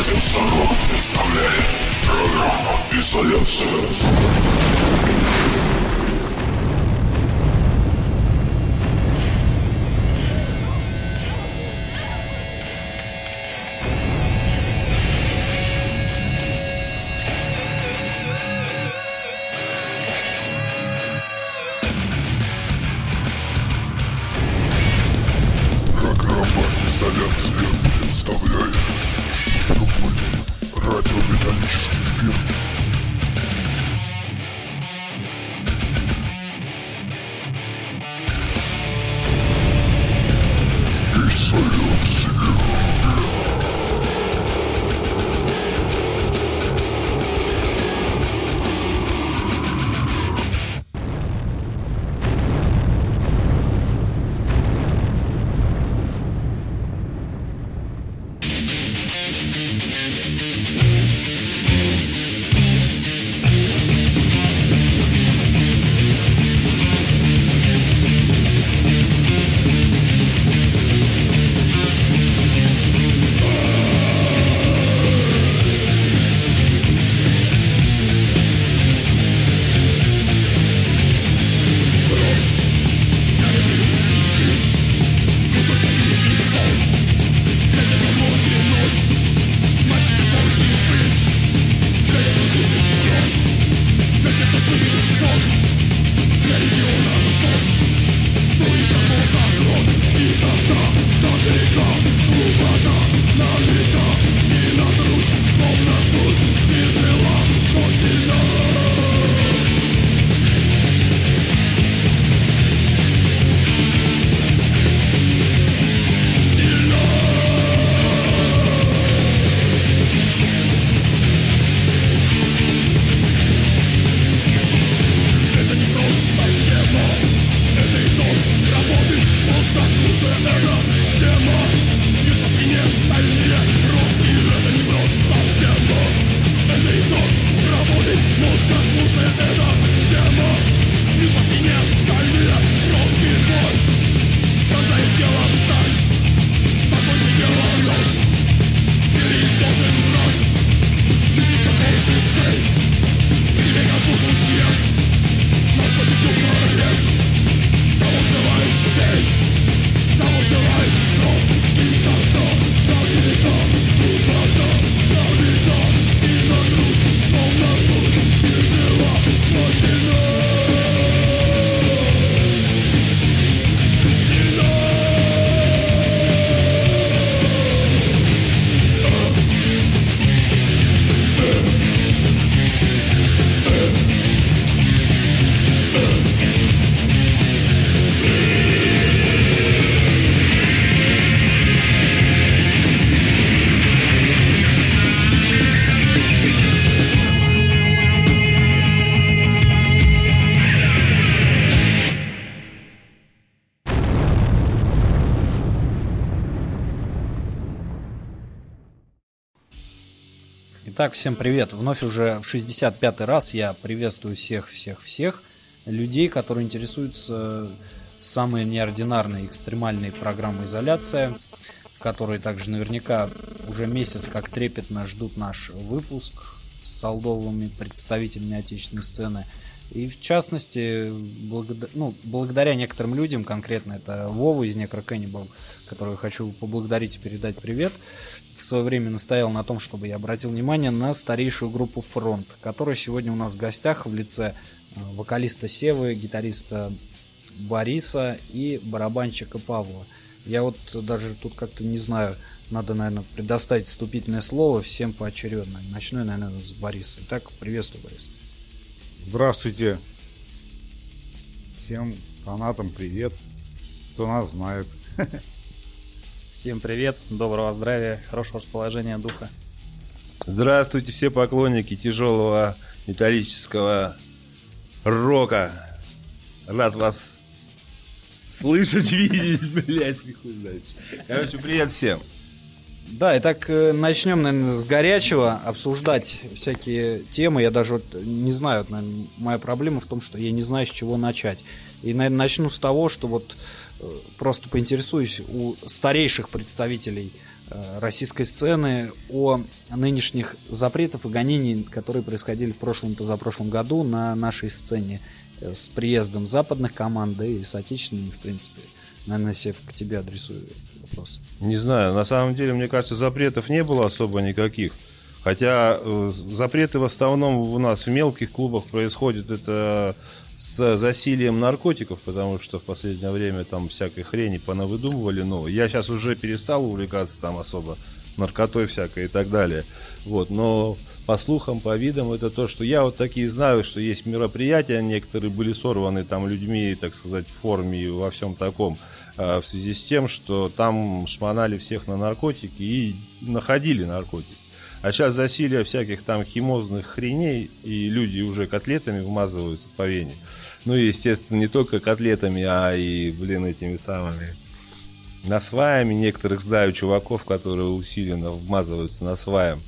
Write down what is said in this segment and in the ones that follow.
Радио Сорок представляет программу «Изоляция». Итак, всем привет. Вновь уже в 65-й раз я приветствую всех-всех-всех людей, которые интересуются самой неординарной экстремальной программой «Изоляция», которые также наверняка уже месяц как трепетно ждут наш выпуск с солдовыми представителями отечественной сцены. И в частности, благода- ну, благодаря некоторым людям, конкретно это Вова из Cannibal, которого я хочу поблагодарить и передать привет, в свое время настоял на том, чтобы я обратил внимание на старейшую группу Фронт, которая сегодня у нас в гостях в лице э, вокалиста Севы, гитариста Бориса и барабанщика Павла. Я вот даже тут как-то не знаю, надо, наверное, предоставить вступительное слово всем поочередно. Начну я, наверное, с Бориса. Итак, приветствую, Борис. Здравствуйте. Всем фанатам привет. Кто нас знает. Всем привет, доброго здравия, хорошего расположения духа. Здравствуйте, все поклонники тяжелого металлического рока. Рад вас слышать, видеть, блядь, не хуй знает. Короче, привет всем. Да, итак, э, начнем, наверное, с горячего, обсуждать всякие темы. Я даже вот не знаю, наверное, моя проблема в том, что я не знаю, с чего начать. И, наверное, начну с того, что вот просто поинтересуюсь у старейших представителей э, российской сцены о нынешних запретах и гонений, которые происходили в прошлом и позапрошлом году на нашей сцене э, с приездом западных команд да и с отечественными, в принципе. Наверное, Сев, к тебе адресую вопрос. Не знаю, на самом деле, мне кажется, запретов не было особо никаких. Хотя э, запреты в основном у нас в мелких клубах происходят это с засилием наркотиков, потому что в последнее время там всякой хрени понавыдумывали. Но я сейчас уже перестал увлекаться там особо наркотой всякой и так далее. Вот, но по слухам, по видам, это то, что я вот такие знаю, что есть мероприятия, некоторые были сорваны там людьми, так сказать, в форме и во всем таком, а, в связи с тем, что там шмонали всех на наркотики и находили наркотики. А сейчас засилие всяких там химозных хреней, и люди уже котлетами вмазываются по вене. Ну и, естественно, не только котлетами, а и, блин, этими самыми насваями. Некоторых знаю чуваков, которые усиленно вмазываются насваем.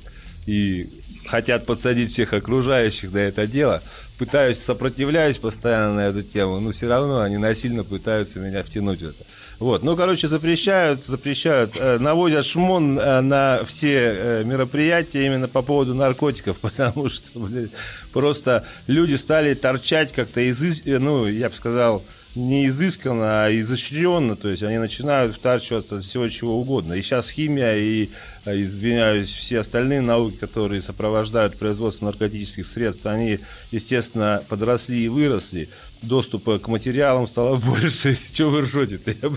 И хотят подсадить всех окружающих на это дело. Пытаюсь, сопротивляюсь постоянно на эту тему, но все равно они насильно пытаются меня втянуть в это. Вот, ну, короче, запрещают, запрещают, э, наводят шмон э, на все э, мероприятия именно по поводу наркотиков, потому что, блин, просто люди стали торчать как-то, изы... ну, я бы сказал, не изысканно, а изощренно, то есть они начинают втарчиваться от всего чего угодно. И сейчас химия и, извиняюсь, все остальные науки, которые сопровождают производство наркотических средств, они, естественно, подросли и выросли доступа к материалам стало больше. Что вы ржете-то?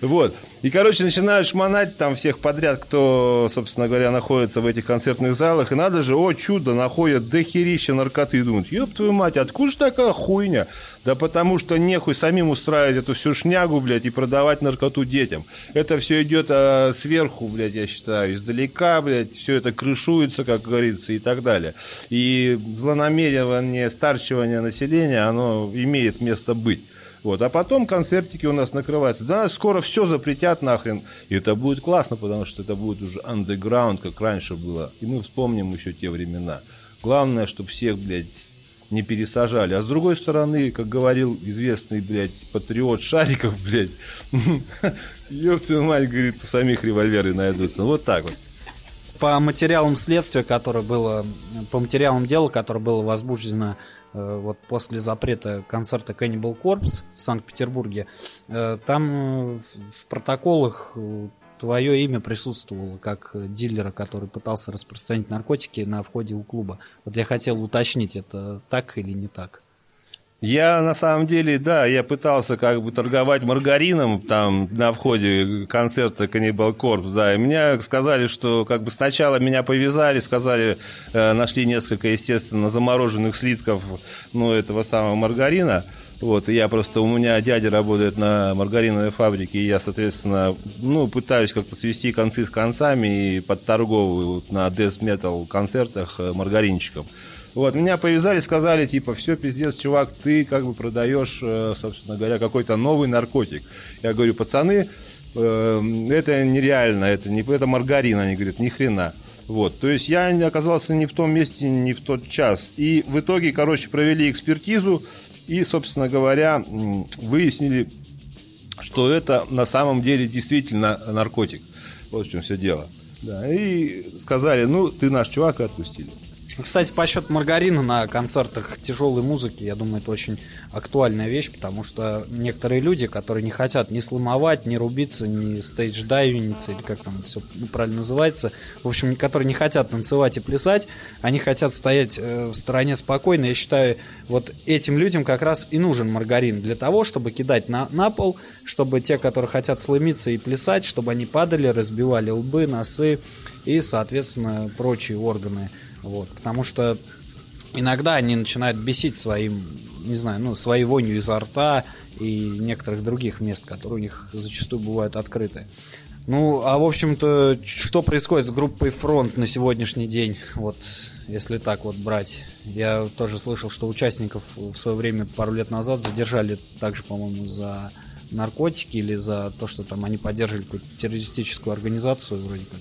Вот. И, короче, начинают шмонать там всех подряд, кто, собственно говоря, находится в этих концертных залах. И надо же, о, чудо, находят дохерища наркоты. И думают, ёб твою мать, откуда же такая хуйня? Да потому что нехуй самим устраивать эту всю шнягу, блядь, и продавать наркоту детям. Это все идет а, сверху, блядь, я считаю, издалека, блядь, все это крышуется, как говорится, и так далее. И злонамеренное старчивание населения, оно имеет место быть. Вот. А потом концертики у нас накрываются. Да скоро все запретят нахрен. И это будет классно, потому что это будет уже андеграунд, как раньше было. И мы вспомним еще те времена. Главное, чтобы всех, блядь, не пересажали. А с другой стороны, как говорил известный, блядь, патриот Шариков, блядь, твою мать, говорит, у самих револьверы найдутся. Вот так вот. По материалам следствия, которое было, по материалам дела, которое было возбуждено Э, вот после запрета концерта Cannibal Corpse в Санкт-Петербурге, э, там э, в протоколах твое имя присутствовало как дилера, который пытался распространить наркотики на входе у клуба. Вот я хотел уточнить, это так или не так? Я на самом деле, да, я пытался как бы торговать маргарином там на входе концерта Cannibal Corpse, да, и мне сказали, что как бы сначала меня повязали, сказали, э, нашли несколько, естественно, замороженных слитков, ну, этого самого маргарина, вот, я просто, у меня дядя работает на маргариновой фабрике, и я, соответственно, ну, пытаюсь как-то свести концы с концами и подторговываю на death metal концертах э, маргаринчиком. Вот, меня повязали, сказали, типа, все, пиздец, чувак, ты как бы продаешь, э, собственно говоря, какой-то новый наркотик. Я говорю, пацаны, э, это нереально, это, не, это маргарин. Они говорят, ни хрена. Вот, то есть я оказался не в том месте, не в тот час. И в итоге, короче, провели экспертизу и, собственно говоря, выяснили, что это на самом деле действительно наркотик. Вот в чем все дело. Да, и сказали, ну, ты наш чувак, и отпустили. Кстати, по счету маргарина на концертах тяжелой музыки, я думаю, это очень актуальная вещь, потому что некоторые люди, которые не хотят ни сломовать, ни рубиться, ни стейдж-дайвиниться, или как там это все правильно называется, в общем, которые не хотят танцевать и плясать, они хотят стоять э, в стороне спокойно. Я считаю, вот этим людям как раз и нужен маргарин для того, чтобы кидать на, на пол, чтобы те, которые хотят сломиться и плясать, чтобы они падали, разбивали лбы, носы и, соответственно, прочие органы вот, потому что иногда они начинают бесить своим, не знаю, ну, своей вонью изо рта и некоторых других мест, которые у них зачастую бывают открыты. Ну, а в общем-то, что происходит с группой Фронт на сегодняшний день? Вот, если так вот брать. Я тоже слышал, что участников в свое время, пару лет назад, задержали также, по-моему, за наркотики или за то, что там они поддерживали какую-то террористическую организацию вроде как.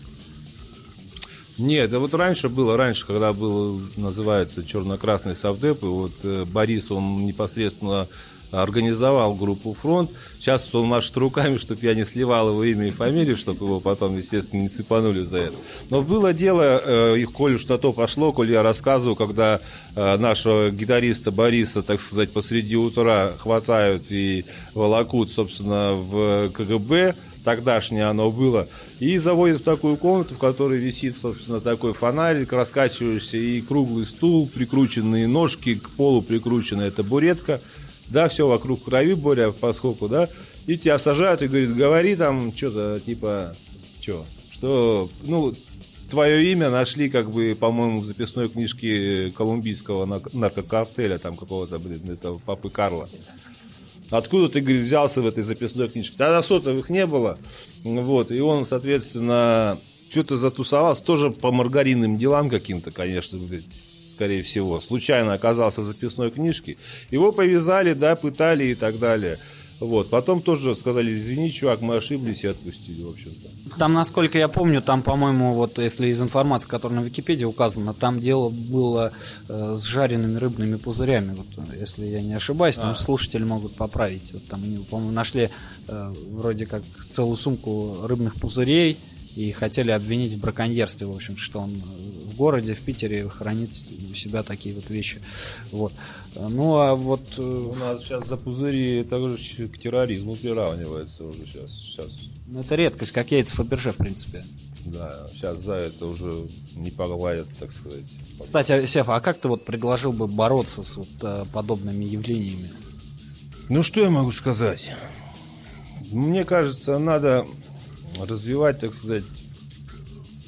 Нет, вот раньше было, раньше, когда был, называется, черно-красный совдеп, и вот э, Борис, он непосредственно организовал группу «Фронт». Сейчас он машет руками, чтобы я не сливал его имя и фамилию, чтобы его потом, естественно, не цепанули за это. Но было дело, э, и коль что то пошло, коль я рассказываю, когда э, нашего гитариста Бориса, так сказать, посреди утра хватают и волокут, собственно, в КГБ, тогдашнее оно было, и заводят в такую комнату, в которой висит, собственно, такой фонарик, раскачивающийся, и круглый стул, прикрученные ножки, к полу прикрученная табуретка, да, все вокруг крови, Боря, поскольку, да, и тебя сажают и говорит, говори там что-то, типа, что, что, ну, твое имя нашли, как бы, по-моему, в записной книжке колумбийского наркокартеля, там какого-то, блин, этого папы Карла. Откуда ты, говорит, взялся в этой записной книжке? Тогда сотовых не было. Вот, и он, соответственно, что-то затусовался, тоже по маргаринным делам каким-то, конечно, блядь, скорее всего. Случайно оказался в записной книжке. Его повязали, да, пытали и так далее. Вот. Потом тоже сказали, извини, чувак, мы ошиблись и отпустили, в общем-то. Там, насколько я помню, там, по-моему, вот если из информации, которая на Википедии указана, там дело было э, с жареными рыбными пузырями. Вот, если я не ошибаюсь, там а. слушатели могут поправить. Вот там они, по-моему, нашли э, вроде как целую сумку рыбных пузырей и хотели обвинить в браконьерстве, в общем, что он в городе, в Питере хранит у себя такие вот вещи. Вот. Ну, а вот... Э, У нас сейчас за пузыри также к терроризму приравнивается уже сейчас. сейчас. Ну, это редкость, как яйца Фаберже, в принципе. Да, сейчас за это уже не погладят, так сказать. Кстати, Сефа, а как ты вот предложил бы бороться с вот э, подобными явлениями? Ну, что я могу сказать? Мне кажется, надо развивать, так сказать,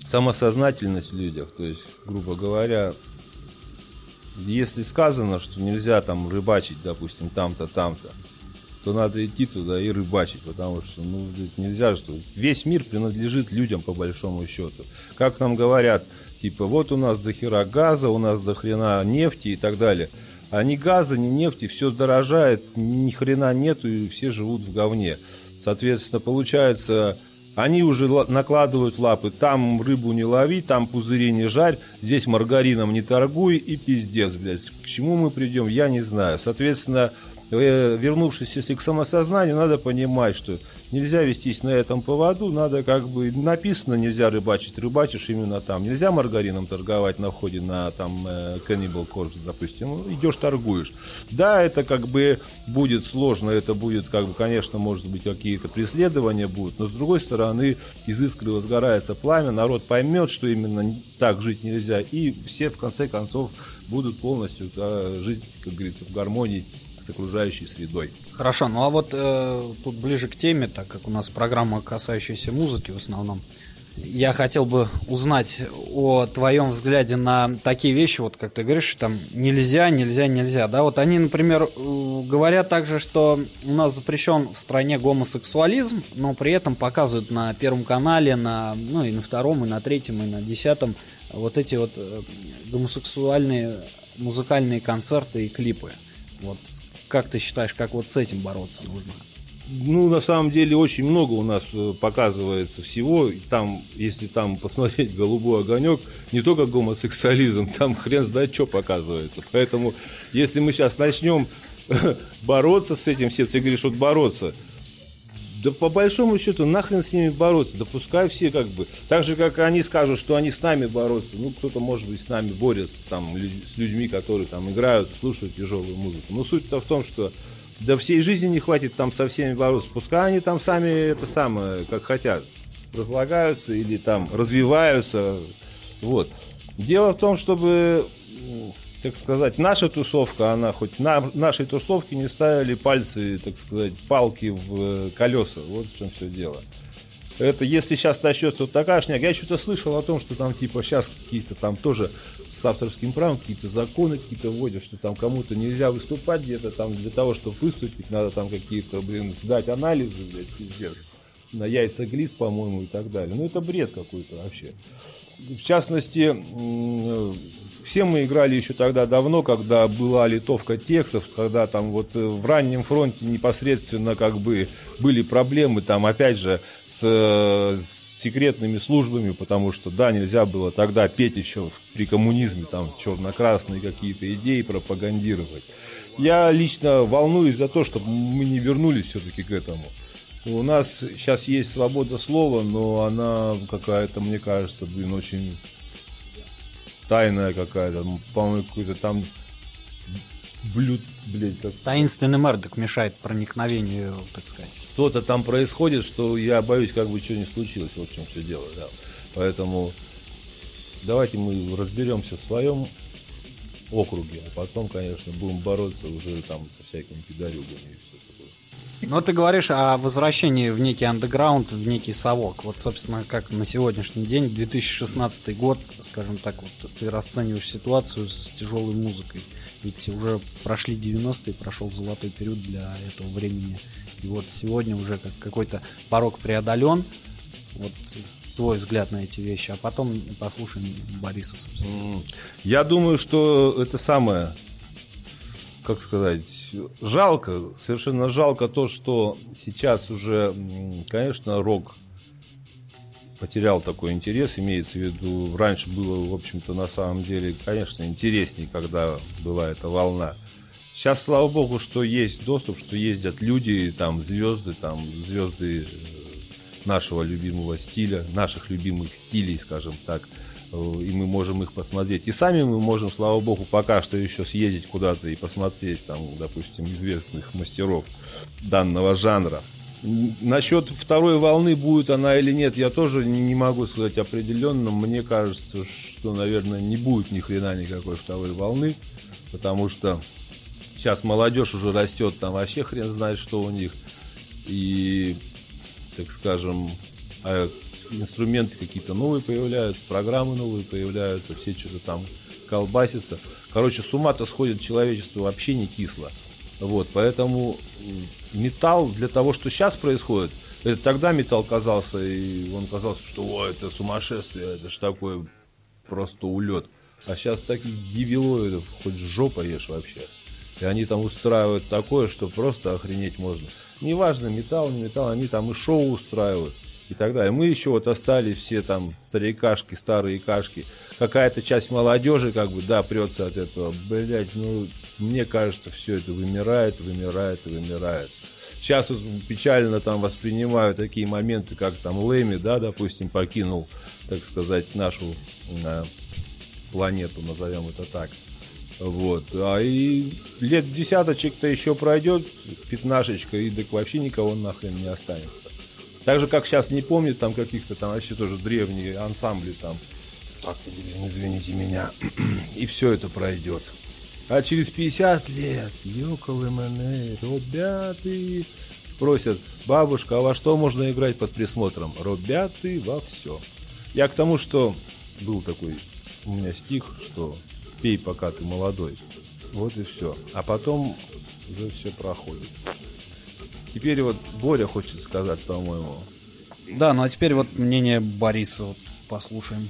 самосознательность в людях. То есть, грубо говоря, если сказано, что нельзя там рыбачить, допустим, там-то, там-то, то надо идти туда и рыбачить, потому что ну, нельзя, что весь мир принадлежит людям по большому счету. Как нам говорят, типа, вот у нас до хера газа, у нас до хрена нефти и так далее. А ни газа, ни нефти, все дорожает, ни хрена нету, и все живут в говне. Соответственно, получается, они уже накладывают лапы. Там рыбу не лови, там пузыри не жарь, здесь маргарином не торгуй и пиздец, блядь. К чему мы придем, я не знаю. Соответственно, вернувшись если к самосознанию, надо понимать, что нельзя вестись на этом поводу, надо как бы написано, нельзя рыбачить, рыбачишь именно там. Нельзя маргарином торговать на входе на там э, Cannibal Corpse, допустим, ну, идешь торгуешь. Да, это как бы будет сложно, это будет как бы, конечно, может быть какие-то преследования будут, но с другой стороны из искры возгорается пламя, народ поймет, что именно так жить нельзя, и все в конце концов будут полностью да, жить, как говорится, в гармонии с окружающей средой. Хорошо, ну а вот э, тут ближе к теме, так как у нас программа, касающаяся музыки в основном, я хотел бы узнать о твоем взгляде на такие вещи, вот как ты говоришь, там нельзя, нельзя, нельзя, да, вот они, например, э, говорят также, что у нас запрещен в стране гомосексуализм, но при этом показывают на Первом канале, на, ну и на втором, и на третьем, и на десятом вот эти вот э, гомосексуальные музыкальные концерты и клипы. Вот как ты считаешь, как вот с этим бороться нужно? Ну, на самом деле, очень много у нас э, показывается всего. Там, если там посмотреть «Голубой огонек», не только гомосексуализм, там хрен знает, что показывается. Поэтому, если мы сейчас начнем бороться с этим всем, ты говоришь, вот бороться, да по большому счету, нахрен с ними бороться? Да пускай все как бы. Так же, как они скажут, что они с нами борются. Ну, кто-то, может быть, с нами борется, там, с людьми, которые там играют, слушают тяжелую музыку. Но суть-то в том, что да всей жизни не хватит там со всеми бороться. Пускай они там сами это самое, как хотят, разлагаются или там развиваются. Вот. Дело в том, чтобы так сказать, наша тусовка, она хоть на нашей тусовке не ставили пальцы, так сказать, палки в э, колеса. Вот в чем все дело. Это если сейчас начнется вот такая шняга. Я что-то слышал о том, что там типа сейчас какие-то там тоже с авторским правом какие-то законы какие-то вводят, что там кому-то нельзя выступать где-то там для того, чтобы выступить, надо там какие-то, блин, сдать анализы, блядь, пиздец. На яйца глиз, по-моему, и так далее. Ну, это бред какой-то вообще. В частности, все мы играли еще тогда давно, когда была литовка текстов, когда там вот э, в раннем фронте непосредственно как бы были проблемы там опять же с, с секретными службами, потому что, да, нельзя было тогда петь еще при коммунизме, там, черно-красные какие-то идеи пропагандировать. Я лично волнуюсь за то, чтобы мы не вернулись все-таки к этому. У нас сейчас есть свобода слова, но она какая-то, мне кажется, блин, очень тайная какая-то. По-моему, какой-то там блюд, блядь, как Таинственный Мердок мешает проникновению, так сказать. что-то там происходит, что я боюсь, как бы что ни случилось, вот в чем все дело, да. Поэтому давайте мы разберемся в своем округе, а потом, конечно, будем бороться уже там со всякими педалюгами и все. Но ты говоришь о возвращении в некий андеграунд, в некий совок. Вот, собственно, как на сегодняшний день, 2016 год, скажем так, вот ты расцениваешь ситуацию с тяжелой музыкой. Ведь уже прошли 90-е, прошел золотой период для этого времени. И вот сегодня уже как какой-то порог преодолен. Вот твой взгляд на эти вещи, а потом послушаем Бориса, собственно. Я думаю, что это самое, как сказать, жалко, совершенно жалко то, что сейчас уже, конечно, рок потерял такой интерес, имеется в виду, раньше было, в общем-то, на самом деле, конечно, интереснее, когда была эта волна. Сейчас, слава богу, что есть доступ, что ездят люди, там, звезды, там, звезды э, нашего любимого стиля, наших любимых стилей, скажем так, и мы можем их посмотреть. И сами мы можем, слава богу, пока что еще съездить куда-то и посмотреть, там, допустим, известных мастеров данного жанра. Насчет второй волны, будет она или нет, я тоже не могу сказать определенно. Мне кажется, что, наверное, не будет ни хрена никакой второй волны, потому что сейчас молодежь уже растет, там вообще хрен знает, что у них. И так скажем, а инструменты какие-то новые появляются, программы новые появляются, все что-то там колбасится. Короче, с ума-то сходит человечество вообще не кисло. Вот, поэтому металл для того, что сейчас происходит, это тогда металл казался, и он казался, что о, это сумасшествие, это ж такое просто улет. А сейчас таких дивилоидов хоть жопа ешь вообще. И они там устраивают такое, что просто охренеть можно. Неважно, металл, не металл, они там и шоу устраивают. И так далее. Мы еще вот остались все там старикашки, старые кашки. Какая-то часть молодежи, как бы, да, прется от этого. Блять, ну, мне кажется, все это вымирает, вымирает вымирает. Сейчас вот печально там воспринимаю такие моменты, как там Лэми, да, допустим, покинул, так сказать, нашу э, планету, назовем это так. Вот. А и лет десяточек-то еще пройдет, пятнашечка, и так вообще никого нахрен не останется. Так же, как сейчас не помнит там каких-то там вообще тоже древние ансамбли там. Так, извините меня. И все это пройдет. А через 50 лет, ёкалы мене, ребята, спросят, бабушка, а во что можно играть под присмотром? Ребята, во все. Я к тому, что был такой у меня стих, что пей, пока ты молодой. Вот и все. А потом уже все проходит. Теперь вот Боря хочет сказать, по-моему. Да, ну а теперь вот мнение Бориса вот послушаем.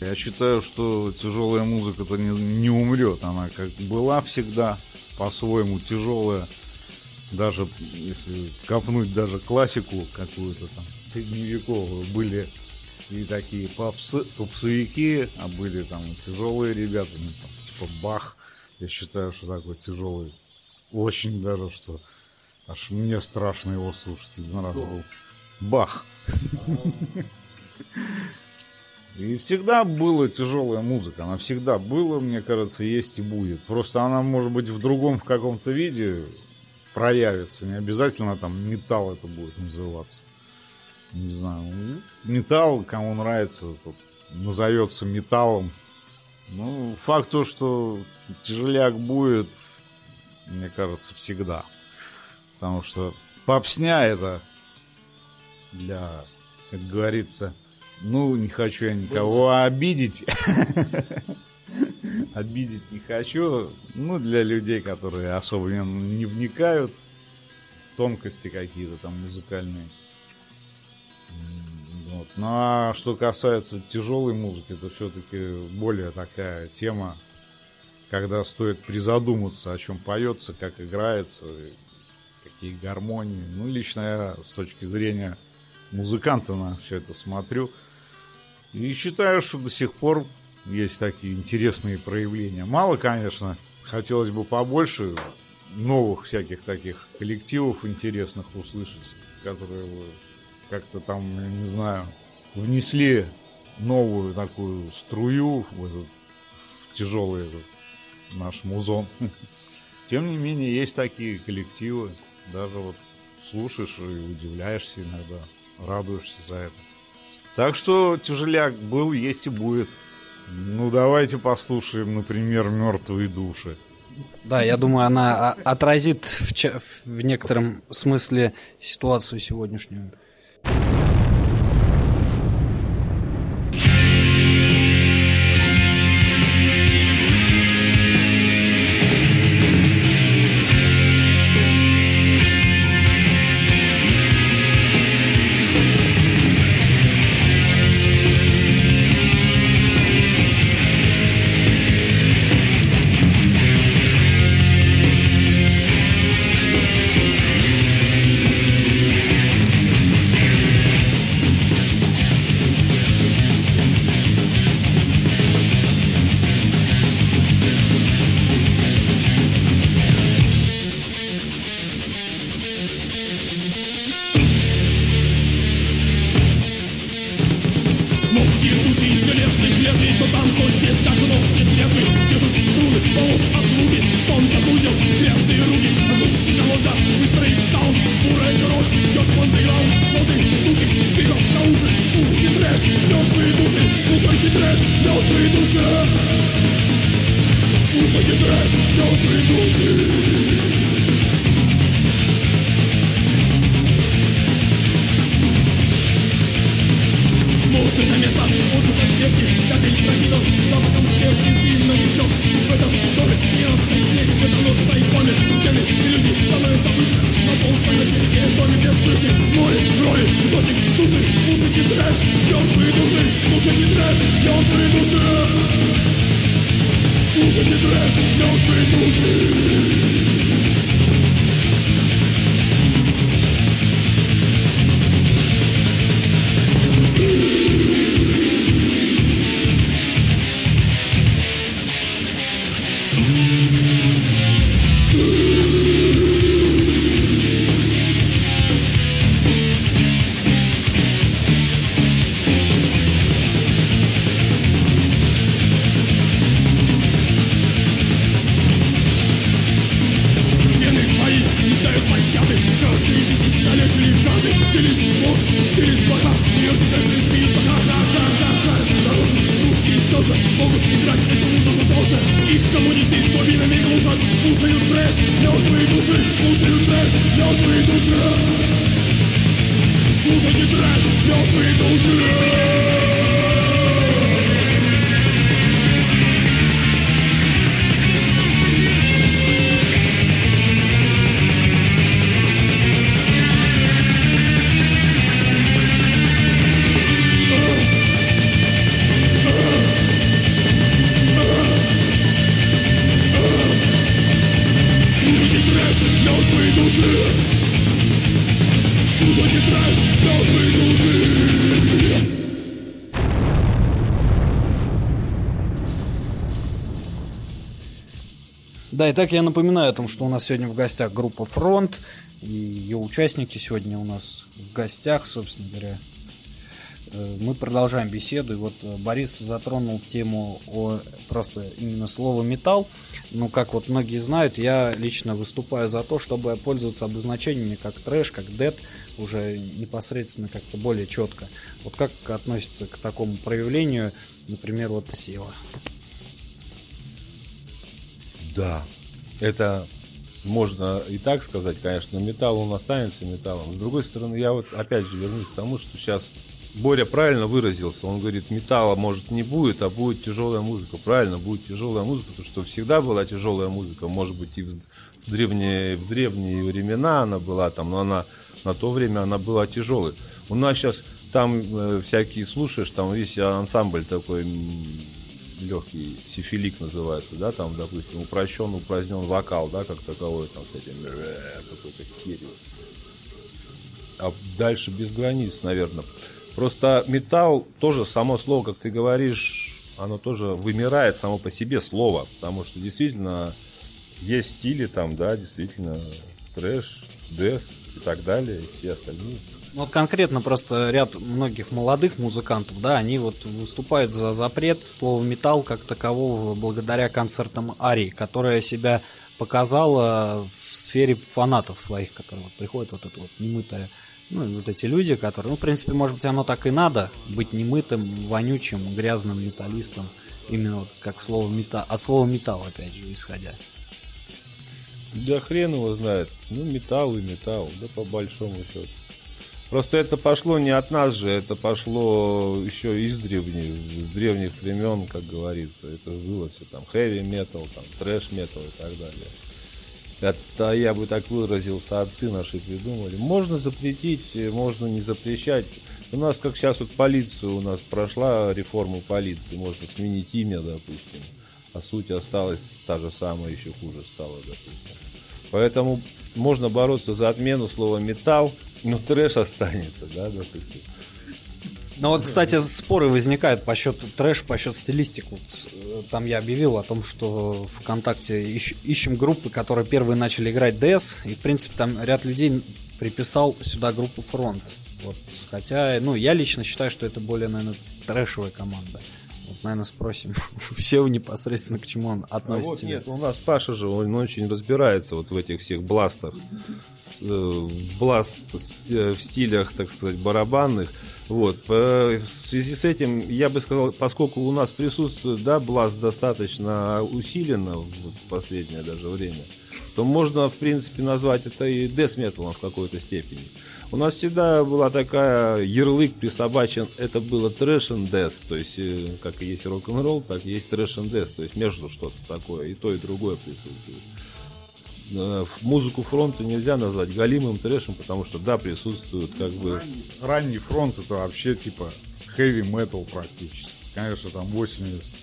Я считаю, что тяжелая музыка-то не, не умрет. Она как была всегда по-своему тяжелая. Даже если копнуть даже классику какую-то там средневековую, были и такие попсы, попсовики, а были там тяжелые ребята, ну, там, типа Бах. Я считаю, что такой тяжелый. Очень даже, что аж мне страшно его слушать один раз был. Бах. И всегда была тяжелая музыка. Она всегда была, мне кажется, есть и будет. Просто она, может быть, в другом в каком-то виде проявится. Не обязательно там металл это будет называться. Не знаю. Металл, кому нравится, тот назовется металлом. Ну, факт то, что тяжеляк будет, мне кажется, всегда. Потому что попсня это для, как говорится, ну, не хочу я никого обидеть. Обидеть не хочу. Ну, для людей, которые особо не- вникают в тонкости какие-то там музыкальные. Вот. Ну, а что касается тяжелой музыки, то все-таки более такая тема, когда стоит призадуматься, о чем поется, как играется, и какие гармонии. Ну, лично я с точки зрения музыканта на все это смотрю. И считаю, что до сих пор есть такие интересные проявления. Мало, конечно, хотелось бы побольше новых всяких таких коллективов интересных услышать, которые как-то там, не знаю, внесли новую такую струю в этот в тяжелый этот наш музон. Тем не менее, есть такие коллективы. Даже вот слушаешь и удивляешься иногда, радуешься за это. Так что тяжеляк был, есть и будет. Ну, давайте послушаем, например, «Мертвые души». Да, я думаю, она а, отразит в, в некотором смысле ситуацию сегодняшнюю. Да, итак, я напоминаю о том, что у нас сегодня в гостях группа «Фронт», и ее участники сегодня у нас в гостях, собственно говоря. Э, Мы продолжаем беседу, и вот э, Борис затронул тему о просто именно слово «металл». Ну, как вот многие знают, я лично выступаю за то, чтобы пользоваться обозначениями как трэш, как дед, уже непосредственно как-то более четко. Вот как относится к такому проявлению, например, вот Сева? Да, это можно и так сказать, конечно, но металл он останется металлом. С другой стороны, я вот опять же вернусь к тому, что сейчас Боря правильно выразился. Он говорит, металла может не будет, а будет тяжелая музыка. Правильно, будет тяжелая музыка, потому что всегда была тяжелая музыка. Может быть, и в древние, в древние времена она была там, но она на то время она была тяжелой. У нас сейчас там э, всякие слушаешь, там весь ансамбль такой легкий сифилик называется, да, там, допустим, упрощен, упразднен вокал, да, как таковой, там, с этим э, какой-то керью. а дальше без границ, наверное. Просто металл тоже само слово, как ты говоришь, оно тоже вымирает само по себе слово, потому что действительно есть стили там, да, действительно трэш, дэс и так далее, и все остальные. Ну, вот конкретно просто ряд многих молодых музыкантов, да, они вот выступают за запрет слова металл как такового благодаря концертам Арии, которая себя показала в сфере фанатов своих, которые вот приходят вот это вот немытое, ну, вот эти люди, которые, ну, в принципе, может быть, оно так и надо, быть немытым, вонючим, грязным металлистом, именно вот как слово металл, от слова металл, опять же, исходя. Да хрен его знает. Ну, металл и металл, да по большому счету. Просто это пошло не от нас же, это пошло еще из древних, с древних времен, как говорится. Это было все там хэви метал, там трэш метал и так далее. Это я бы так выразился, отцы наши придумали. Можно запретить, можно не запрещать. У нас, как сейчас вот полицию, у нас прошла реформа полиции, можно сменить имя, допустим. А суть осталась та же самая, еще хуже стала, допустим. Поэтому можно бороться за отмену слова металл, но трэш останется, да, допустим. Ну вот, кстати, споры возникают по счету трэш, по счету стилистик. Вот, э, там я объявил о том, что ВКонтакте ищ- ищем группы, которые первые начали играть DS, и, в принципе, там ряд людей приписал сюда группу Фронт. Вот, хотя, ну, я лично считаю, что это более, наверное, трэшевая команда. Вот, наверное, спросим все непосредственно, к чему он А вот относится. нет, у нас Паша же, он очень разбирается вот в этих всех бластах. Э, Бласт э, в стилях, так сказать, барабанных. Вот. В связи с этим, я бы сказал, поскольку у нас присутствует, да, бласт достаточно усиленно вот в последнее даже время, то можно, в принципе, назвать это и дес-металом в какой-то степени. У нас всегда была такая ярлык присобачен, это было трэш and death, то есть э, как и есть рок-н-ролл, так и есть трэш and death, то есть между что-то такое, и то, и другое присутствует. Э, В музыку фронта нельзя назвать галимым трэшем, потому что да, присутствуют как бы Ранний фронт это вообще типа heavy metal практически. Конечно, там 80.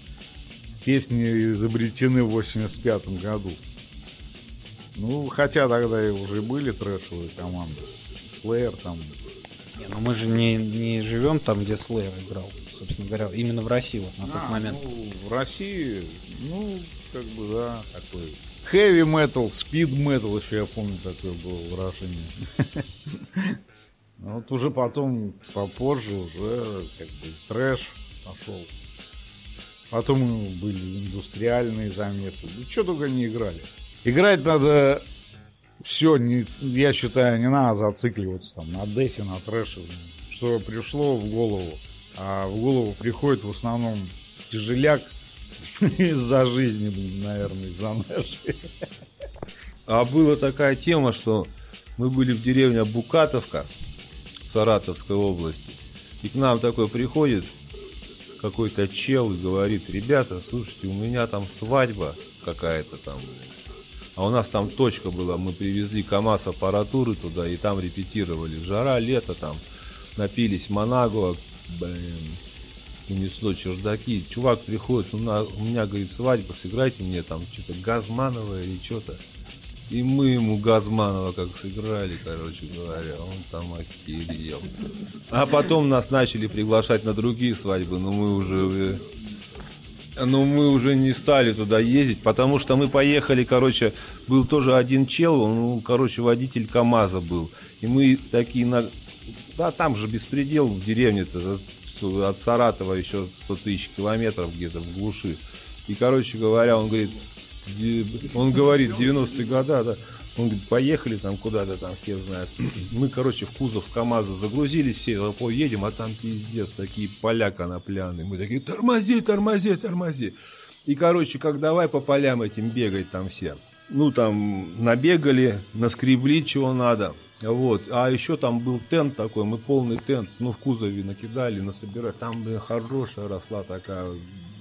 Песни изобретены в 85 году. Ну, хотя тогда и уже были трэшевые команды. Slayer там. Не, ну мы же не, не живем там, где Slayer играл, собственно говоря, именно в России вот на тот А, момент. ну, в России, ну, как бы, да, такой heavy metal, speed metal, еще я помню такое было выражение. Ну, Вот уже потом, попозже уже как бы трэш пошел. Потом были индустриальные замесы. Да что только не играли. Играть надо все, не, я считаю, не надо зацикливаться там на десе, на трэше. Что пришло в голову. А в голову приходит в основном тяжеляк жизни, блин, наверное, из-за нашей. А была такая тема, что мы были в деревне Букатовка в Саратовской области. И к нам такой приходит какой-то чел и говорит, ребята, слушайте, у меня там свадьба какая-то там. А у нас там точка была, мы привезли КАМАЗ аппаратуры туда и там репетировали. Жара, лето там, напились Монагуа, блин, унесло чердаки. Чувак приходит, у, на- у меня, говорит, свадьба, сыграйте мне там что-то Газмановое или что-то. И мы ему Газманова как сыграли, короче говоря, он там охерел. А потом нас начали приглашать на другие свадьбы, но мы уже... э, Но мы уже не стали туда ездить, потому что мы поехали, короче, был тоже один чел, он, ну, короче, водитель КАМАЗа был. И мы такие на... Да, там же беспредел в деревне-то, от Саратова еще 100 тысяч километров где-то в глуши. И, короче говоря, он говорит, он говорит, 90-е года, да, он говорит, поехали там куда-то, там, хер знает. Мы, короче, в кузов КамАЗа загрузились все, поедем, а там пиздец, такие поля конопляные. Мы такие, тормози, тормози, тормози. И, короче, как давай по полям этим бегать там все. Ну, там набегали, наскребли, чего надо. Вот. А еще там был тент такой, мы полный тент, ну, в кузове накидали, насобирали. Там, блин, хорошая росла такая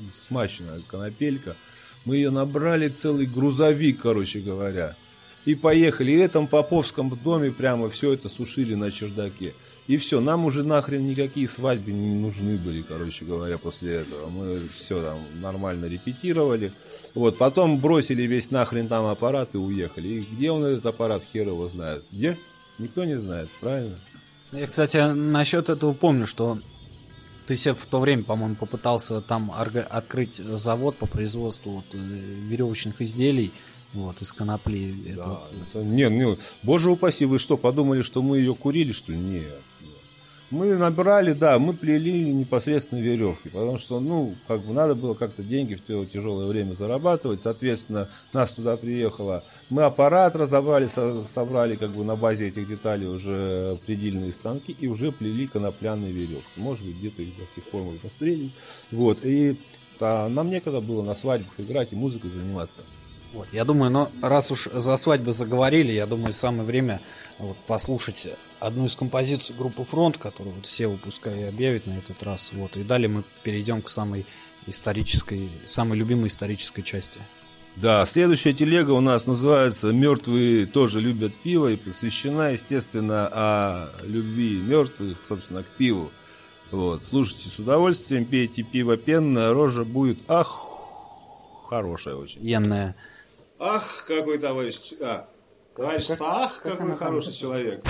смачная конопелька. Мы ее набрали целый грузовик, короче говоря. И поехали. И этом Поповском доме прямо все это сушили на чердаке. И все, нам уже нахрен никакие свадьбы не нужны были, короче говоря, после этого. Мы все там нормально репетировали. Вот, потом бросили весь нахрен там аппарат и уехали. И где он этот аппарат, хер его знает. Где? Никто не знает, правильно? Я, кстати, насчет этого помню, что ты себе в то время, по-моему, попытался там открыть завод по производству вот, э, веревочных изделий вот, из конопли. Это вот, э, Не, не, боже упаси, вы что, подумали, что мы ее курили, что ли? Нет. Мы набрали, да, мы плели непосредственно веревки, потому что, ну, как бы надо было как-то деньги в то тяжелое время зарабатывать, соответственно, нас туда приехало, мы аппарат разобрали, со- собрали как бы на базе этих деталей уже предельные станки и уже плели конопляные веревки, может быть, где-то их до сих пор можно встретить, вот, и а, нам некогда было на свадьбах играть и музыкой заниматься. Вот, я думаю, но раз уж за свадьбы заговорили, я думаю, самое время вот, послушать одну из композиций группы Фронт, которую вот все выпускай объявит на этот раз. Вот, и далее мы перейдем к самой исторической, самой любимой исторической части. Да, следующая телега у нас называется «Мертвые тоже любят пиво» и посвящена, естественно, о любви мертвых, собственно, к пиву. Вот, слушайте с удовольствием, пейте пиво пенное, рожа будет, ах, хорошая очень. Енная. Ах, какой товарищ, а, товарищ Саах, какой хороший человек.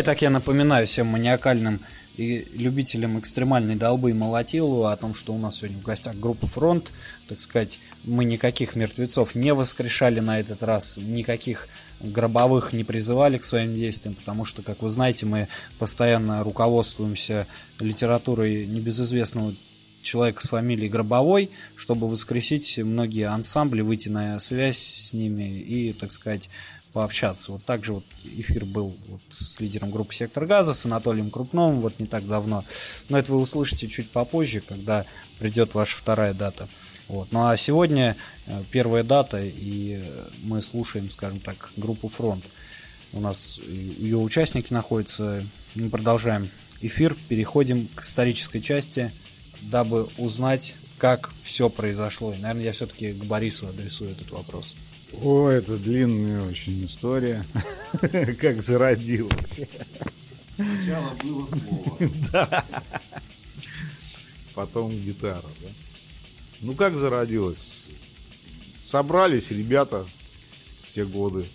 И так я напоминаю всем маниакальным и любителям экстремальной долбы и молотилу о том, что у нас сегодня в гостях группа «Фронт». Так сказать, мы никаких мертвецов не воскрешали на этот раз, никаких гробовых не призывали к своим действиям, потому что, как вы знаете, мы постоянно руководствуемся литературой небезызвестного человека с фамилией Гробовой, чтобы воскресить многие ансамбли, выйти на связь с ними и, так сказать, пообщаться. Вот также вот эфир был вот с лидером группы «Сектор газа», с Анатолием Крупновым, вот не так давно. Но это вы услышите чуть попозже, когда придет ваша вторая дата. Вот. Ну а сегодня э, первая дата, и мы слушаем, скажем так, группу «Фронт». У нас ее участники находятся. Мы продолжаем эфир, переходим к исторической части, дабы узнать, как все произошло. И, наверное, я все-таки к Борису адресую этот вопрос. О, это длинная очень история. Как зародилась. Сначала было слово. Потом гитара, да? Ну, как зародилась? Собрались ребята в те годы,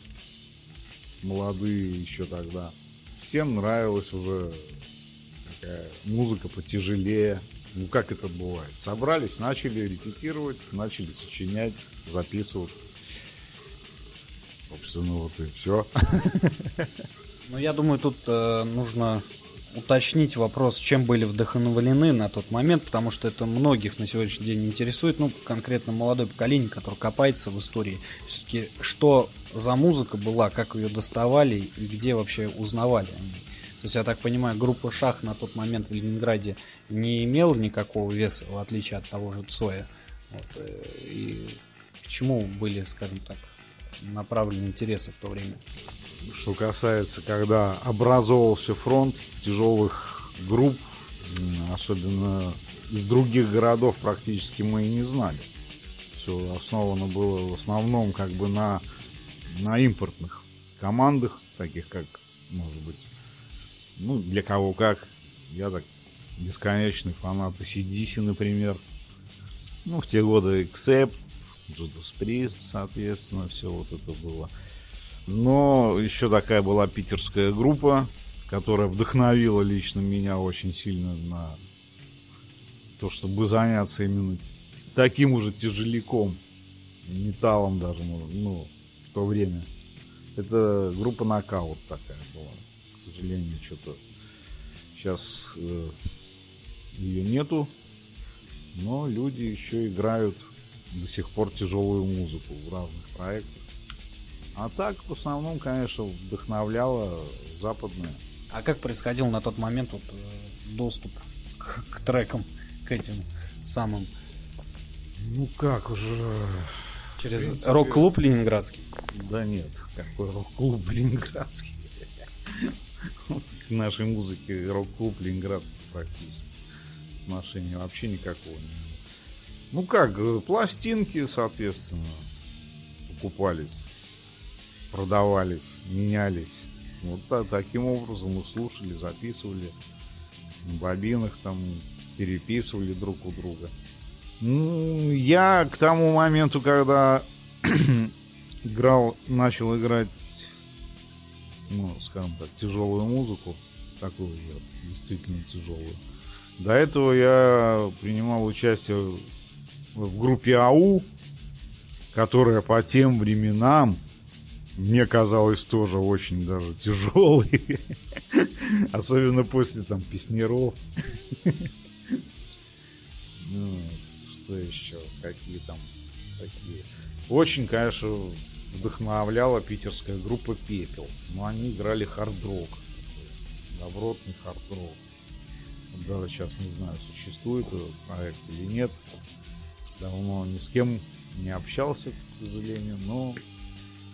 молодые еще тогда. Всем нравилась уже такая музыка потяжелее. Ну, как это бывает? Собрались, начали репетировать, начали сочинять, записывать. Собственно, вот и все. Ну, я думаю, тут э, нужно уточнить вопрос, чем были вдохновлены на тот момент, потому что это многих на сегодняшний день интересует, ну, конкретно молодое поколение, которое копается в истории. Все-таки, что за музыка была, как ее доставали и где вообще узнавали они. То есть, я так понимаю, группа Шах на тот момент в Ленинграде не имела никакого веса, в отличие от того же Цоя. Вот, э, и к чему были, скажем так, направлены интересы в то время? Что касается, когда образовался фронт тяжелых групп, особенно из других городов практически мы и не знали. Все основано было в основном как бы на, на импортных командах, таких как, может быть, ну, для кого как. Я так бесконечный фанат ACDC, например. Ну, в те годы Accept, Judas Priest, соответственно, все вот это было. Но еще такая была питерская группа, которая вдохновила лично меня очень сильно на то, чтобы заняться именно таким уже тяжеляком, металлом даже, ну, в то время. Это группа Нокаут такая была. К сожалению, что-то сейчас э, ее нету, но люди еще играют до сих пор тяжелую музыку в разных проектах. А так, в основном, конечно, вдохновляла западная. А как происходил на тот момент вот, э, доступ к, к трекам, к этим самым? Ну как уже... Через принципе- рок-клуб ленинградский? Да нет, какой рок-клуб ленинградский. К нашей музыке рок-клуб ленинградский практически. Отношения вообще никакого не имеет. Ну как, э, пластинки, соответственно, покупались, продавались, менялись. Вот та- таким образом мы слушали, записывали на бобинах, там переписывали друг у друга. Ну, я к тому моменту, когда играл, начал играть, ну, скажем так, тяжелую музыку, такую же, действительно тяжелую. До этого я принимал участие в группе АУ, которая по тем временам мне казалось тоже очень даже тяжелой. Особенно после там песнеров. Ну, Что еще? Какие там такие. Очень, конечно, вдохновляла питерская группа Пепел. Но они играли хард-рок. Добротный хард-рок. Даже сейчас не знаю, существует проект или нет. Давно ни с кем не общался, к сожалению, но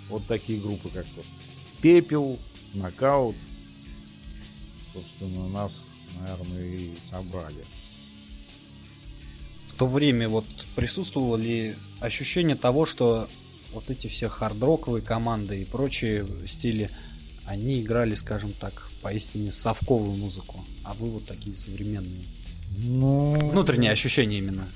вот такие группы, как вот Пепел, Нокаут, собственно, нас, наверное, и собрали. В то время вот присутствовало ли ощущение того, что вот эти все хардроковые команды и прочие стили, они играли, скажем так, поистине совковую музыку, а вы вот такие современные. Ну, Внутреннее ощущение именно.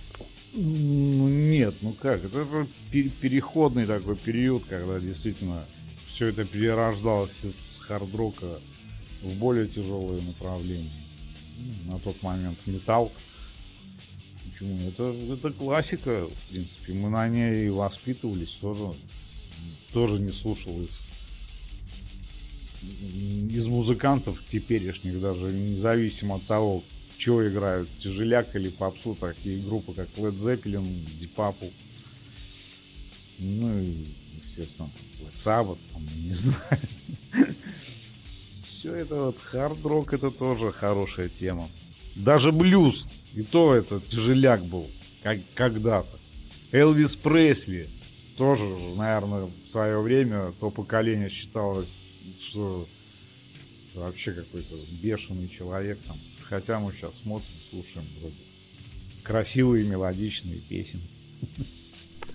Ну, нет, ну как, это пе- переходный такой период, когда действительно все это перерождалось из хард-рока в более тяжелые направления. ну, на тот момент металл. Почему? Это, это классика, в принципе. Мы на ней воспитывались тоже. Тоже не слушал из, из музыкантов теперешних, даже независимо от того, что играют, тяжеляк или попсу, такие группы, как Led Zeppelin, Deep Purple. Ну и, естественно, Black Sabbath, там, не знаю. Все это вот хард-рок, это тоже хорошая тема. Даже блюз, и то это тяжеляк был, как когда-то. Элвис Пресли, тоже, наверное, в свое время то поколение считалось, что это вообще какой-то бешеный человек там. Хотя мы сейчас смотрим, слушаем вроде красивые мелодичные песни.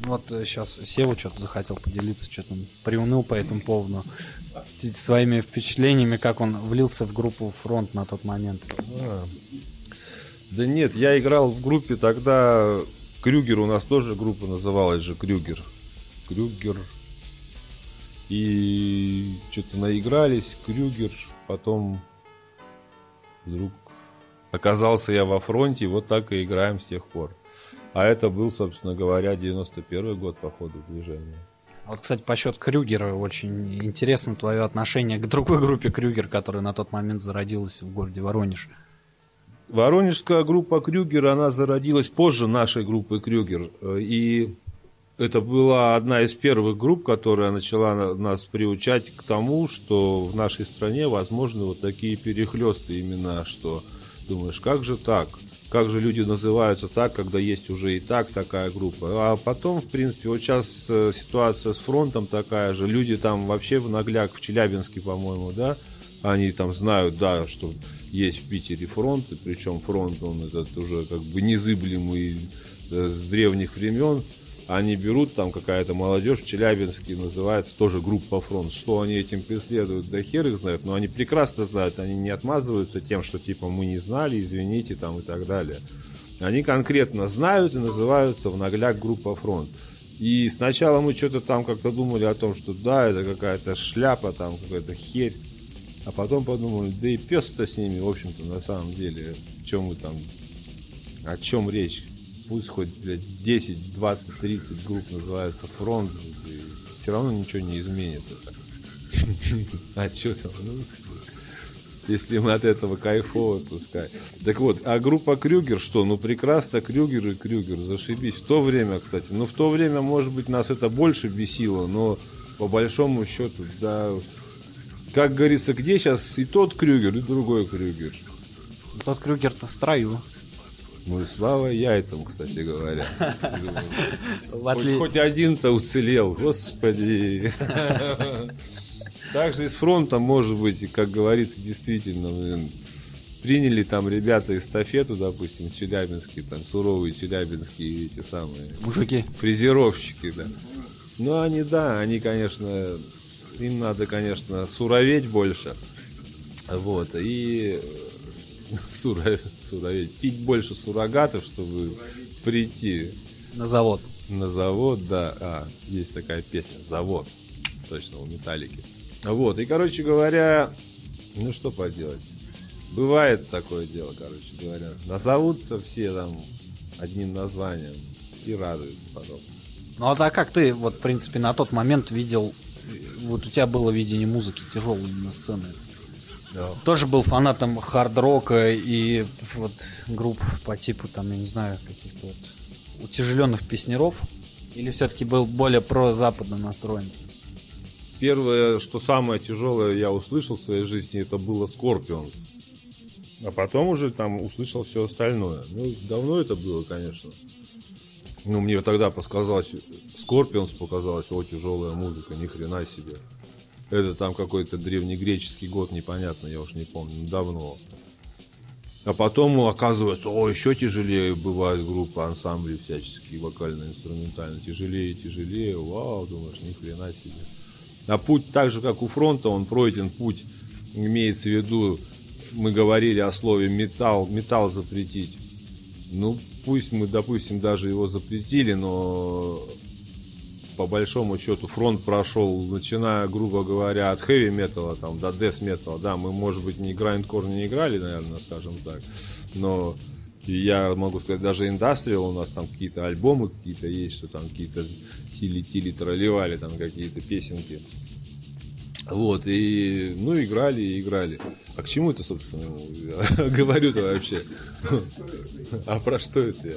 Вот сейчас Сева что-то захотел поделиться, что-то он приуныл по этому поводу. Своими впечатлениями, как он влился в группу «Фронт» на тот момент. А. Да нет, я играл в группе тогда... Крюгер у нас тоже группа называлась же Крюгер. Крюгер. И что-то наигрались, Крюгер. Потом вдруг оказался я во фронте, и вот так и играем с тех пор. А это был, собственно говоря, 91 год по ходу движения. Вот, кстати, по счету Крюгера очень интересно твое отношение к другой группе Крюгер, которая на тот момент зародилась в городе Воронеж. Воронежская группа Крюгер, она зародилась позже нашей группы Крюгер. И это была одна из первых групп, которая начала на- нас приучать к тому, что в нашей стране возможны вот такие перехлесты имена, что думаешь, как же так? Как же люди называются так, когда есть уже и так такая группа? А потом, в принципе, вот сейчас э, ситуация с фронтом такая же. Люди там вообще в нагляк, в Челябинске, по-моему, да, они там знают, да, что есть в Питере фронт, и причем фронт, он этот уже как бы незыблемый э, с древних времен. Они берут, там какая-то молодежь в Челябинске называется тоже группа фронт. Что они этим преследуют, да хер их знает, но они прекрасно знают, они не отмазываются тем, что типа мы не знали, извините, там и так далее. Они конкретно знают и называются в нагляк группа фронт. И сначала мы что-то там как-то думали о том, что да, это какая-то шляпа, там какая-то херь. А потом подумали, да и пес-то с ними, в общем-то, на самом деле, чем мы там, о чем речь. Пусть хоть, блядь, 10, 20, 30 групп называется фронт, все равно ничего не изменит. А что ну, если мы от этого кайфово, пускай. Так вот, а группа Крюгер что? Ну, прекрасно, Крюгер и Крюгер, зашибись. В то время, кстати, ну, в то время, может быть, нас это больше бесило, но по большому счету, да, как говорится, где сейчас и тот Крюгер, и другой Крюгер? Тот Крюгер-то в строю. Ну слава яйцам, кстати говоря. Хоть, хоть один-то уцелел, господи. Также и с фронтом, может быть, как говорится, действительно, приняли там ребята эстафету, допустим, челябинские, там суровые челябинские эти самые Мужики. фрезеровщики, да. Ну, они, да, они, конечно, им надо, конечно, суроветь больше. Вот, и э, суроветь, пить больше суррогатов, чтобы прийти На завод. на завод, да, а, есть такая песня, завод, точно, у Металлики. Вот, и, короче говоря, ну что поделать, бывает такое дело, короче говоря, назовутся все там одним названием и радуются потом. Ну а так как ты, вот, в принципе, на тот момент видел, вот у тебя было видение музыки тяжелой на сцены. Да. Тоже был фанатом хард-рока и вот групп по типу, там, я не знаю, каких-то вот утяжеленных песнеров? Или все-таки был более про-западно настроен? Первое, что самое тяжелое я услышал в своей жизни, это было Скорпион. А потом уже там услышал все остальное. Ну, давно это было, конечно. Ну, мне тогда показалось, Скорпионс показалось, о, тяжелая музыка, ни хрена себе. Это там какой-то древнегреческий год, непонятно, я уж не помню, ну, давно. А потом оказывается, о, еще тяжелее бывают группы, ансамбли всяческие, вокально-инструментально. Тяжелее, тяжелее, вау, думаешь, ни хрена себе. А путь так же, как у фронта, он пройден путь, имеется в виду, мы говорили о слове металл, металл запретить. Ну, пусть мы, допустим, даже его запретили, но по большому счету фронт прошел, начиная, грубо говоря, от хэви металла там, до дес металла. Да, мы, может быть, не грайндкор не играли, наверное, скажем так, но я могу сказать, даже индастриал у нас там какие-то альбомы какие-то есть, что там какие-то тили-тили тролливали там какие-то песенки. Вот, и, ну, играли и играли. А к чему это, собственно, говорю-то вообще? А про что это я?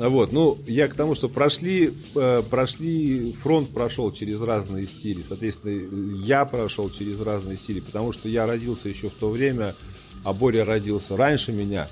А Вот, ну, я к тому, что прошли, э, прошли, фронт прошел через разные стили, соответственно, я прошел через разные стили, потому что я родился еще в то время, а Боря родился раньше меня,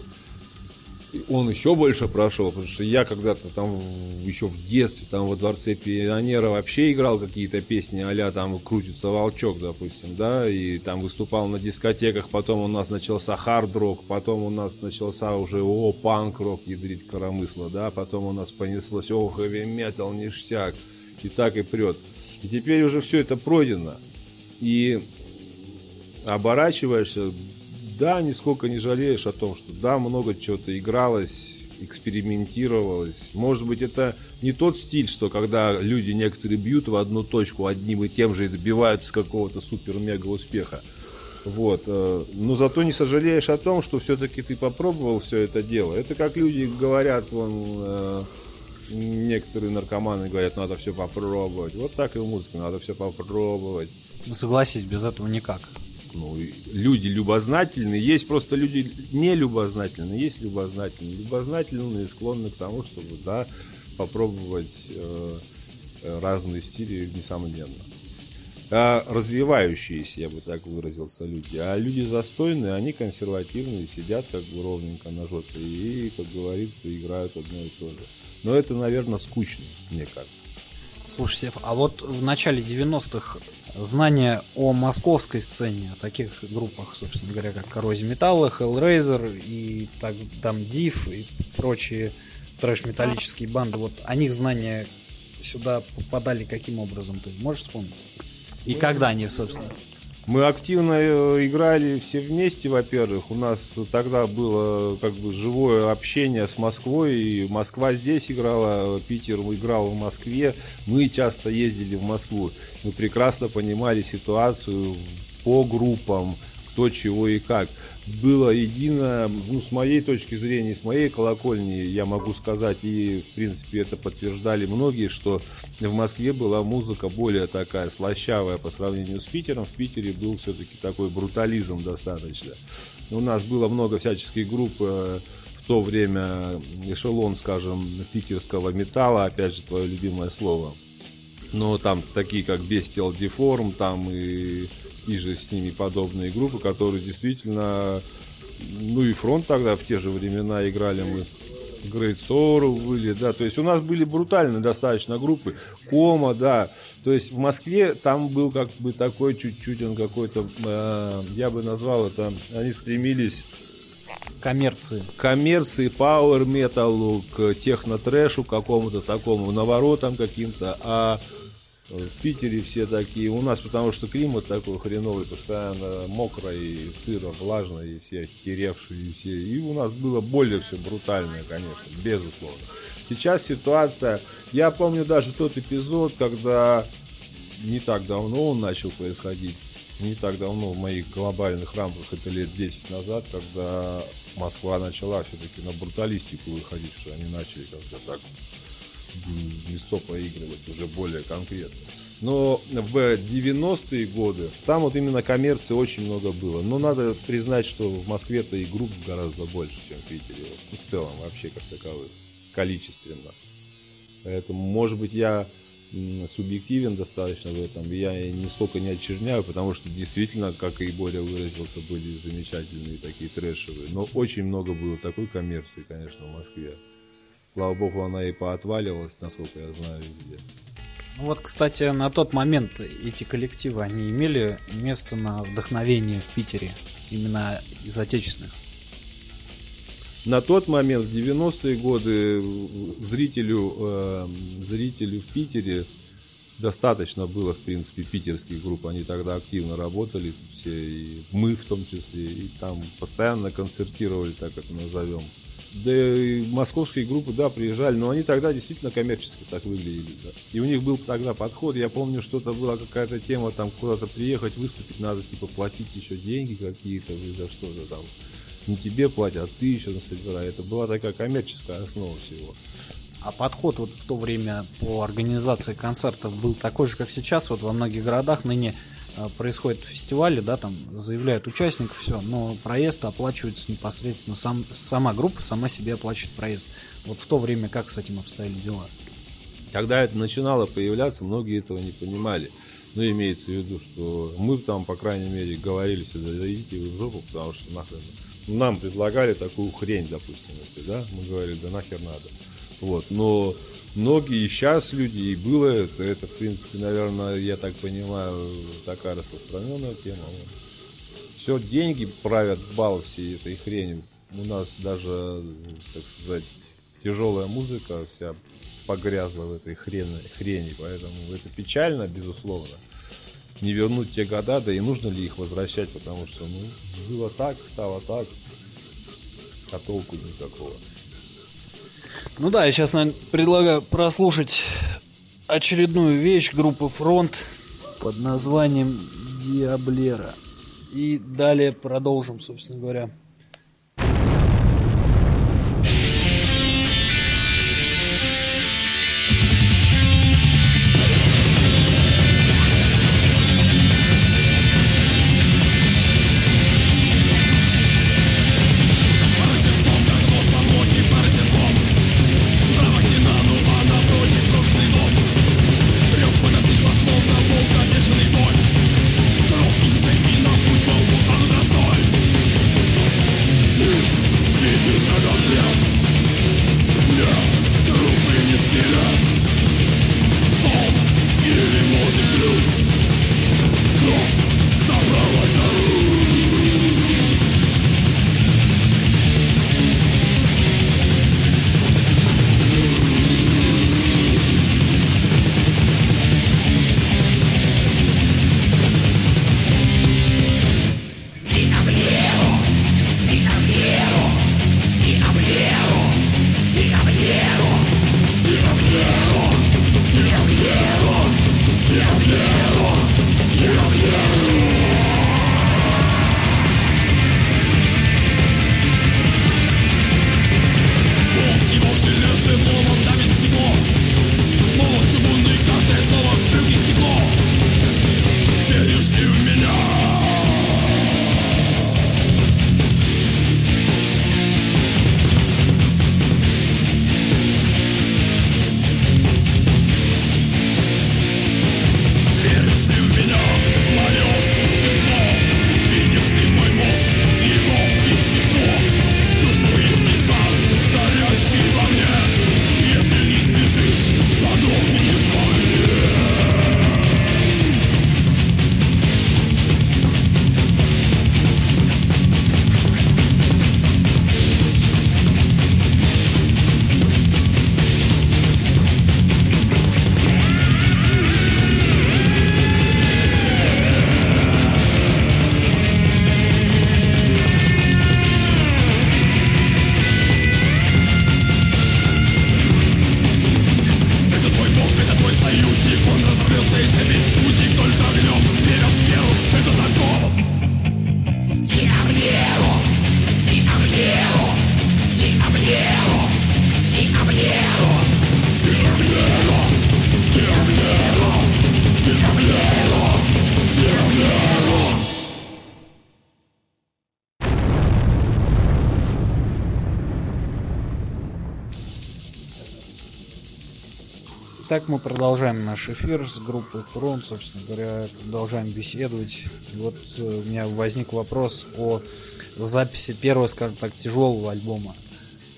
он еще больше прошел, потому что я когда-то там в- еще в детстве, там во дворце пионера вообще играл какие-то песни, а там крутится волчок, допустим, да, и там выступал на дискотеках, потом у нас начался хард-рок, потом у нас начался уже о панк-рок, ядрить коромысло, да, потом у нас понеслось о хэви-метал, ништяк, и так и прет. И теперь уже все это пройдено. И оборачиваешься, да, нисколько не жалеешь о том, что да, много чего-то игралось, экспериментировалось. Может быть, это не тот стиль, что когда люди некоторые бьют в одну точку одним и тем же и добиваются какого-то супер-мега успеха. Вот. э, Но зато не сожалеешь о том, что все-таки ты попробовал все это дело. Это как люди говорят, вон, э, некоторые наркоманы говорят, надо все попробовать. Вот так и в музыке, надо все попробовать согласись, без этого никак. Ну, люди любознательные, есть просто люди нелюбознательные, есть любознательные. Любознательные склонны к тому, чтобы, да, попробовать э, э, разные стили, несомненно. А развивающиеся, я бы так выразился, люди. А люди застойные, они консервативные, сидят как бы ровненько на жопе и, как говорится, играют одно и то же. Но это, наверное, скучно, мне кажется. Слушай, Сев, а вот в начале 90-х знания о московской сцене, о таких группах, собственно говоря, как Коррозия Металла, Hellraiser и так, там Div и прочие трэш-металлические банды, вот о них знания сюда попадали каким образом, ты можешь вспомнить? И когда они, собственно? Мы активно э, играли все вместе, во-первых. У нас тогда было как бы живое общение с Москвой. И Москва здесь играла, Питер играл в Москве. Мы часто ездили в Москву. Мы прекрасно понимали ситуацию по группам, кто чего и как. Было едино, ну, с моей точки зрения, с моей колокольни, я могу сказать, и, в принципе, это подтверждали многие, что в Москве была музыка более такая слащавая по сравнению с Питером. В Питере был все-таки такой брутализм достаточно. У нас было много всяческих групп, э, в то время эшелон, скажем, питерского металла, опять же, твое любимое слово. Но там такие, как Bestial Deform, там и, и же с ними подобные группы, которые действительно... Ну и фронт тогда в те же времена играли мы. Great Sorrow были, да, то есть у нас были брутальные достаточно группы, Кома, да, то есть в Москве там был как бы такой чуть-чуть он какой-то, э, я бы назвал это, они стремились Коммерции. коммерции, пауэр металлу, к техно-трэшу какому-то такому, наворотам каким-то, а в Питере все такие, у нас потому что климат такой хреновый, постоянно мокрый, сыро, влажный, и все охеревшие, и все, и у нас было более все брутальное, конечно, безусловно. Сейчас ситуация, я помню даже тот эпизод, когда не так давно он начал происходить, не так давно в моих глобальных рамках, это лет 10 назад, когда Москва начала все-таки на бруталистику выходить, что они начали как-то так лицо поигрывать уже более конкретно. Но в 90-е годы там вот именно коммерции очень много было. Но надо признать, что в Москве-то и групп гораздо больше, чем в Питере. Вот, в целом вообще как таковых. Количественно. Поэтому, может быть, я субъективен достаточно в этом. Я нисколько не очерняю, потому что действительно, как и Боря выразился, были замечательные такие трэшевые. Но очень много было такой коммерции, конечно, в Москве. Слава богу, она и поотваливалась, насколько я знаю, везде. Ну вот, кстати, на тот момент эти коллективы, они имели место на вдохновение в Питере, именно из отечественных. На тот момент, в 90-е годы, зрителю, э, зрителю в Питере достаточно было, в принципе, питерских групп. Они тогда активно работали все, и мы в том числе. И там постоянно концертировали, так это назовем. Да и московские группы, да, приезжали, но они тогда действительно коммерчески так выглядели. Да. И у них был тогда подход, я помню, что-то была какая-то тема, там куда-то приехать, выступить, надо типа платить еще деньги какие-то за что-то там. Не тебе платят, а ты еще насобирай. Это была такая коммерческая основа всего. А подход вот в то время по организации концертов был такой же, как сейчас. Вот во многих городах ныне э, происходят фестивали, да, там заявляют участников, все, но проезд оплачивается непосредственно сам, сама группа, сама себе оплачивает проезд. Вот в то время как с этим обстояли дела? Когда это начинало появляться, многие этого не понимали. Ну, имеется в виду, что мы там, по крайней мере, говорили всегда, да идите в жопу, потому что нахрен. Нам предлагали такую хрень, допустим, если, да, мы говорили, да нахер надо. Вот, но многие сейчас люди, и было это, это, в принципе, наверное, я так понимаю, такая распространенная тема. Все, деньги правят бал всей этой хрени. У нас даже, так сказать, тяжелая музыка вся погрязла в этой хрени, хрени, поэтому это печально, безусловно. Не вернуть те года, да и нужно ли их возвращать, потому что, ну, было так, стало так, а толку никакого. Ну да, я сейчас, наверное, предлагаю прослушать очередную вещь группы Фронт под названием Диаблера. И далее продолжим, собственно говоря. Итак, мы продолжаем наш эфир с группой Фронт, собственно говоря, продолжаем беседовать. И вот э, у меня возник вопрос о записи первого, скажем так, тяжелого альбома.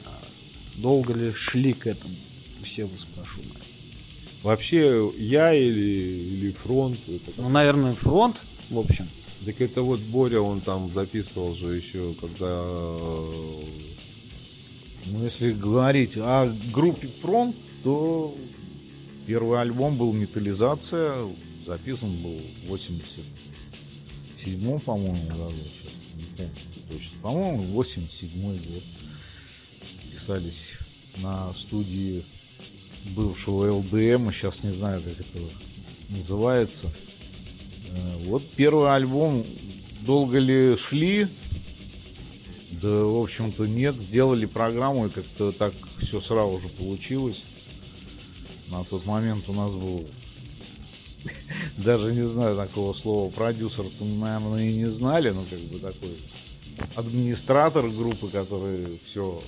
А, Долго ли шли к этому? Все вы спрошу. Вообще, я или, или фронт, это Ну, наверное, Фронт, в общем. Так это вот Боря, он там записывал же еще, когда... э, Ну, если говорить о группе Фронт, то Первый альбом был «Металлизация», записан был в 87 по-моему, году, сейчас не помню точно. По-моему, 87 год. Писались на студии бывшего ЛДМ, сейчас не знаю, как это называется. Э, Вот первый альбом долго ли шли? Да, в общем-то, нет. Сделали программу, и как-то так все сразу же получилось. На тот момент у нас был даже не знаю такого слова продюсер, наверное, и не знали, но как бы такой администратор группы, который все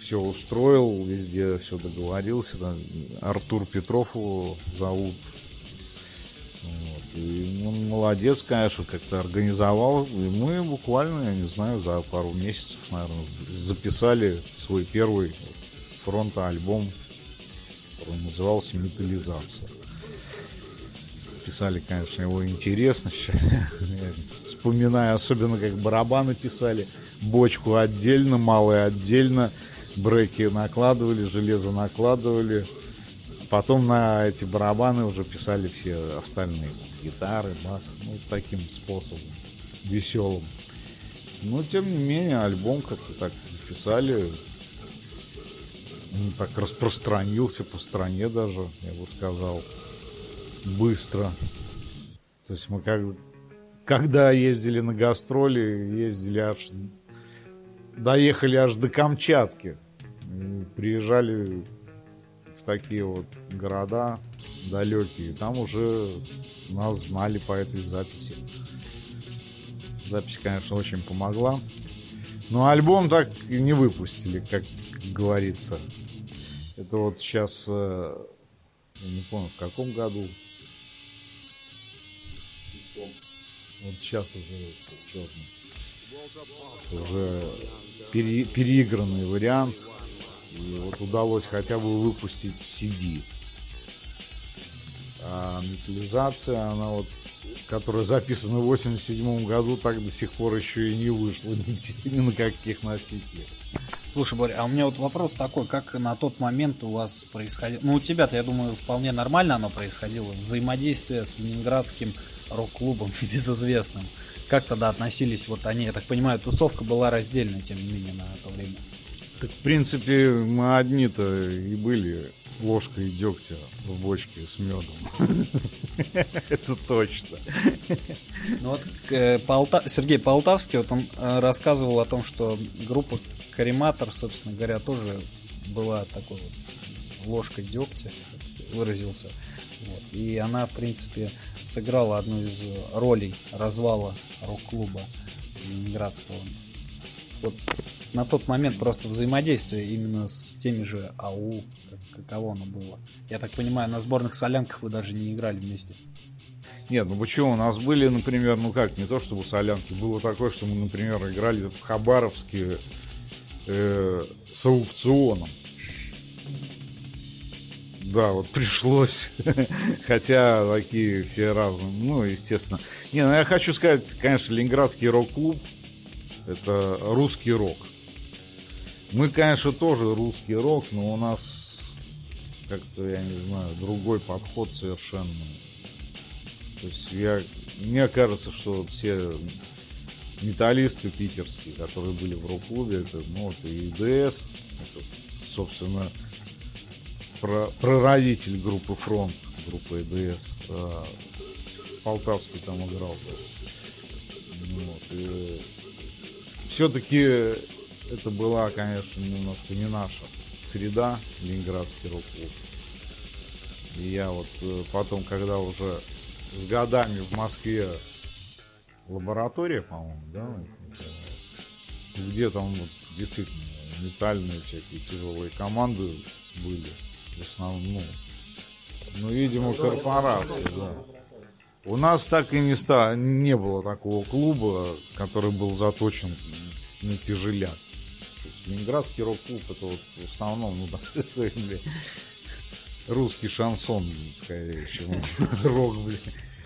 все устроил, везде все договорился. да. Артур Петров его зовут. Вот. И он молодец, конечно, как-то организовал. И мы буквально, я не знаю, за пару месяцев, наверное, записали свой первый фронта-альбом, который назывался «Металлизация». Писали, конечно, его интересно. Вспоминаю, особенно как барабаны писали. Бочку отдельно, малые отдельно. Бреки накладывали, железо накладывали. Потом на эти барабаны уже писали все остальные. Гитары, бас. Ну, таким способом. Веселым. Но, тем не менее, альбом как-то так записали. Так распространился по стране даже, я бы сказал. Быстро. То есть мы как, когда ездили на гастроли, ездили аж... Доехали аж до Камчатки. Приезжали в такие вот города далекие. Там уже нас знали по этой записи. Запись, конечно, очень помогла. Но альбом так и не выпустили, как говорится. Это вот сейчас, э, не помню, в каком году. Вот сейчас уже черный. Уже пере- переигранный вариант. И вот удалось хотя бы выпустить CD. А металлизация, она вот, которая записана в 87 году, так до сих пор еще и не вышла нигде, ни на каких носителях. Слушай, Боря, а у меня вот вопрос такой, как на тот момент у вас происходило... Ну, у тебя-то, я думаю, вполне нормально оно происходило. Взаимодействие с ленинградским рок-клубом небезызвестным. Как тогда относились вот они? Я так понимаю, тусовка была раздельна, тем не менее, на то время. Так, в принципе, мы одни-то и были ложкой дегтя в бочке с медом. Это точно. Ну вот э, Сергей Полтавский, вот он э, рассказывал о том, что группа Кариматор, собственно говоря, тоже была такой вот ложкой дегтя, выразился. Вот. И она, в принципе, сыграла одну из ролей развала рок-клуба ленинградского. Вот на тот момент просто взаимодействие именно с теми же АУ, как- каково оно было. Я так понимаю, на сборных солянках вы даже не играли вместе. Нет, ну почему? У нас были, например, ну как, не то чтобы солянки, было такое, что мы, например, играли в Хабаровске э, с аукционом. Да, вот пришлось. Хотя такие все разные. Ну, естественно. Не, ну я хочу сказать, конечно, Ленинградский рок-клуб это русский рок. Мы, конечно, тоже русский рок, но у нас как-то, я не знаю, другой подход совершенно. То есть я, мне кажется, что все металлисты питерские, которые были в рок-клубе, это, ну, и ИДС, это, собственно, прародитель группы Фронт, группы ИДС. а, Полтавский там играл. Ну, вот, все-таки это была, конечно, немножко не наша среда, Ленинградский рок-клуб. И я вот э, потом, когда уже с годами в Москве лаборатория, по-моему, да, где там вот действительно метальные всякие тяжелые команды были в основном, ну, видимо, корпорации, да. У нас так и не, ста, не было такого клуба, который был заточен на тяжеляк. То есть Ленинградский рок-клуб это вот в основном, ну, блин, русский шансон, скорее, чем рок, блин.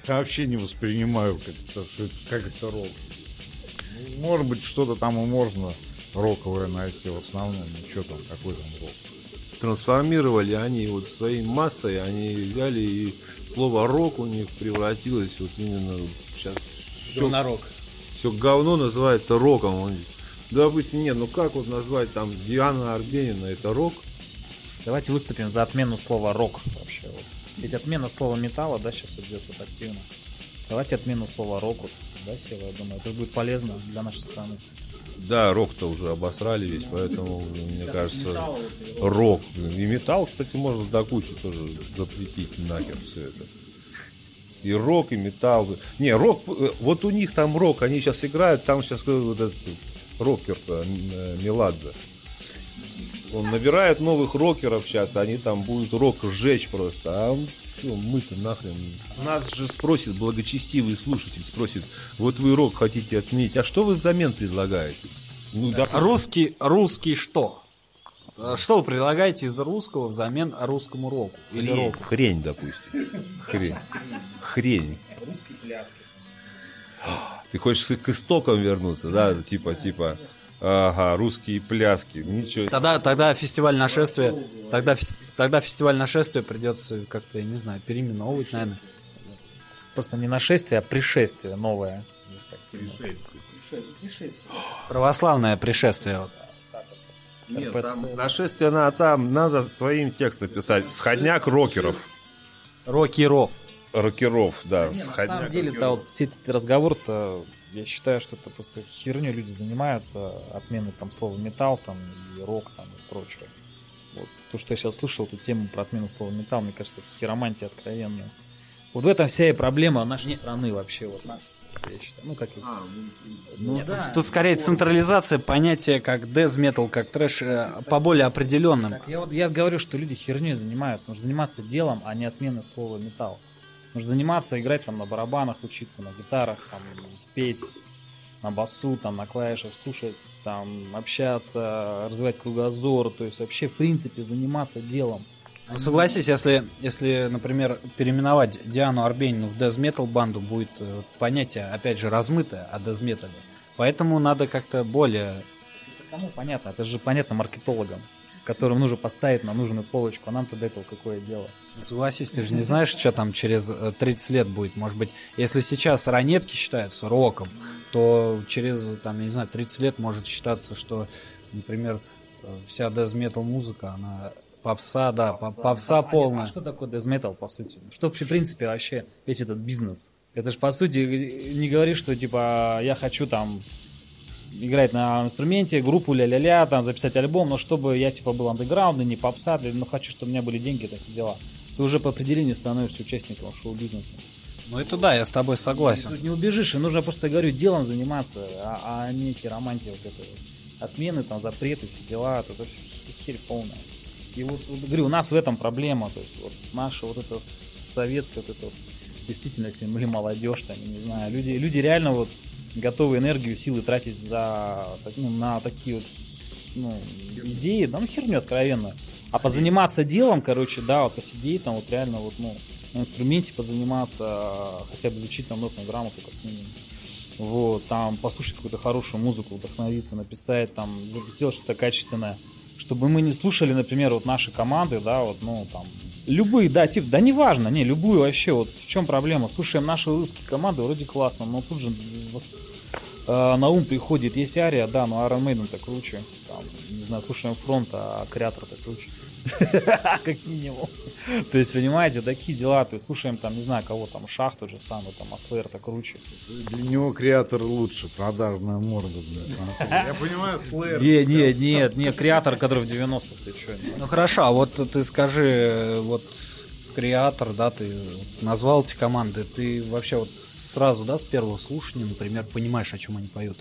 Я вообще не воспринимаю, как это, как это рок. Ну, Может быть, что-то там и можно роковое найти в основном. Ну, что там, какой там рок? трансформировали они вот своей массой, они взяли и слово рок у них превратилось вот именно сейчас все, Говнорок. все говно называется роком. Он- Допустим, нет, ну как вот назвать там Диана Арбенина, это рок? Давайте выступим за отмену слова рок вообще. Вот. Ведь отмена слова металла, да, сейчас идет вот активно. Давайте отмену слова рок, вот, да, Сева, я думаю, это будет полезно для нашей страны. Да, рок-то уже обосрали весь, поэтому, мне кажется, рок. И металл, кстати, можно до кучи тоже запретить нахер все это. И рок, и металл. Не, рок, э, вот у них там рок, они сейчас играют, там сейчас вот этот рокер-то, э, Меладзе. Он набирает новых рокеров сейчас, они там будут рок сжечь просто. А ну, мы-то нахрен. Нас же спросит благочестивый слушатель, спросит, вот вы рок хотите отменить, а что вы взамен предлагаете? Ну, да, Русский, русский что? А Что вы предлагаете из русского взамен русскому року? Или хрень, року? хрень, допустим. Хрень. Хрень. Русские пляски. Ты хочешь к истокам вернуться, да? Типа, типа, ага, русские пляски. Ничего. Тогда, тогда фестиваль нашествия, тогда, тогда фестиваль нашествия придется как-то, я не знаю, переименовывать, наверное. Просто не нашествие, а пришествие новое. Православное пришествие. вот. Нет, там нашествие на там надо своим текстом писать. Сходняк рокеров. Рок и рок. Рокеров, да. Не, на сходняк самом деле, рокеров. да, вот все эти разговоры-то, я считаю, что это просто херню люди занимаются, отмены там слова металл там и рок там и прочее. Вот. То, что я сейчас слышал, эту тему про отмену слова металл, мне кажется, хиромантия откровенная. Вот в этом вся и проблема нашей страны вообще, вот я считаю. Ну, как и... Ну, да. Тут скорее централизация понятия как death metal, как трэш э, по более определенным. Так, я вот я говорю, что люди херней занимаются. Нужно заниматься делом, а не отменой слова металл. Нужно заниматься, играть там на барабанах, учиться на гитарах, там, петь на басу, там, на клавишах, слушать, там, общаться, развивать кругозор, то есть вообще, в принципе, заниматься делом. Ну, Согласись, если, если, например, переименовать Диану Арбенину в metal банду, будет э, понятие, опять же, размытое о metal. Поэтому надо как-то более... Это кому понятно? Это же понятно маркетологам, которым нужно поставить на нужную полочку, а нам-то до этого какое дело? Согласись, ты же не знаешь, что там через э, 30 лет будет. Может быть, если сейчас ранетки считаются роком, то через, там, я не знаю, 30 лет может считаться, что, например, э, вся metal музыка, она попса, да, по- попса А полная. что такое metal, по сути? Что вообще, в принципе, вообще весь этот бизнес? Это же, по сути, не говоришь, что, типа, я хочу там играть на инструменте, группу ля-ля-ля, там, записать альбом, но чтобы я, типа, был андеграундный, не попса, но хочу, чтобы у меня были деньги, это все дела. Ты уже по определению становишься участником шоу-бизнеса. Ну это да, я с тобой согласен. Тут не убежишь, и нужно просто, говорю, делом заниматься, а, а не хиромантией вот этой вот. Отмены, там, запреты, все дела, это все херь полная. И вот, вот, говорю, у нас в этом проблема, то есть вот наша вот эта советская вот эта вот действительность или молодежь, там, не знаю, люди, люди реально вот готовы энергию, силы тратить за, ну, на такие вот ну, идеи, да, ну херню откровенно. А позаниматься делом, короче, да, вот посидеть там вот реально вот, ну, на инструменте позаниматься, хотя бы изучить там нотную грамоту как минимум. Вот, там послушать какую-то хорошую музыку, вдохновиться, написать, там, сделать что-то качественное. Чтобы мы не слушали, например, вот наши команды, да, вот, ну, там, любые, да, типа, да неважно, не, любую вообще, вот в чем проблема? Слушаем наши русские команды, вроде классно, но тут же э, на ум приходит, есть Ария, да, но Iron Maiden-то круче, там, не знаю, слушаем Фронт, а Креатор-то круче. Как минимум. То есть, понимаете, такие дела, то есть слушаем там, не знаю, кого там, Шах тот же самый, там, Аслэр-то круче. Для него креатор лучше, продажная морда, блядь. Я понимаю, Слэр. Не, не, нет, не, Креатор, который в 90-х, ты что? Ну хорошо, а вот ты скажи, вот креатор, да, ты назвал эти команды, ты вообще вот сразу, да, с первого слушания, например, понимаешь, о чем они поют?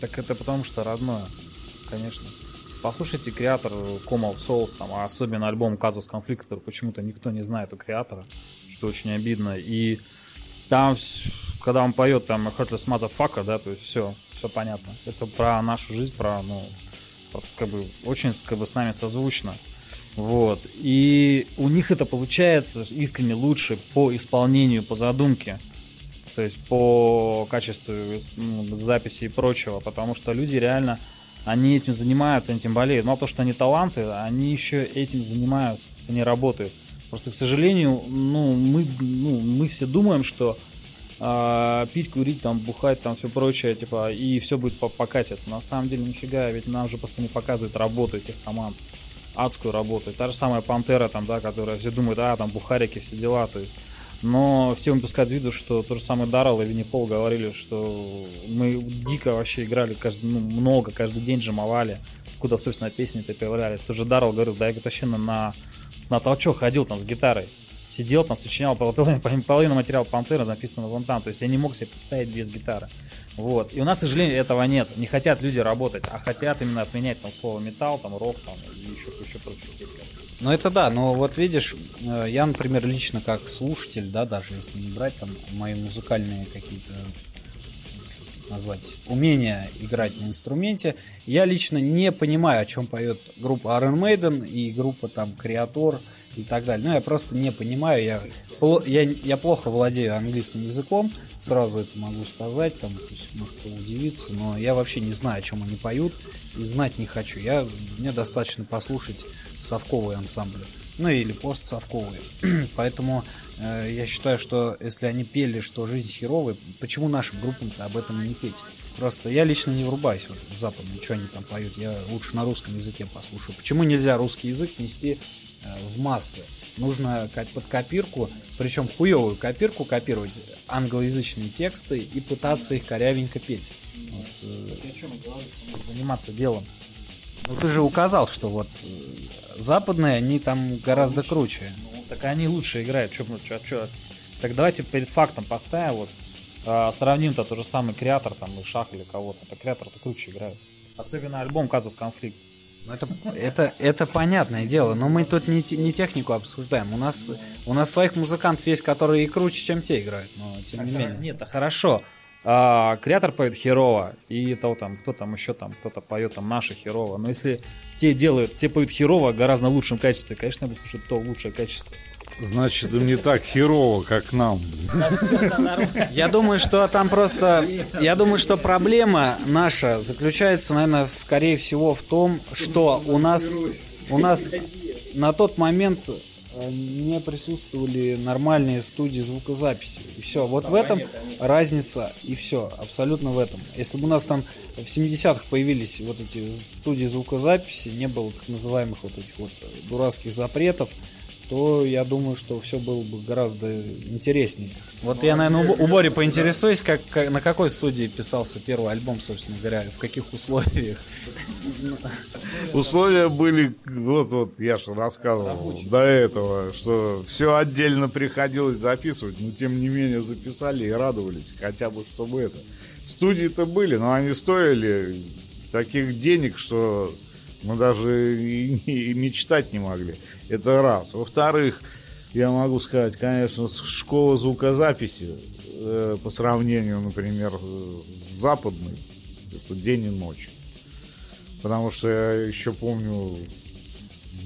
Так это потому что родное, конечно. Послушайте креатор Coma of Souls, там, а особенно альбом Казус Конфликт, который почему-то никто не знает у креатора, что очень обидно. И там, когда он поет там Heartless Motherfucker, да, то есть все, все понятно. Это про нашу жизнь, про, ну, как бы очень как бы с нами созвучно. Вот. И у них это получается искренне лучше по исполнению, по задумке. То есть по качеству ну, записи и прочего. Потому что люди реально они этим занимаются, они этим болеют. Мало того, что они таланты, они еще этим занимаются, они работают. Просто, к сожалению, ну, мы, ну, мы все думаем, что а, пить, курить, там, бухать, там, все прочее, типа, и все будет по покатит. На самом деле, нифига, ведь нам же просто не показывают работу этих команд, адскую работу. Та же самая Пантера, там, да, которая все думают, а, там, бухарики, все дела, то есть. Но все выпускают виду, что то же самое Даррелл или Непол говорили, что мы дико вообще играли каждый, ну, много, каждый день жемовали, куда, собственно, песни-то появлялись. Тоже Даррелл говорил, да, я вообще на, на толчок ходил там с гитарой сидел там, сочинял половину, половину материала Пантеры написано вон там. То есть я не мог себе представить без гитары. Вот. И у нас, к сожалению, этого нет. Не хотят люди работать, а хотят именно отменять там слово металл, там рок, там и еще, еще прочее. Ну это да, но вот видишь, э, я, например, лично как слушатель, да, даже если не брать там мои музыкальные какие-то назвать умения играть на инструменте, я лично не понимаю, о чем поет группа Iron Maiden и группа там Creator и так далее. Ну, я просто не понимаю, я, я, я плохо владею английским языком, сразу это могу сказать, там, пусть может удивиться, но я вообще не знаю, о чем они поют, и знать не хочу. Я, мне достаточно послушать совковые ансамбли, ну или постсовковые. Поэтому э, я считаю, что если они пели, что жизнь херовая, почему нашим группам-то об этом не петь? Просто я лично не врубаюсь вот, в западном, что они там поют. Я лучше на русском языке послушаю. Почему нельзя русский язык нести Э, в массы. Нужно под копирку, причем хуевую копирку копировать англоязычные тексты и пытаться их корявенько петь. Вот, э, заниматься делом. Ну ты же указал, что вот э, западные, они там гораздо лучше. круче. Ну, так они лучше играют. Чё, ну, чё, чё? Так давайте перед фактом поставим, вот, э, сравним-то тот же самый креатор, там, и Шах или кого-то. Так креатор-то круче играет. Особенно альбом «Казус Конфликт». Ну, это, это, это понятное дело, но мы тут не, не технику обсуждаем. У нас, у нас своих музыкантов есть, которые и круче, чем те играют, но тем не менее. Нет, это хорошо. А, креатор поет херово, и то там, кто там еще там, кто-то поет там наше херово. Но если те делают, те поют херово гораздо лучшем качестве, конечно, буду слушать то лучшее качество. Значит, им не так херово, как нам. Я думаю, что там просто... Я думаю, что проблема наша заключается, наверное, скорее всего в том, что у нас, у нас на тот момент э, не присутствовали нормальные студии звукозаписи. И все. Вот в этом разница, и все. Абсолютно в этом. Если бы у нас там в 70-х появились вот эти студии звукозаписи, не было так называемых вот этих вот дурацких запретов, то я думаю, что все было бы гораздо интереснее. Вот я, наверное, у Бори поинтересуюсь, как, как, на какой студии писался первый альбом, собственно говоря, в каких условиях. Условия были, вот, вот, я же рассказывал до этого, что все отдельно приходилось записывать, но тем не менее записали и радовались, хотя бы чтобы это. Студии-то были, но они стоили таких денег, что мы даже и, и мечтать не могли. Это раз. Во-вторых, я могу сказать, конечно, школа звукозаписи э, по сравнению, например, с западной, это день и ночь. Потому что я еще помню,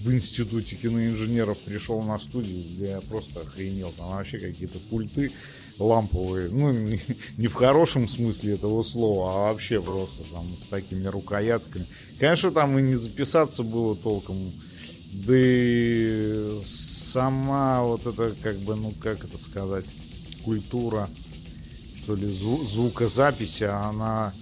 в институте киноинженеров пришел на студию, где я просто охренел. Там вообще какие-то пульты ламповые. Ну, не, не в хорошем смысле этого слова, а вообще просто там с такими рукоятками. Конечно, там и не записаться было толком. Да и сама вот эта, как бы, ну, как это сказать, культура, что ли, зву- звукозаписи, она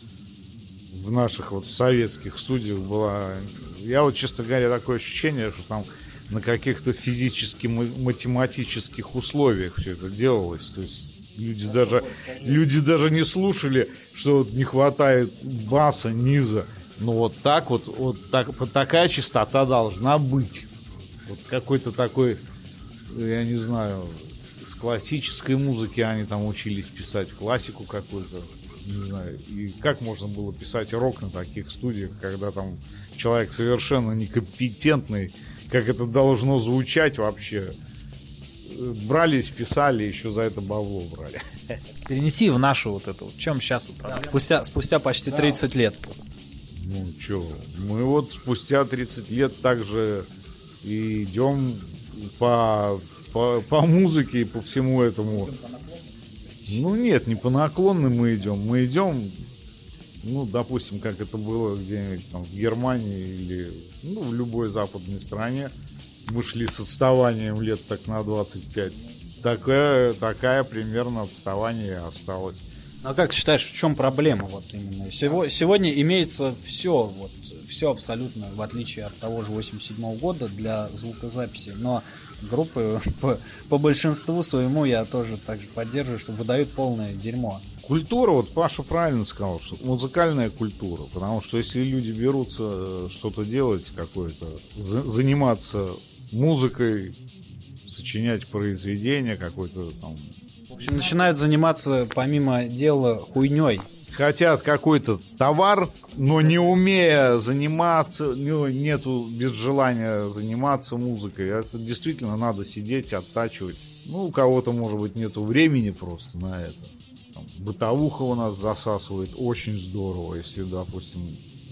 в наших вот советских студиях была... Я вот, честно говоря, такое ощущение, что там на каких-то физически математических условиях все это делалось. То есть люди даже, люди даже не слушали, что вот не хватает баса, низа. Но вот так вот, вот, так, вот такая частота должна быть. Вот какой-то такой, я не знаю, с классической музыки они там учились писать классику какую-то. Не знаю. И как можно было писать рок на таких студиях, когда там человек совершенно некомпетентный, как это должно звучать вообще брались, писали, еще за это бабло брали. Перенеси в нашу вот эту, в чем сейчас вот Спустя, спустя почти 30 лет. Ну, что, мы вот спустя 30 лет также идем по, по, по музыке и по всему этому. Ну нет, не по наклонным мы идем. Мы идем ну, допустим, как это было где-нибудь там в Германии или ну, в любой западной стране, мы шли с отставанием лет так на 25. Такая, такая примерно отставание осталось. А как считаешь, в чем проблема вот именно? Сего- сегодня имеется все, вот, все абсолютно, в отличие от того же 87 года для звукозаписи, но группы по, по большинству своему я тоже также поддерживаю, что выдают полное дерьмо. Культура, вот Паша правильно сказал, что музыкальная культура, потому что если люди берутся э, что-то делать, какое-то, за- заниматься музыкой, сочинять произведения, какой-то там общем, начинают заниматься помимо дела хуйней. хотят какой-то товар, но не умея заниматься, ну, нету без желания заниматься музыкой. Это действительно надо сидеть, оттачивать. Ну, у кого-то, может быть, нету времени просто на это. Там, бытовуха у нас засасывает очень здорово, если, допустим,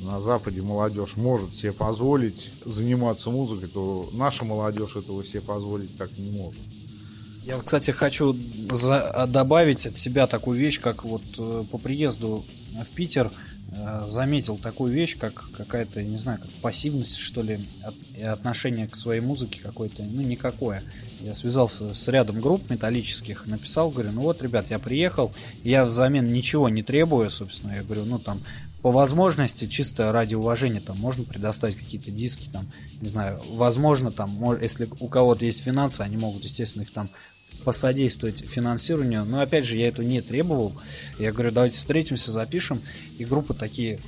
на Западе молодежь может себе позволить заниматься музыкой, то наша молодежь этого себе позволить так не может. Я, кстати, хочу за- добавить от себя такую вещь, как вот э, по приезду в Питер э, заметил такую вещь, как какая-то, не знаю, как пассивность, что ли, от- отношение к своей музыке какое-то, ну, никакое. Я связался с рядом групп металлических, написал, говорю, ну вот, ребят, я приехал, я взамен ничего не требую, собственно, я говорю, ну, там, по возможности, чисто ради уважения, там, можно предоставить какие-то диски, там, не знаю, возможно, там, если у кого-то есть финансы, они могут, естественно, их там посодействовать финансированию. Но опять же, я этого не требовал. Я говорю, давайте встретимся, запишем. И группы такие,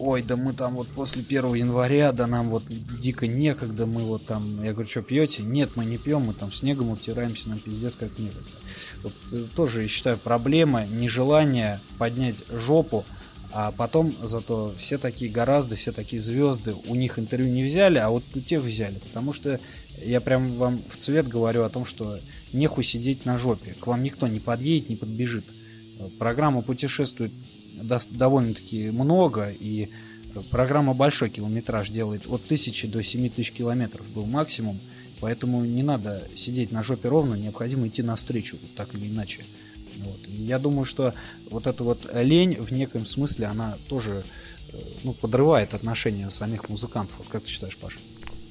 ой, да мы там вот после 1 января, да нам вот дико некогда, мы вот там, я говорю, что пьете? Нет, мы не пьем, мы там снегом обтираемся, нам пиздец как некогда. Вот э, тоже, я считаю, проблема, нежелание поднять жопу, а потом зато все такие гораздо, все такие звезды, у них интервью не взяли, а вот у тех взяли. Потому что я прям вам в цвет говорю о том, что нехуй сидеть на жопе. К вам никто не подъедет, не подбежит. Программа путешествует довольно-таки много, и э, программа большой километраж делает от 1000 до 7000 километров был максимум. Поэтому не надо сидеть на жопе ровно, необходимо идти навстречу, вот так или иначе. Вот. Я думаю, что вот эта вот лень в неком смысле, она тоже э, ну, подрывает отношения самих музыкантов. Вот как ты считаешь, Паша?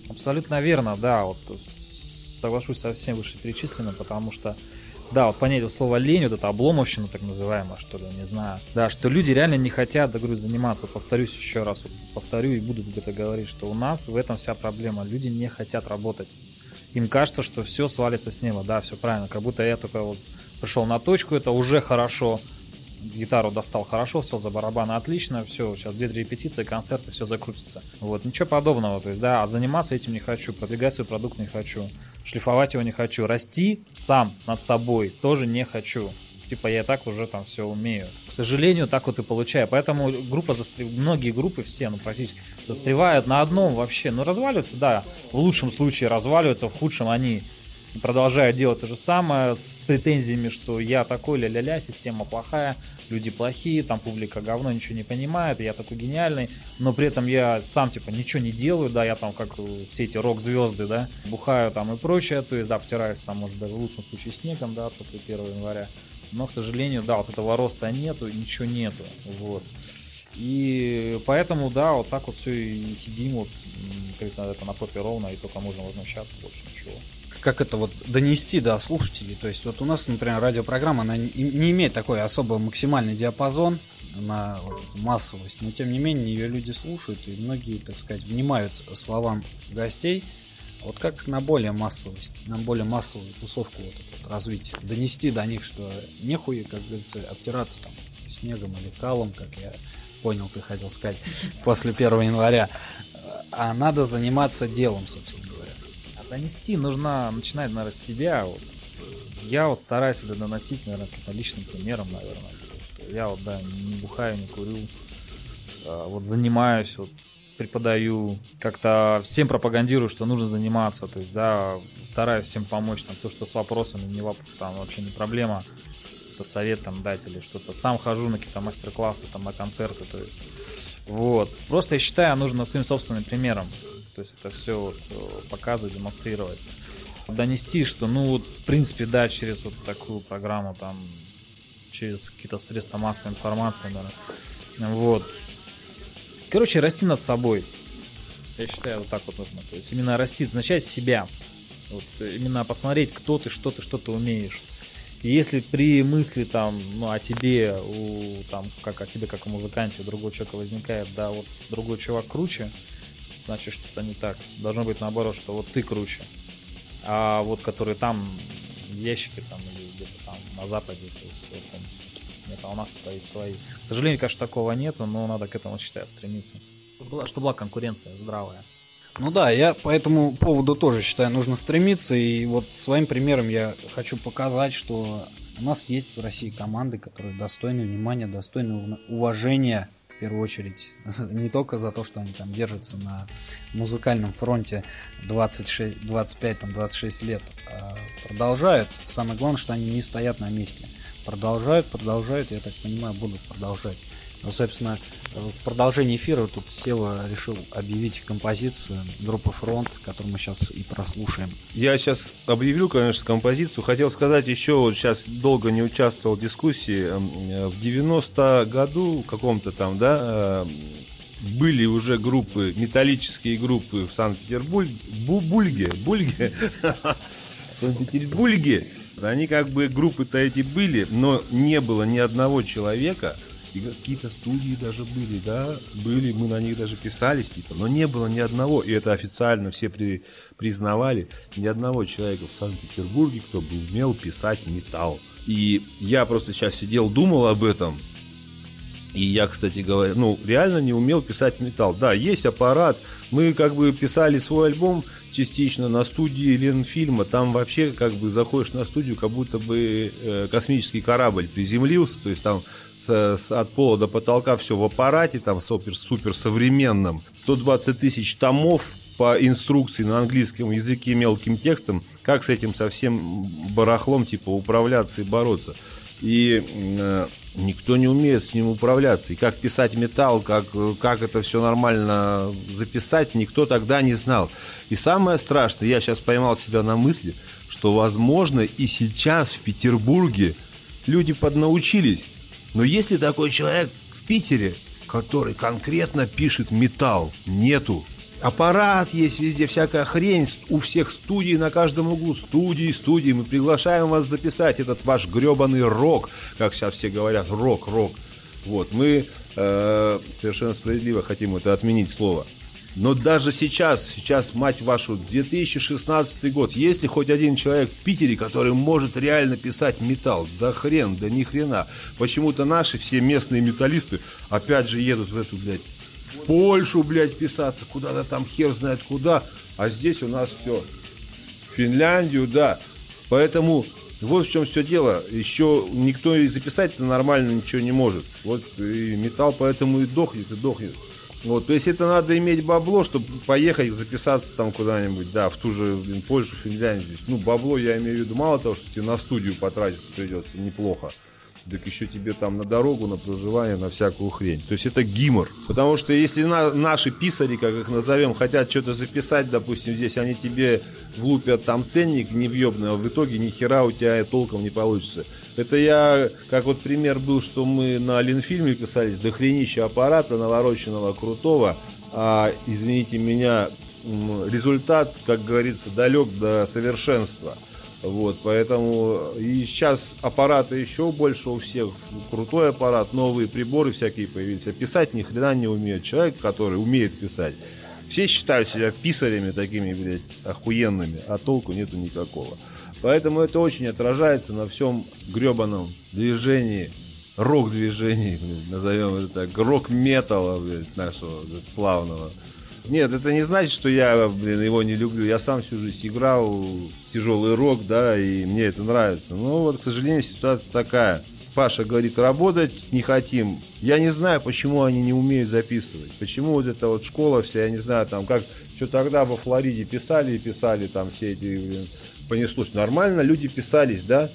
Абсолютно верно, да, вот соглашусь со всем вышеперечисленным, потому что, да, вот понять вот слово лень, вот это обломовщина так называемая, что ли, не знаю, да, что люди реально не хотят, да, говорю, заниматься, Вот повторюсь еще раз, вот повторю и буду это говорить, что у нас в этом вся проблема, люди не хотят работать, им кажется, что все свалится с неба, да, все правильно, как будто я только вот пришел на точку, это уже хорошо, гитару достал хорошо, сел за барабаны отлично, все, сейчас две-три репетиции, концерты, все закрутится. Вот, ничего подобного, то есть, да, а заниматься этим не хочу, продвигать свой продукт не хочу, шлифовать его не хочу, расти сам над собой тоже не хочу. Типа я так уже там все умею. К сожалению, так вот и получаю. Поэтому группа застрев... многие группы, все, ну практически, застревают на одном вообще. Ну разваливаются, да, в лучшем случае разваливаются, в худшем они продолжают делать то же самое с претензиями, что я такой, ля-ля-ля, система плохая, люди плохие, там публика говно, ничего не понимает, я такой гениальный, но при этом я сам типа ничего не делаю, да, я там как э, все эти рок-звезды, да, бухаю там и прочее, то есть, да, втираюсь там, может, даже в лучшем случае снегом, да, после 1 января, но, к сожалению, да, вот этого роста нету, ничего нету, вот. И поэтому, да, вот так вот все и сидим, вот, как говорится, это на попе ровно, и только можно возмущаться, больше ничего. Как это вот донести до слушателей. То есть вот у нас, например, радиопрограмма, она не, имеет такой особо максимальный диапазон на массовость, но тем не менее ее люди слушают, и многие, так сказать, внимают словам гостей. Вот как на более массовость, на более массовую тусовку вот, вот развить, донести до них, что нехуй, как говорится, обтираться там снегом или калом, как я понял, ты хотел сказать, после 1 января, а надо заниматься делом, собственно донести нужно начинать, наверное, с себя. Вот. Я вот стараюсь это доносить, наверное, личным примером, наверное. что Я вот, да, не бухаю, не курю. А, Вот занимаюсь, вот преподаю, как-то всем пропагандирую, что нужно заниматься, то есть, да, стараюсь всем помочь, там, то, что с вопросами, не воп- там вообще не проблема, то совет там дать или что-то. Сам хожу на какие-то мастер-классы, там, на концерты, то есть, вот. Просто я считаю, нужно своим собственным примером, то есть это все вот, э, показывать, демонстрировать. Донести, что, ну, вот, в принципе, да, через вот такую программу, там, через какие-то средства массовой информации, наверное, Вот. Короче, расти над собой. Я считаю, вот так вот нужно. То есть именно расти, начать себя. Вот именно посмотреть, кто ты, что ты, что ты умеешь. И если при мысли там, ну, о тебе, у, там, как о тебе, как о музыканте, у другого человека возникает, да, вот другой чувак круче, значит, что-то не так. Должно быть наоборот, что вот ты круче. А вот которые там в ящике там или где-то там на западе, то есть вот, там, нет, а у нас типа есть свои. К сожалению, конечно, такого нету, но надо к этому, считаю, стремиться. Чтобы была, чтобы была конкуренция здравая. Ну да, я по этому поводу тоже считаю, нужно стремиться. И вот своим примером я хочу показать, что у нас есть в России команды, которые достойны внимания, достойны уважения, в первую очередь, не только за то, что они там держатся на музыкальном фронте 26, 25, там, 26 лет, а продолжают. Самое главное, что они не стоят на месте. Продолжают, продолжают, я так понимаю, будут продолжать. Ну, собственно, в продолжении эфира тут Сева решил объявить композицию группы Фронт, которую мы сейчас и прослушаем. Я сейчас объявлю, конечно, композицию. Хотел сказать еще, вот сейчас долго не участвовал в дискуссии. Эм, э, В 90 году каком-то там, да, э, были уже группы, металлические группы в Санкт-Петербурге, Бу- Бульге, Бульге, в Санкт-Петербурге. Они как бы группы-то эти были, но не было ни одного человека, и какие-то студии даже были, да, были, мы на них даже писались, типа, но не было ни одного, и это официально все при- признавали, ни одного человека в Санкт-Петербурге, кто бы умел писать металл. И я просто сейчас сидел, думал об этом, и я, кстати говоря, ну, реально не умел писать металл. Да, есть аппарат. Мы как бы писали свой альбом частично на студии Ленфильма. Там вообще как бы заходишь на студию, как будто бы э, космический корабль приземлился. То есть там с- от пола до потолка все в аппарате, там супер, супер современном. 120 тысяч томов по инструкции на английском языке мелким текстом, как с этим совсем барахлом типа управляться и бороться. И э, никто не умеет с ним управляться. И как писать металл, как, э, как это все нормально записать, никто тогда не знал. И самое страшное, я сейчас поймал себя на мысли, что, возможно, и сейчас в Петербурге люди поднаучились. Но есть ли такой человек в Питере, который конкретно пишет металл? Нету. Аппарат есть везде, всякая хрень. У всех студий на каждом углу. Студии, студии. Мы приглашаем вас записать этот ваш гребаный рок. Как сейчас все говорят, рок, рок. Вот, мы э, совершенно справедливо хотим это отменить слово. Но даже сейчас, сейчас, мать вашу, 2016 год, есть ли хоть один человек в Питере, который может реально писать металл? Да хрен, да ни хрена. Почему-то наши все местные металлисты опять же едут в эту, блядь, в Польшу, блядь, писаться, куда-то там хер знает куда, а здесь у нас все. Финляндию, да. Поэтому вот в чем все дело. Еще никто и записать-то нормально ничего не может. Вот и металл поэтому и дохнет, и дохнет. Вот, то есть это надо иметь бабло, чтобы поехать записаться там куда-нибудь, да, в ту же блин, Польшу, Финляндию. Ну, бабло я имею в виду мало того, что тебе на студию потратиться придется, неплохо. Так еще тебе там на дорогу, на проживание, на всякую хрень. То есть это гимор. Потому что если на- наши писари, как их назовем, хотят что-то записать, допустим, здесь, они тебе влупят там ценник невъебный, а в итоге ни хера у тебя толком не получится. Это я, как вот пример был, что мы на Ленфильме писались, до хренища аппарата навороченного, крутого, а, извините меня, результат, как говорится, далек до совершенства. Вот, поэтому и сейчас аппараты еще больше у всех, крутой аппарат, новые приборы всякие появились, а писать ни хрена не умеет. Человек, который умеет писать, все считают себя писарями такими, блядь, охуенными, а толку нету никакого. Поэтому это очень отражается на всем гребаном движении, рок-движении, назовем это так, рок-металла, блядь, нашего блядь, славного. Нет, это не значит, что я, блин, его не люблю. Я сам всю жизнь играл тяжелый рок, да, и мне это нравится. Но вот, к сожалению, ситуация такая. Паша говорит, работать не хотим. Я не знаю, почему они не умеют записывать. Почему вот эта вот школа вся, я не знаю, там, как, что тогда во Флориде писали и писали там все эти, блин, понеслось. Нормально люди писались, да?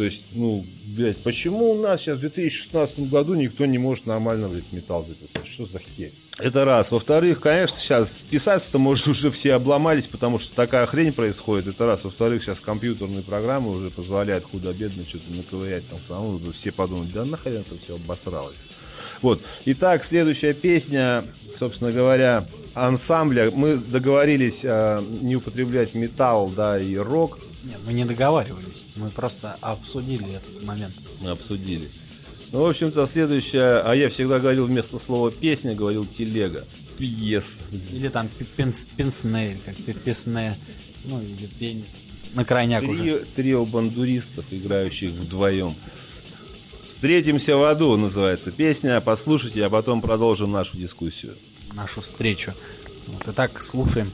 То есть, ну, блядь, почему у нас сейчас в 2016 году никто не может нормально, блядь, металл записать? Что за херь? Это раз. Во-вторых, конечно, сейчас писаться-то, может, уже все обломались, потому что такая хрень происходит. Это раз. Во-вторых, сейчас компьютерные программы уже позволяют худо-бедно что-то наковырять там самому. Все подумают, да нахрен это все обосралось. Вот. Итак, следующая песня, собственно говоря, ансамбля. Мы договорились э, не употреблять металл, да, и рок. Нет, мы не договаривались. Мы просто обсудили этот момент. Мы обсудили. Ну, в общем-то, следующая, а я всегда говорил вместо слова песня, говорил телега. Пьес. Или там пенс, пенсне, как песне, ну или пенис. На крайняк уже. Трио, бандуристов, играющих вдвоем. Встретимся в аду, называется песня. Послушайте, а потом продолжим нашу дискуссию. нашу встречу. Вот, итак, слушаем.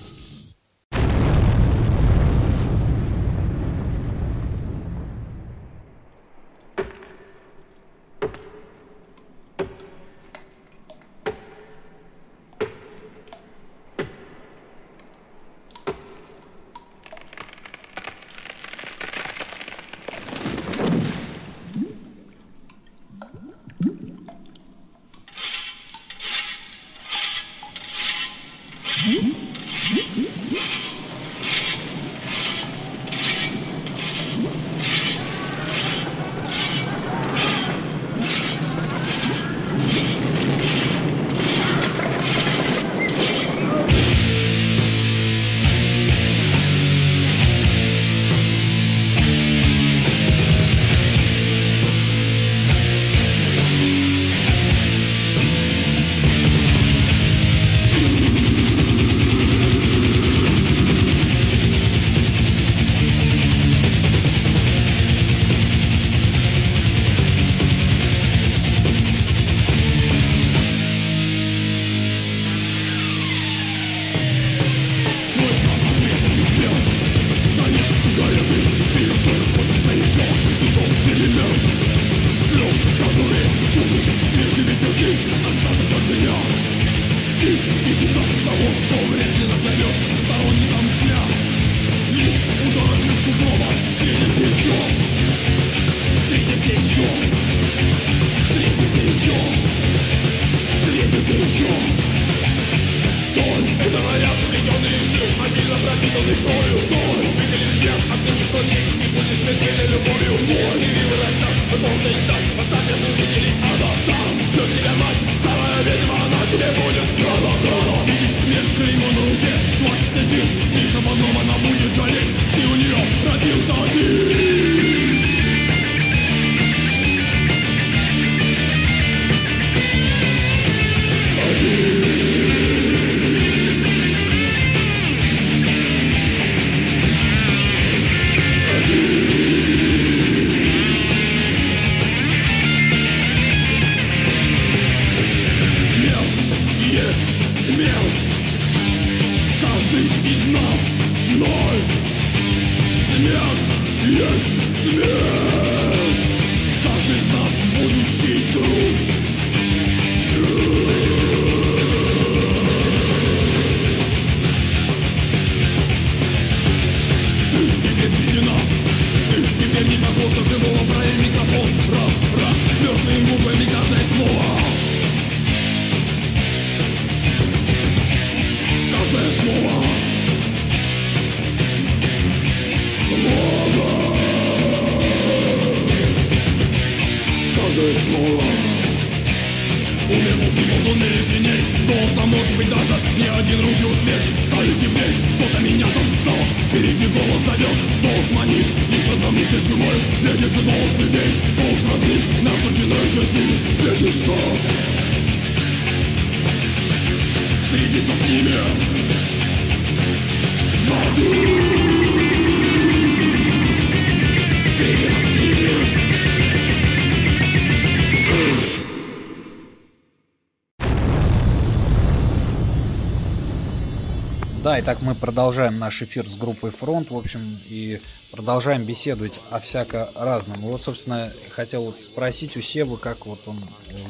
Итак, мы продолжаем наш эфир с группой Фронт, в общем, и продолжаем беседовать о всяко разном. И вот, собственно, хотел вот спросить у Себы, как вот он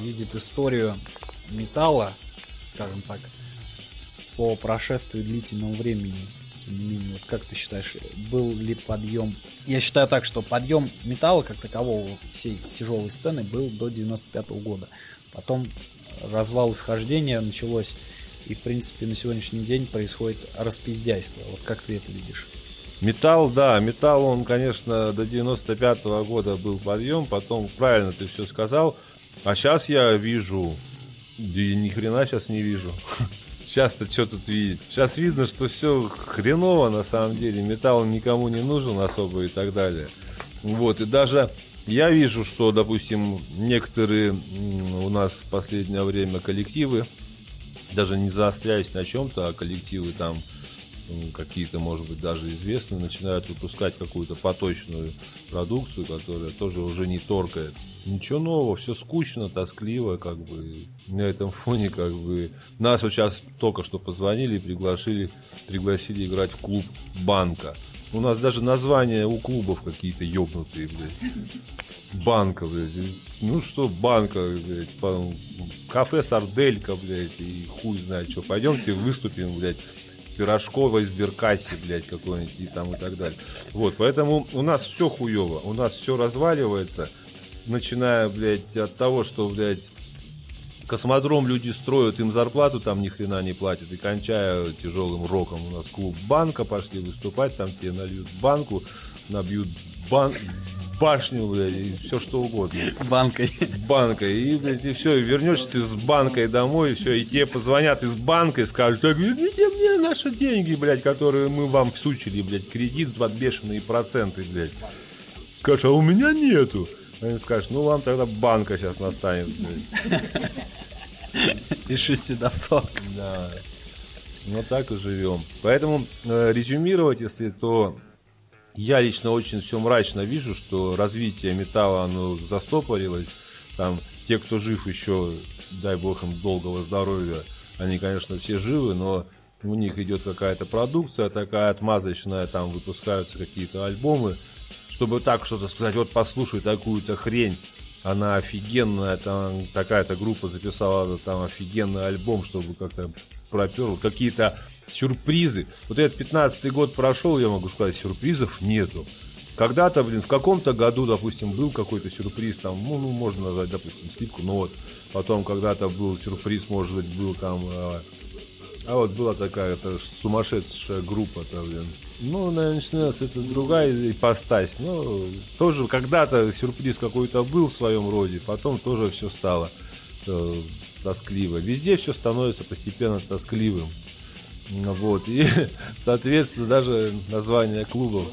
видит историю металла, скажем так, по прошествию длительного времени. тем не менее, вот как ты считаешь, был ли подъем? Я считаю так, что подъем металла как такового всей тяжелой сцены был до 95 года. Потом развал исхождения началось, и в принципе на сегодняшний день происходит распиздяйство. Вот как ты это видишь? Металл, да, металл, он, конечно, до 95 года был подъем, потом, правильно ты все сказал, а сейчас я вижу, да ни хрена сейчас не вижу. Сейчас-то что тут видеть? Сейчас видно, что все хреново на самом деле, металл никому не нужен особо и так далее. Вот, и даже я вижу, что, допустим, некоторые у нас в последнее время коллективы, даже не заостряясь на чем-то, а коллективы там какие-то, может быть, даже известные, начинают выпускать какую-то поточную продукцию, которая тоже уже не торкает. Ничего нового, все скучно, тоскливо, как бы на этом фоне, как бы нас вот сейчас только что позвонили и пригласили, пригласили играть в клуб Банка. У нас даже названия у клубов какие-то ёбнутые, блядь. Банка, блядь. Ну что, банка, блядь. Кафе Сарделька, блядь. И хуй знает что. Пойдемте выступим, блядь. Пирожкова из Беркасси, блядь, какой-нибудь и там и так далее. Вот, поэтому у нас все хуево. У нас все разваливается. Начиная, блядь, от того, что, блядь, космодром люди строят, им зарплату там ни хрена не платят. И кончая тяжелым роком у нас клуб банка пошли выступать, там тебе нальют банку, набьют бан башню, блядь, и все что угодно. Банкой. Банкой. И, блядь, и все, и вернешься ты с банкой домой, и все, и тебе позвонят из банка и скажут, так, верните мне наши деньги, блядь, которые мы вам всучили, блядь, кредит под бешеные проценты, блядь. Скажешь, а у меня нету. Они скажут, ну вам тогда банка сейчас настанет, блядь. Из шести досок. Да. Ну так и живем. Поэтому э, резюмировать, если то я лично очень все мрачно вижу, что развитие металла оно застопорилось. Там те, кто жив еще, дай бог им долгого здоровья, они, конечно, все живы, но у них идет какая-то продукция такая отмазочная, там выпускаются какие-то альбомы, чтобы так что-то сказать, вот послушай такую-то хрень, она офигенная, там такая-то группа записала там офигенный альбом, чтобы как-то пропер, какие-то сюрпризы. Вот этот 15 год прошел, я могу сказать, сюрпризов нету. Когда-то, блин, в каком-то году, допустим, был какой-то сюрприз, там, ну, ну, можно назвать, допустим, слипку, но вот потом когда-то был сюрприз, может быть, был там, а, а вот была такая это сумасшедшая группа-то, блин. Ну, наверное, начинается это другая ипостась. Но тоже когда-то сюрприз какой-то был в своем роде, потом тоже все стало э, тоскливо. Везде все становится постепенно тоскливым. Ну, Вот. И, соответственно, даже название клубов.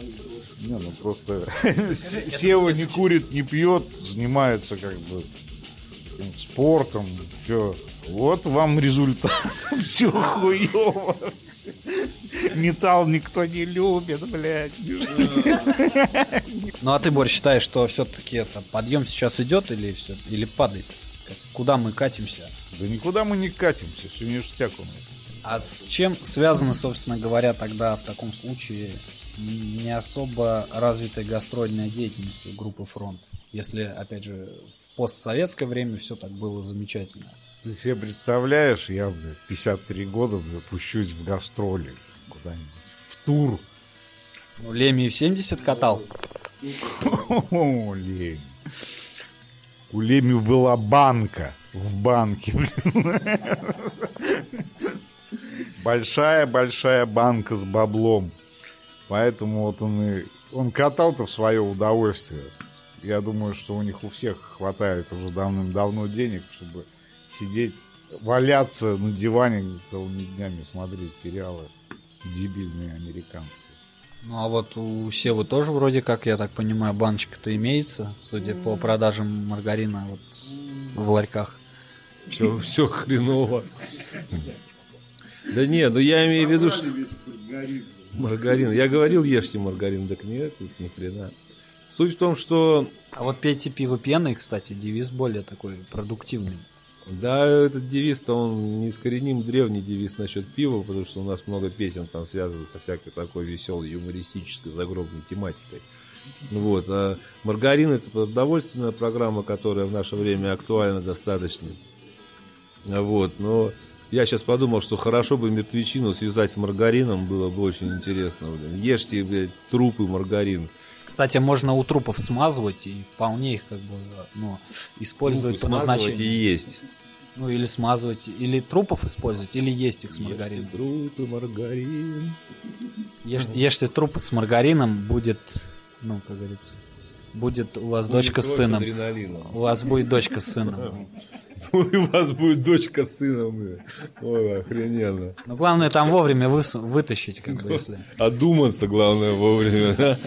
Не, ну просто Сева не курит, не пьет, занимается как бы спортом, все. Вот вам результат. Все хуево. Металл никто не любит, блядь. Ну а ты, Борь, считаешь, что все-таки это подъем сейчас идет или все, или падает? Куда мы катимся? Да никуда мы не катимся, все ништяк у нас. А с чем связано, собственно говоря, тогда в таком случае не особо развитая гастрольная деятельность у группы Фронт? Если, опять же, в постсоветское время все так было замечательно. Ты себе представляешь, я, блядь, 53 года, пущусь в гастроли куда-нибудь, в тур. Ну, Леми в 70 катал. О, Леми. У Леми была банка в банке. Большая-большая банка с баблом. Поэтому вот он и... Он катал-то в свое удовольствие. Я думаю, что у них у всех хватает уже давным-давно денег, чтобы сидеть, валяться на диване целыми днями, смотреть сериалы дебильные американские. Ну а вот у Севы тоже вроде как, я так понимаю, баночка-то имеется, судя по продажам маргарина вот в ларьках. Все, все хреново. Да нет, ну я имею в виду, что... Маргарин. Я говорил, ешьте маргарин, так нет, тут ни хрена. Суть в том, что А вот пейте пиво пеной, кстати, девиз более такой продуктивный. Да, этот девиз-то он неискореним древний девиз насчет пива, потому что у нас много песен там связано со всякой такой веселой, юмористической, загробной тематикой. Вот. А маргарин это продовольственная программа, которая в наше время актуальна достаточно. Вот. Но Я сейчас подумал, что хорошо бы мертвечину связать с маргарином, было бы очень интересно. Блин. Ешьте, блядь, трупы маргарин. Кстати, можно у трупов смазывать и вполне их как бы ну, использовать Трупы по смазывать назначению. и есть. Ну или смазывать, или трупов использовать, или есть их с маргарином. Трупы, маргарин. Ешь- ешьте трупы с маргарином, будет, ну, как говорится, будет у вас дочка с сыном. У вас будет дочка с сыном. У вас будет дочка с сыном. Ой, охрененно. Но главное там вовремя выс- вытащить, как бы, если... Одуматься, главное, вовремя. да.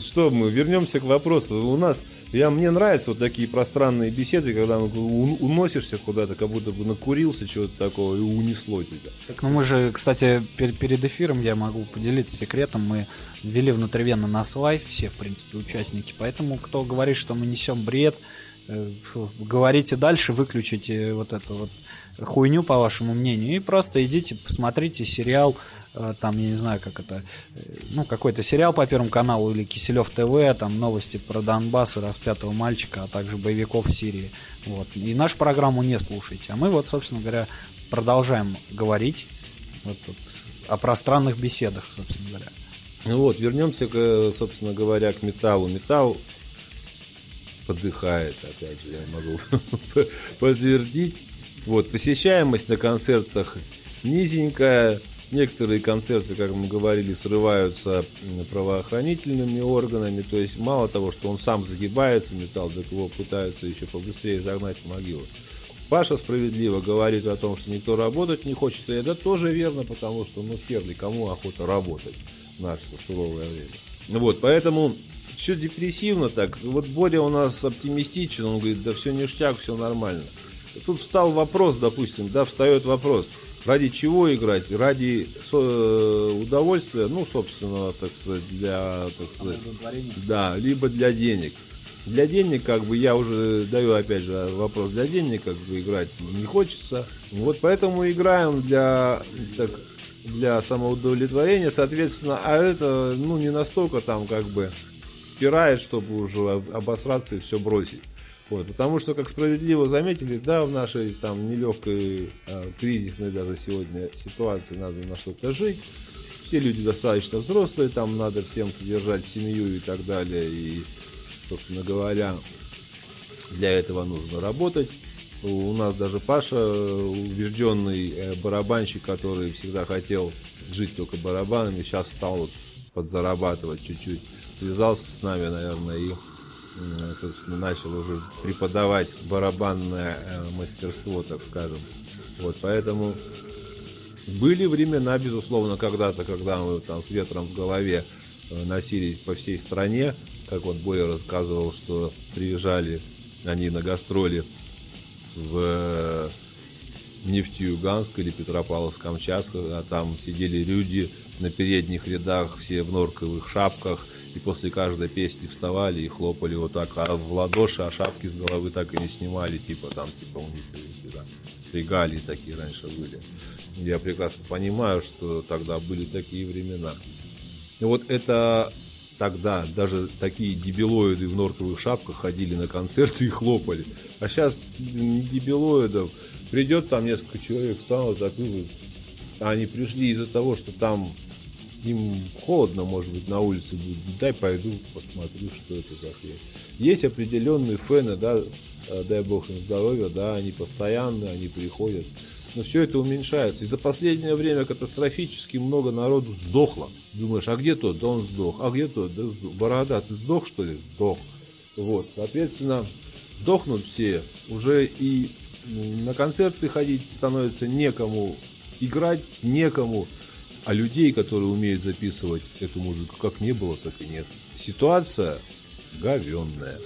Что мы, вернемся к вопросу. У нас, я, мне нравятся вот такие пространные беседы, когда уносишься куда-то, как будто бы накурился чего-то такого и унесло тебя. Так, ну мы же, кстати, пер- перед эфиром я могу поделиться секретом. Мы ввели внутривенно насвай, все, в принципе, участники. Поэтому, кто говорит, что мы несем бред, фу, говорите дальше, выключите вот эту вот хуйню, по вашему мнению, и просто идите, посмотрите сериал, э, там, я не знаю, как это, э, ну, какой-то сериал по Первому каналу или Киселев ТВ, там, новости про Донбасс и распятого мальчика, а также боевиков в Сирии. Вот. И нашу программу не слушайте. А мы вот, собственно говоря, продолжаем говорить вот тут о пространных беседах, собственно говоря. Ну вот, вернемся, к, э, собственно говоря, к металлу. Металл подыхает, опять же, я могу подтвердить. Вот, посещаемость на концертах низенькая. Некоторые концерты, как мы говорили, срываются правоохранительными органами. То есть мало того, что он сам загибается, металл, так его пытаются еще побыстрее загнать в могилу. Паша справедливо говорит о том, что никто работать не хочет. И это тоже верно, потому что, ну, хер ли, кому охота работать в наше суровое время. Ну Вот, поэтому все депрессивно так. Вот Боря у нас оптимистичен, он говорит, да все ништяк, все нормально. Тут встал вопрос, допустим, да, встает вопрос, ради чего играть? Ради э, удовольствия, ну, собственно, так сказать, для, так сказать, да, либо для денег. Для денег, как бы, я уже даю, опять же, вопрос, для денег, как бы, играть не хочется. Вот поэтому играем для, так, для самоудовлетворения, соответственно, а это, ну, не настолько там, как бы, спирает, чтобы уже об- обосраться и все бросить. Вот, потому что, как справедливо заметили, да, в нашей там нелегкой, а, кризисной даже сегодня ситуации надо на что-то жить. Все люди достаточно взрослые, там надо всем содержать семью и так далее. И, собственно говоря, для этого нужно работать. У нас даже Паша, убежденный э, барабанщик, который всегда хотел жить только барабанами, сейчас стал вот подзарабатывать чуть-чуть. Связался с нами, наверное, и собственно, начал уже преподавать барабанное э, мастерство, так скажем. Вот, поэтому были времена, безусловно, когда-то, когда мы там с ветром в голове э, носились по всей стране, как вот Боя рассказывал, что приезжали они на гастроли в э, Нефтеюганск или Петропавловск-Камчатск, а там сидели люди на передних рядах, все в норковых шапках, и после каждой песни вставали и хлопали вот так а в ладоши, а шапки с головы так и не снимали, типа там, типа у них да, регалии такие раньше были. Я прекрасно понимаю, что тогда были такие времена. И вот это тогда даже такие дебилоиды в норковых шапках ходили на концерты и хлопали. А сейчас не дебилоидов. Придет там несколько человек, встанут, закрыли. А они пришли из-за того, что там им холодно, может быть, на улице будет. Дай пойду посмотрю, что это за хрень. Есть определенные фэны, да, э, дай бог им здоровья, да, они постоянные, они приходят. Но все это уменьшается. И за последнее время катастрофически много народу сдохло. Думаешь, а где тот? Да он сдох. А где тот? Да сдох. Борода, ты сдох, что ли? Сдох. Вот, соответственно, сдохнут все. Уже и на концерты ходить становится некому, играть некому. А людей, которые умеют записывать эту музыку, как не было, так и нет. Ситуация говенная.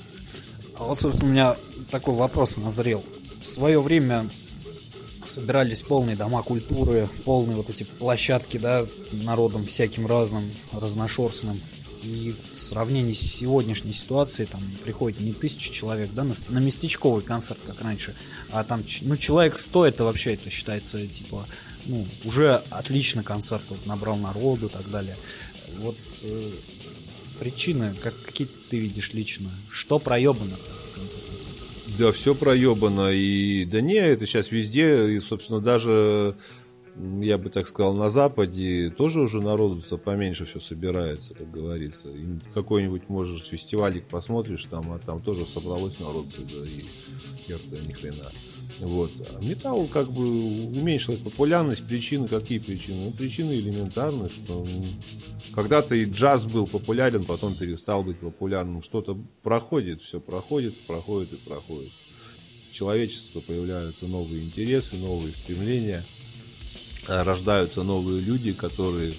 А вот, собственно, у меня такой вопрос назрел. В свое время собирались полные дома культуры, полные вот эти площадки, да, народом всяким разным, разношерстным. И в сравнении с сегодняшней ситуацией там приходит не тысяча человек, да, на, на местечковый концерт, как раньше, а там, ну, человек сто, это вообще, это считается, типа, ну, уже отлично концерт, вот, набрал народу и так далее. Вот э, Причины, как, какие ты видишь лично? Что проебано, в конце концов? Да, все проебано. И да не, это сейчас везде. И, собственно, даже я бы так сказал, на Западе тоже уже народу поменьше все собирается, как говорится. И какой-нибудь, может, фестивалик посмотришь там, а там тоже собралось народ, да, и хер-то ни хрена. Вот. А металл как бы уменьшилась популярность. Причины какие причины? Ну, причины элементарные, что когда-то и джаз был популярен, потом перестал быть популярным. Что-то проходит, все проходит, проходит и проходит. В человечестве появляются новые интересы, новые стремления, а, рождаются новые люди, которые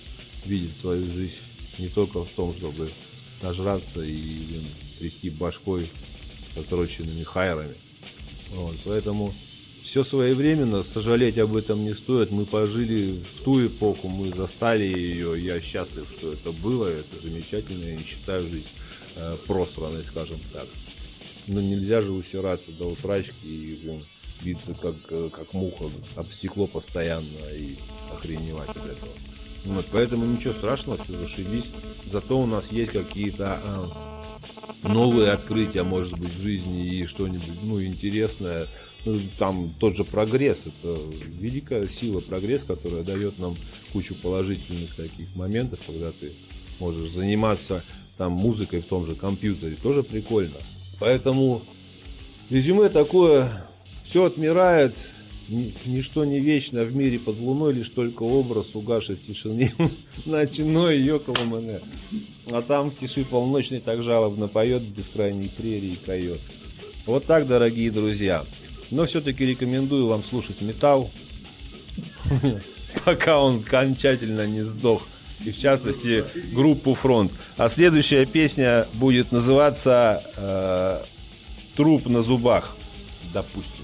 видят свою жизнь не только в том, чтобы нажраться и блин, башкой с отрощенными хайрами. Вот, поэтому все своевременно, сожалеть об этом не стоит. Мы пожили в ту эпоху, мы застали ее. Я счастлив, что это было, это замечательно. Я не считаю жизнь э, просранной, скажем так. Но нельзя же усираться до усрачки и блин, биться как, э, как муха об стекло постоянно и охреневать от этого. Вот, поэтому ничего страшного, все зашибись. Зато у нас есть какие-то а, новые открытия, может быть, в жизни и что-нибудь, ну, интересное. Ну, там тот же прогресс, это великая сила прогресс, которая дает нам кучу положительных таких моментов, когда ты можешь заниматься там музыкой в том же компьютере, тоже прикольно. Поэтому резюме такое, все отмирает, ничто не вечно в мире под луной, лишь только образ, угасший в тишине ночной Йокола Мэне. А там в тиши полночной так жалобно поет бескрайней прерии койот. Вот так, дорогие друзья. Но все-таки рекомендую вам слушать металл, пока он окончательно не сдох. И в частности группу Фронт. А следующая песня будет называться э, Труп на зубах, допустим.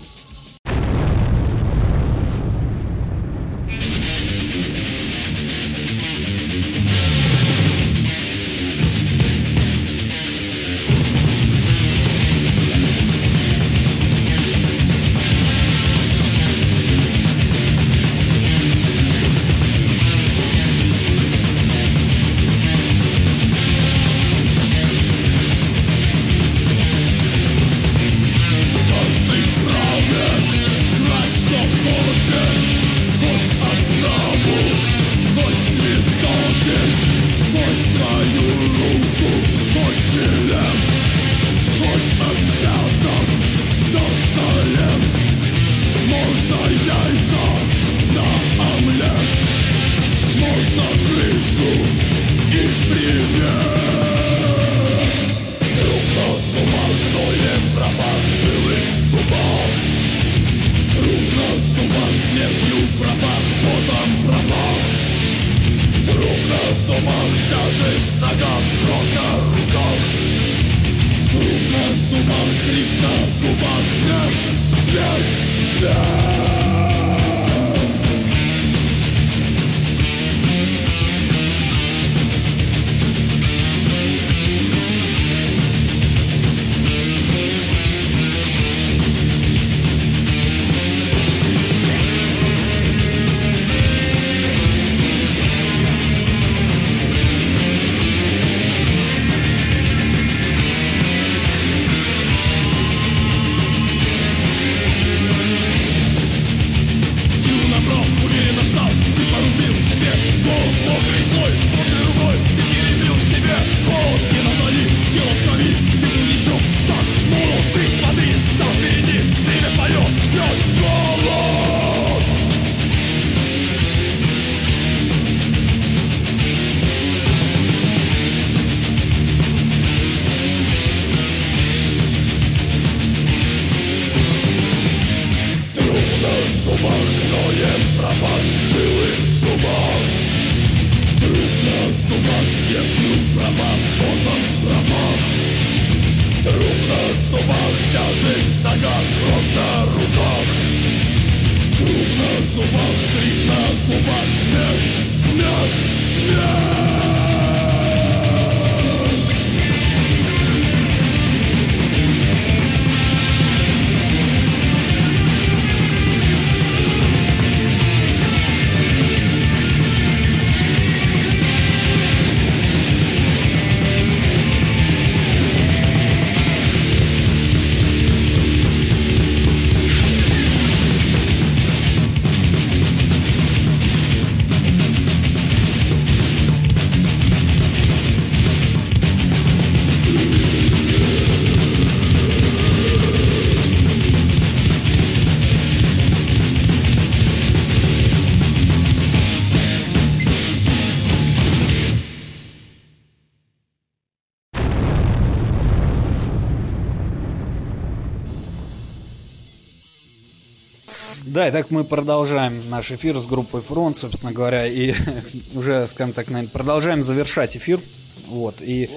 Да, и так мы продолжаем наш эфир с группой Фронт, собственно говоря, и уже, скажем так, наверное, продолжаем завершать эфир. Вот, и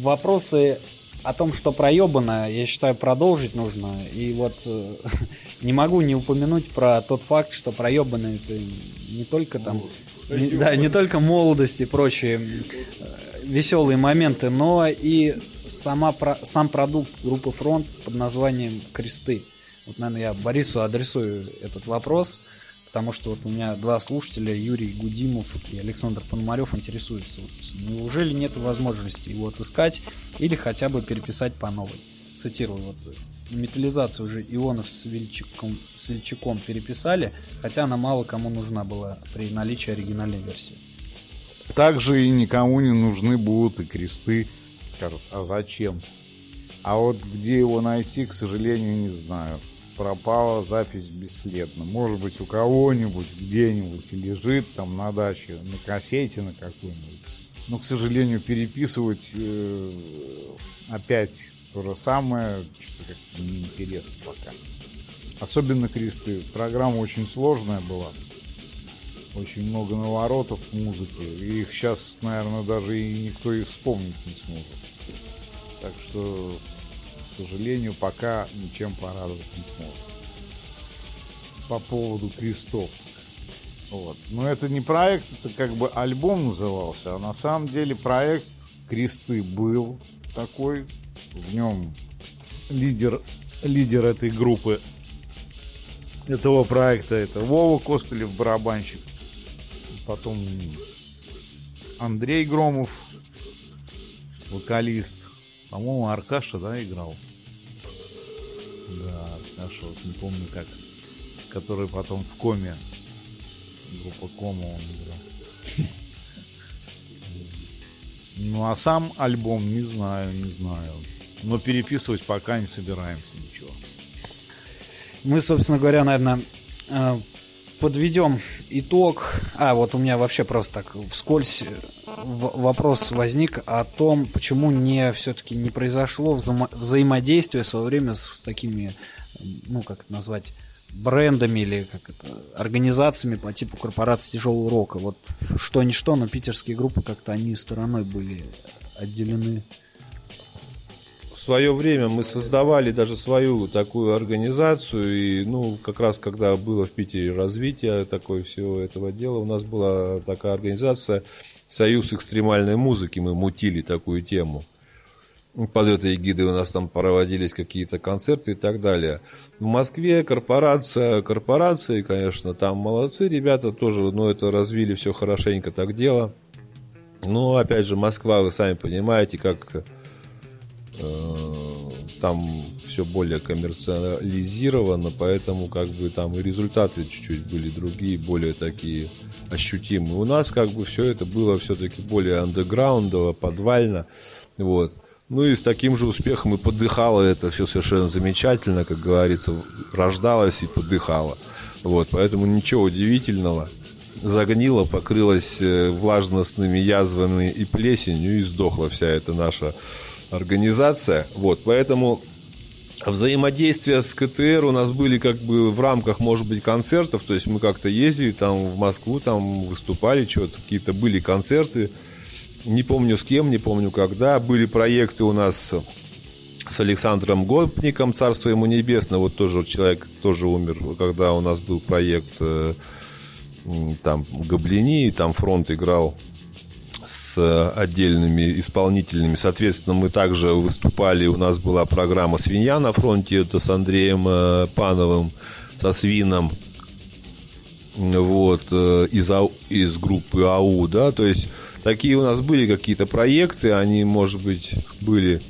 вопросы о том, что проебано, я считаю, продолжить нужно. И вот э, не могу не упомянуть про тот факт, что проебано это не только там, не- да, не только молодость и прочие э, веселые моменты, но и сама, сам продукт группы Фронт под названием «Кресты». Вот, наверное, я Борису адресую этот вопрос, потому что вот у меня два слушателя, Юрий Гудимов и Александр Пономарев, интересуются, вот, неужели нет возможности его отыскать или хотя бы переписать по новой. Цитирую, вот металлизацию уже Ионов с Вельчаком, с Вельчаком переписали, хотя она мало кому нужна была при наличии оригинальной версии. Также и никому не нужны будут и кресты. Скажут, а зачем? А вот где его найти, к сожалению, не знаю. Пропала запись бесследно. Может быть, у кого-нибудь где-нибудь лежит там на даче, на кассете на какой-нибудь. Но, к сожалению, переписывать э, опять то же самое, что-то как-то неинтересно пока. Особенно кресты. Программа очень сложная была. Очень много наворотов в музыке. И их сейчас, наверное, даже и никто и вспомнить не сможет. Так что, сожалению, пока ничем порадовать не сможет. По поводу крестов. Вот. Но это не проект, это как бы альбом назывался, а на самом деле проект Кресты был такой. В нем лидер, лидер этой группы этого проекта это Вова Костылев, барабанщик. Потом Андрей Громов, вокалист. По-моему, Аркаша, да, играл? Да, Аркаша, вот не помню как. Который потом в коме. Группа Кома он играл. Ну, а сам альбом не знаю, не знаю. Но переписывать пока не собираемся ничего. Мы, собственно говоря, наверное, подведем итог. А, вот у меня вообще просто так вскользь э, вопрос возник о том, почему не все-таки не произошло взаимо- взаимодействие в свое время с такими, ну, как это назвать, брендами или как это, организациями по типу корпорации тяжелого рока. Вот что ни что, но питерские группы как-то они стороной были отделены. В свое время мы создавали даже свою такую организацию, и, ну, как раз когда было в Питере развитие такое всего этого дела, у нас была такая организация Союз экстремальной музыки, мы мутили такую тему. Ну, Под этой эгидой у нас там проводились какие-то концерты и так далее. В Москве корпорация, корпорации, конечно, там молодцы ребята тоже, но это развили все хорошенько так дело. Но, опять же, Москва, вы сами понимаете, как э, там все более коммерциализировано, поэтому как бы там и результаты чуть-чуть были другие, более такие ощутимые. У нас как бы все это было все-таки более андеграундово, подвально, вот. Ну и с таким же успехом и подыхало это все совершенно замечательно, как говорится, рождалось и подыхало. Вот, поэтому ничего удивительного. Загнила, покрылась э, влажностными язвами и плесенью, и сдохла вся эта наша организация. Вот, поэтому взаимодействия с КТР у нас были как бы в рамках, может быть, концертов. То есть мы как-то ездили там в Москву, там выступали, что-то какие-то были концерты. Не помню с кем, не помню когда. Были проекты у нас с Александром Гопником, царство ему небесное. Вот тоже человек тоже умер, когда у нас был проект э, там Гоблини, там фронт играл с отдельными исполнительными. Соответственно, мы также выступали, у нас была программа «Свинья на фронте», это с Андреем э, Пановым, со Свином, вот, э, из, АУ- из группы АУ, да, то есть такие у нас были какие-то проекты, они, может быть, были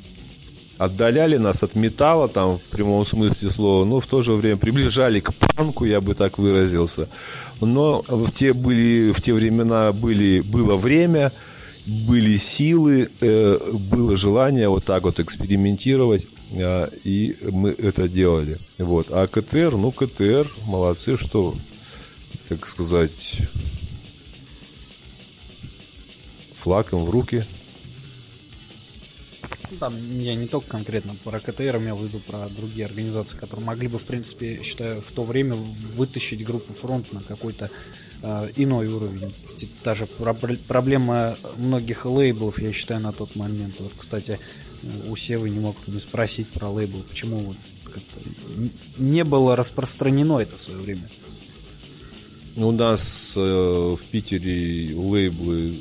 отдаляли нас от металла, там, в прямом смысле слова, но в то же время приближали к панку, я бы так выразился. Но в те, были, в те времена были, было время, были силы, э, было желание вот так вот экспериментировать, э, и мы это делали. Вот. А КТР, ну, КТР, молодцы, что, так сказать, флаг им в руки. Ну, Там я не только конкретно про КТР имел в виду, про другие организации, которые могли бы, в принципе, считаю, в то время вытащить группу фронт на какой-то иной уровень. Та же проб- проблема многих лейблов, я считаю, на тот момент. Вот, кстати, у Севы не мог не спросить про лейбл, почему вот не было распространено это в свое время. У нас э, в Питере лейблы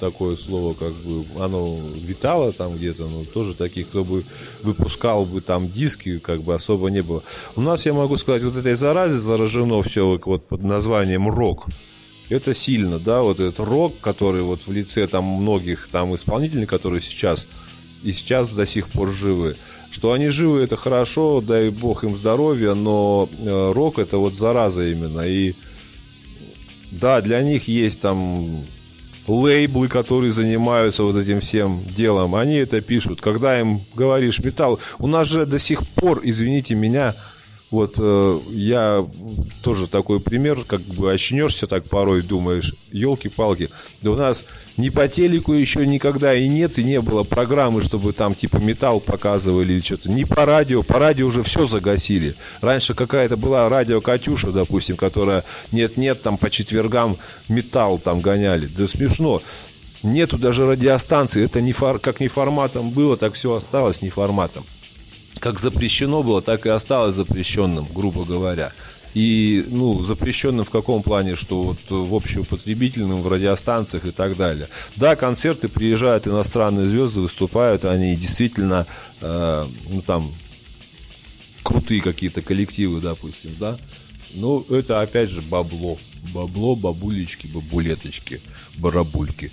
такое слово, как бы, оно витало там где-то, но тоже таких, кто бы выпускал бы там диски, как бы особо не было. У нас, я могу сказать, вот этой заразе заражено все вот под названием рок. Это сильно, да, вот этот рок, который вот в лице там многих там исполнителей, которые сейчас и сейчас до сих пор живы. Что они живы, это хорошо, дай бог им здоровья, но э, рок это вот зараза именно. И да, для них есть там лейблы, которые занимаются вот этим всем делом. Они это пишут. Когда им говоришь металл, у нас же до сих пор, извините меня, вот э, я тоже такой пример, как бы очнешься так порой, думаешь, елки-палки, да у нас ни по телеку еще никогда и нет, и не было программы, чтобы там типа металл показывали или что-то, ни по радио, по радио уже все загасили. Раньше какая-то была радио Катюша, допустим, которая нет-нет, там по четвергам металл там гоняли, да смешно. Нету даже радиостанции, это не фор, как не форматом было, так все осталось не форматом как запрещено было, так и осталось запрещенным, грубо говоря. И, ну, запрещенным в каком плане, что вот в общеупотребительном, в радиостанциях и так далее. Да, концерты, приезжают иностранные звезды, выступают, они действительно, э, ну, там, крутые какие-то коллективы, допустим, да. Ну, это опять же бабло. Бабло, бабулечки, бабулеточки, барабульки.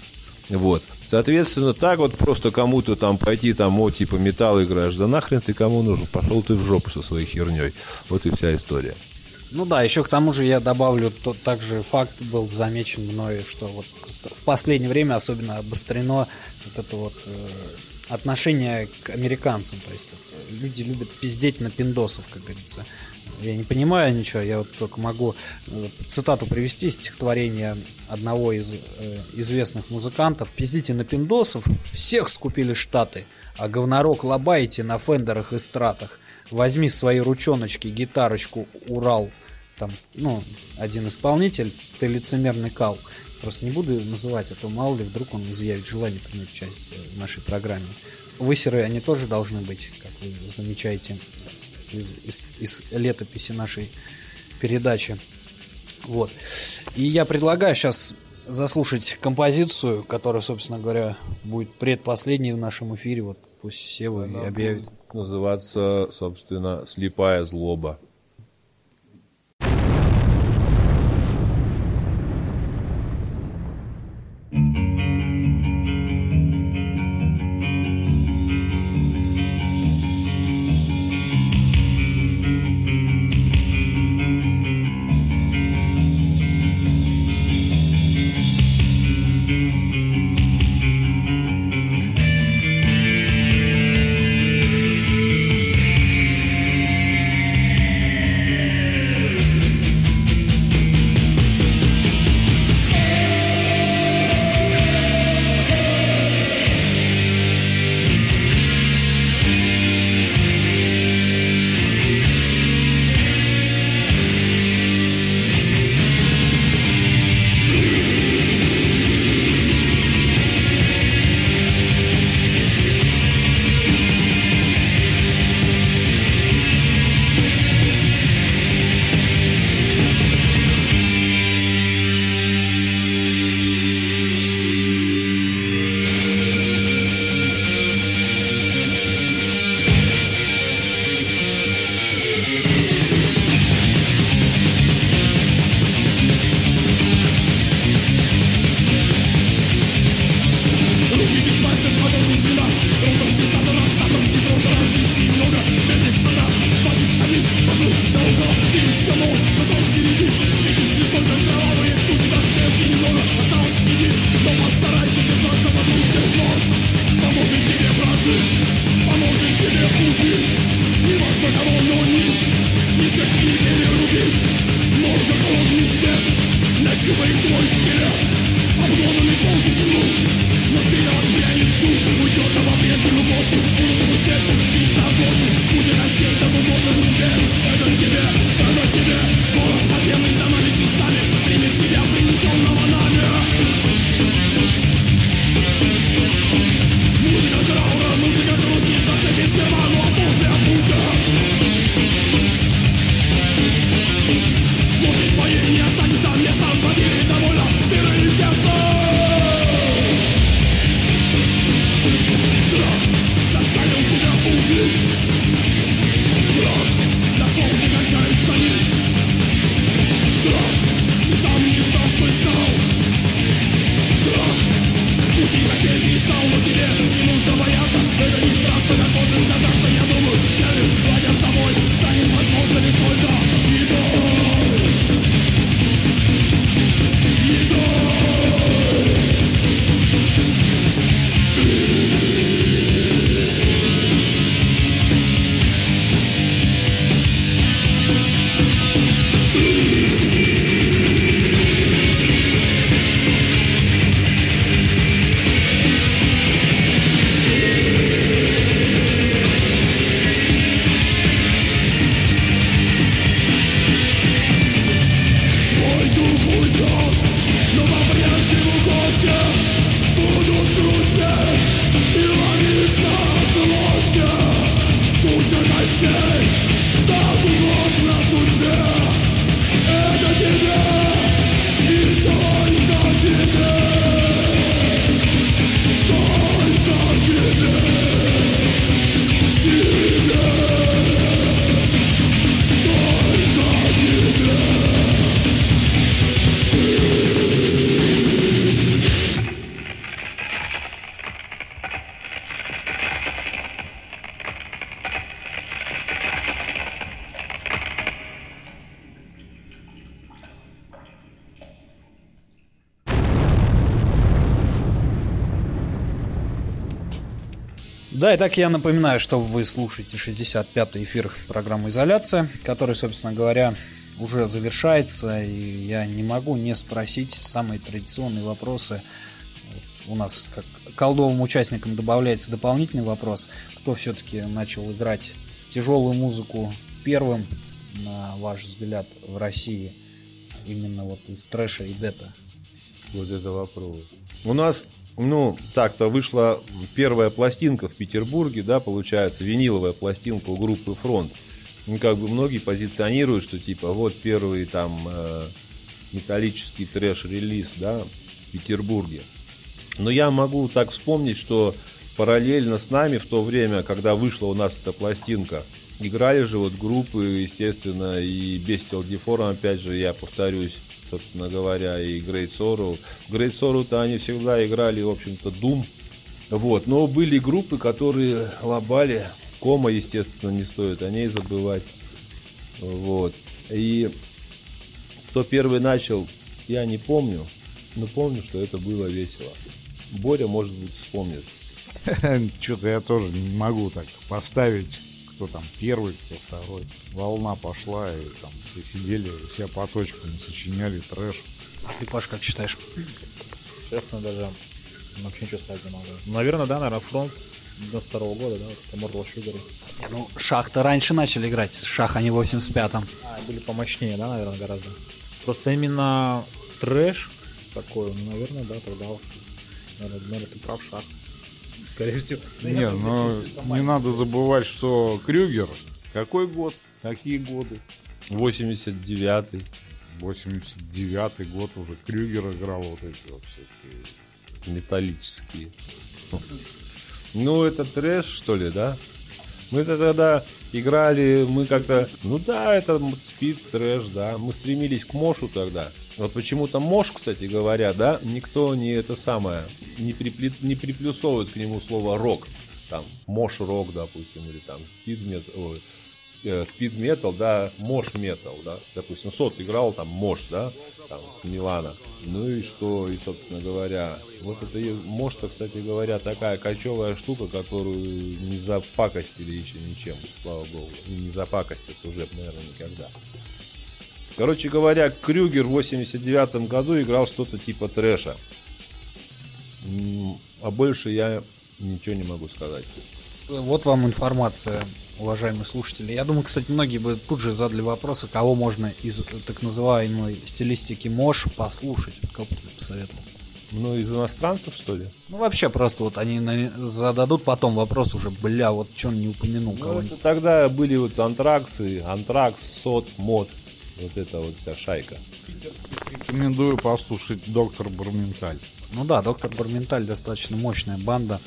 Вот. Соответственно, так вот просто кому-то там пойти там, о, типа металл играешь, да нахрен ты кому нужен? Пошел ты в жопу со своей херней. Вот и вся история. Ну да, еще к тому же я добавлю, тот также факт был замечен мной, что вот в последнее время особенно обострено вот это вот э, отношение к американцам. То есть вот, э, люди любят пиздеть на пиндосов, как говорится. Я не понимаю ничего, я вот только могу э, цитату привести из стихотворения одного из э, известных музыкантов. «Пиздите на пиндосов, всех скупили штаты, а говнорок лобаете на фендерах и стратах. Возьми в свои ручоночки гитарочку Урал». Там, ну, один исполнитель, ты лицемерный кал. Просто не буду называть, а то мало ли вдруг он изъявит желание принять участие в нашей программе. Высеры, они тоже должны быть, как вы замечаете, из, из, из летописи нашей передачи. Вот. И я предлагаю сейчас заслушать композицию, которая, собственно говоря, будет предпоследней в нашем эфире. Вот пусть Сева и объявит. Называться, собственно, «Слепая злоба». Да, и так я напоминаю, что вы слушаете 65-й эфир программы «Изоляция», который, собственно говоря, уже завершается, и я не могу не спросить самые традиционные вопросы. Вот у нас как колдовым участникам добавляется дополнительный вопрос. Кто все-таки начал играть тяжелую музыку первым, на ваш взгляд, в России? Именно вот из трэша и дета. Вот это вопрос. У нас, ну, так-то вышла первая пластинка в Петербурге, да, получается, виниловая пластинка у группы «Фронт». Ну, как бы многие позиционируют, что типа вот первый там э, металлический трэш-релиз, да, в Петербурге. Но я могу так вспомнить, что параллельно с нами в то время, когда вышла у нас эта пластинка, играли же вот группы, естественно, и Bestial Deform, опять же, я повторюсь, собственно говоря, и Great Sorrow. Great Sorrow-то они всегда играли, в общем-то, Doom. Вот, но были группы, которые лобали, кома, естественно, не стоит о ней забывать. Вот. И кто первый начал, я не помню, но помню, что это было весело. Боря, может быть, вспомнит. Что-то я тоже не могу так поставить, кто там первый, кто второй. Волна пошла, и там все сидели, все по точкам сочиняли трэш. А ты, Паш, как считаешь? Честно, даже вообще ничего сказать не могу. Наверное, да, наверное, фронт 92 года, да, вот Mortal Sugar. Ну, шах-то раньше начали играть. Шах они в 85-м. А, были помощнее, да, наверное, гораздо. Просто именно трэш такой, ну, наверное, да, тогда, наверное, наверное, ты прав, шаг. Скорее всего. Не, ну не надо забывать, что Крюгер, какой год, какие годы? 89-й. 89 год уже Крюгер играл вот эти вот всякие. металлические. Ну, это трэш, что ли, да? Мы это тогда играли, мы как-то... Ну да, это спид, трэш, да. Мы стремились к Мошу тогда. Вот почему-то Мош, кстати говоря, да, никто не это самое, не, припле- не приплюсовывает к нему слово рок. Там, Мош рок, допустим, или там спид метал, спид метал, да, Мош метал, да. Допустим, Сот играл там Мош, да, там, с Милана. Ну и что, и, собственно говоря, вот это Мош-то, кстати говоря, такая кочевая штука, которую не запакостили еще ничем, слава богу. И не запакостят уже, наверное, никогда. Короче говоря, Крюгер в 89 году играл что-то типа трэша. А больше я ничего не могу сказать. Вот вам информация, уважаемые слушатели. Я думаю, кстати, многие бы тут же задали вопросы, кого можно из так называемой стилистики Мош послушать. Вот Кого бы ты посоветовал? Ну, из иностранцев, что ли? Ну, вообще, просто вот они зададут потом вопрос уже, бля, вот что он не упомянул Ну, это кого-нибудь. тогда были вот антраксы, антракс, сот, мод. Вот это вот вся шайка. Рекомендую послушать доктор Барменталь. Ну да, Доктор Барменталь достаточно мощная банда.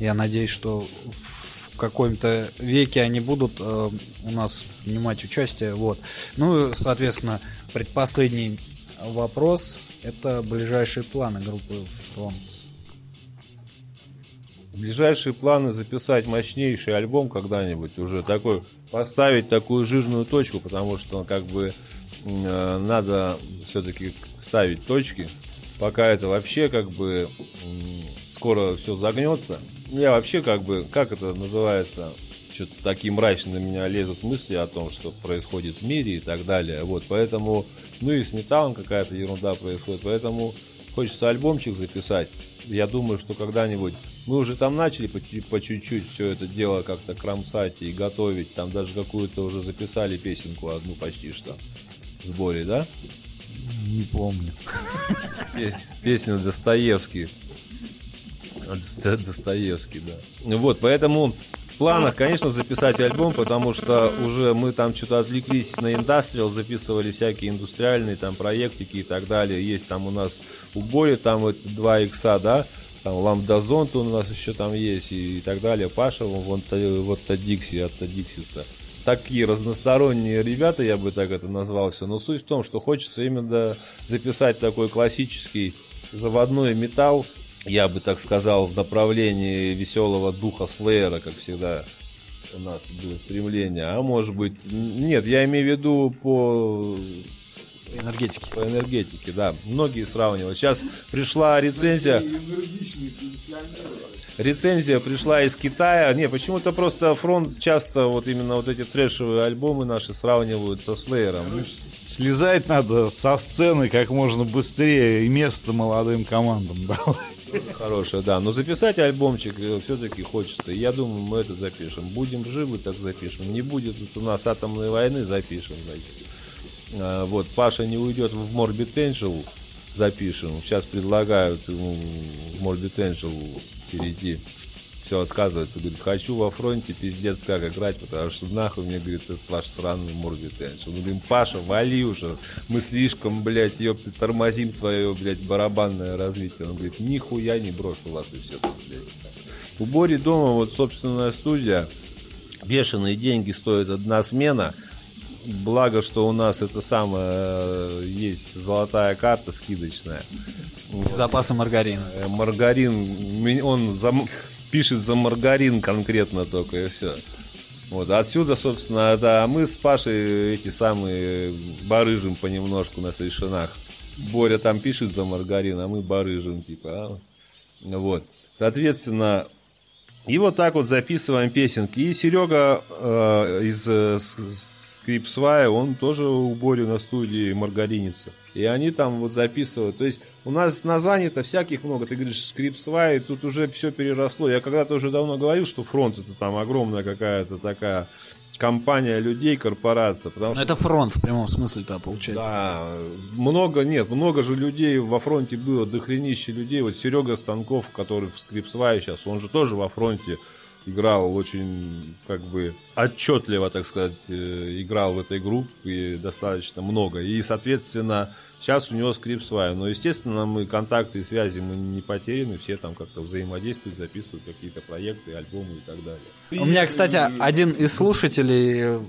Я надеюсь, что в каком-то веке они будут э, у нас принимать участие. Вот. Ну, и, соответственно, предпоследний вопрос – это ближайшие планы группы Фронт. Ближайшие планы записать мощнейший альбом когда-нибудь уже такой, поставить такую жирную точку, потому что как бы э, надо все-таки ставить точки, пока это вообще как бы м, скоро все загнется. Я вообще как бы, как это называется, что-то такие мрачные на меня лезут мысли о том, что происходит в мире и так далее. Вот, поэтому, ну и с металлом какая-то ерунда происходит, поэтому хочется альбомчик записать. Я думаю, что когда-нибудь мы уже там начали по, чуть- по чуть-чуть все это дело как-то кромсать и готовить. Там даже какую-то уже записали песенку одну почти что в сборе, да? Не помню. Пе- Песню Достоевский. Доста- Достоевский, да. Ну Вот, поэтому в планах, конечно, записать альбом, потому что уже мы там что-то отвлеклись на индастриал, записывали всякие индустриальные там проектики и так далее. Есть там у нас у Боли там вот 2 икса, да, там Ламдазонт у нас еще там есть и, и так далее. Паша, вот, вот Дикси от Диксиса. Такие разносторонние ребята, я бы так это назвал все. Но суть в том, что хочется именно записать такой классический заводной металл, я бы так сказал, в направлении веселого духа Слеера, как всегда у нас было стремление. А может быть, нет, я имею в виду по Энергетики. по энергетике, да. Многие сравнивают. Сейчас пришла рецензия. Рецензия пришла из Китая. Не, почему-то просто фронт часто вот именно вот эти трэшевые альбомы наши сравнивают со Слеером. Слезать надо со сцены как можно быстрее и место молодым командам давать. Хорошая, да. Но записать альбомчик все-таки хочется. Я думаю, мы это запишем. Будем живы, так запишем. Не будет тут у нас атомной войны, запишем, значит. А, Вот, Паша не уйдет в Morbid Angel, запишем. Сейчас предлагают ему в Morbid Angel перейти. Все отказывается, говорит, хочу во фронте пиздец как играть, потому что нахуй мне, говорит, этот ваш сраный Morbid Angel. Мы говорим, Паша, вали уже, мы слишком, блядь, ёпты, тормозим твое, блядь, барабанное развитие. Он говорит, нихуя не брошу вас и все блядь. У Бори дома вот собственная студия, бешеные деньги стоит одна смена. Благо, что у нас это самое э, есть золотая карта скидочная. Запасы маргарина. Э, Маргарин, ми- он за пишет за маргарин конкретно только и все. Вот, отсюда, собственно, да, мы с Пашей эти самые барыжим понемножку на совершенах. Боря там пишет за маргарин, а мы барыжим, типа, а? Вот. Соответственно, и вот так вот записываем песенки. И Серега э, из э, Скрипсвая, он тоже у Бори на студии маргаринится. И они там вот записывают. То есть у нас названий-то всяких много. Ты говоришь Скрипсвай, тут уже все переросло. Я когда-то уже давно говорил, что фронт это там огромная какая-то такая компания людей, корпорация. Потому Но это фронт в прямом смысле-то получается. да, много, нет, много же людей во фронте было, дохренище людей. Вот Серега Станков, который в Скрипсвае сейчас, он же тоже во фронте играл очень, как бы, отчетливо, так сказать, э, играл в этой группе достаточно много. И, соответственно, сейчас у него Скрипсвай. Но, естественно, мы контакты и связи мы не потеряны, все там как-то взаимодействуют, записывают какие-то проекты, альбомы и так далее. У меня, кстати, один из слушателей э,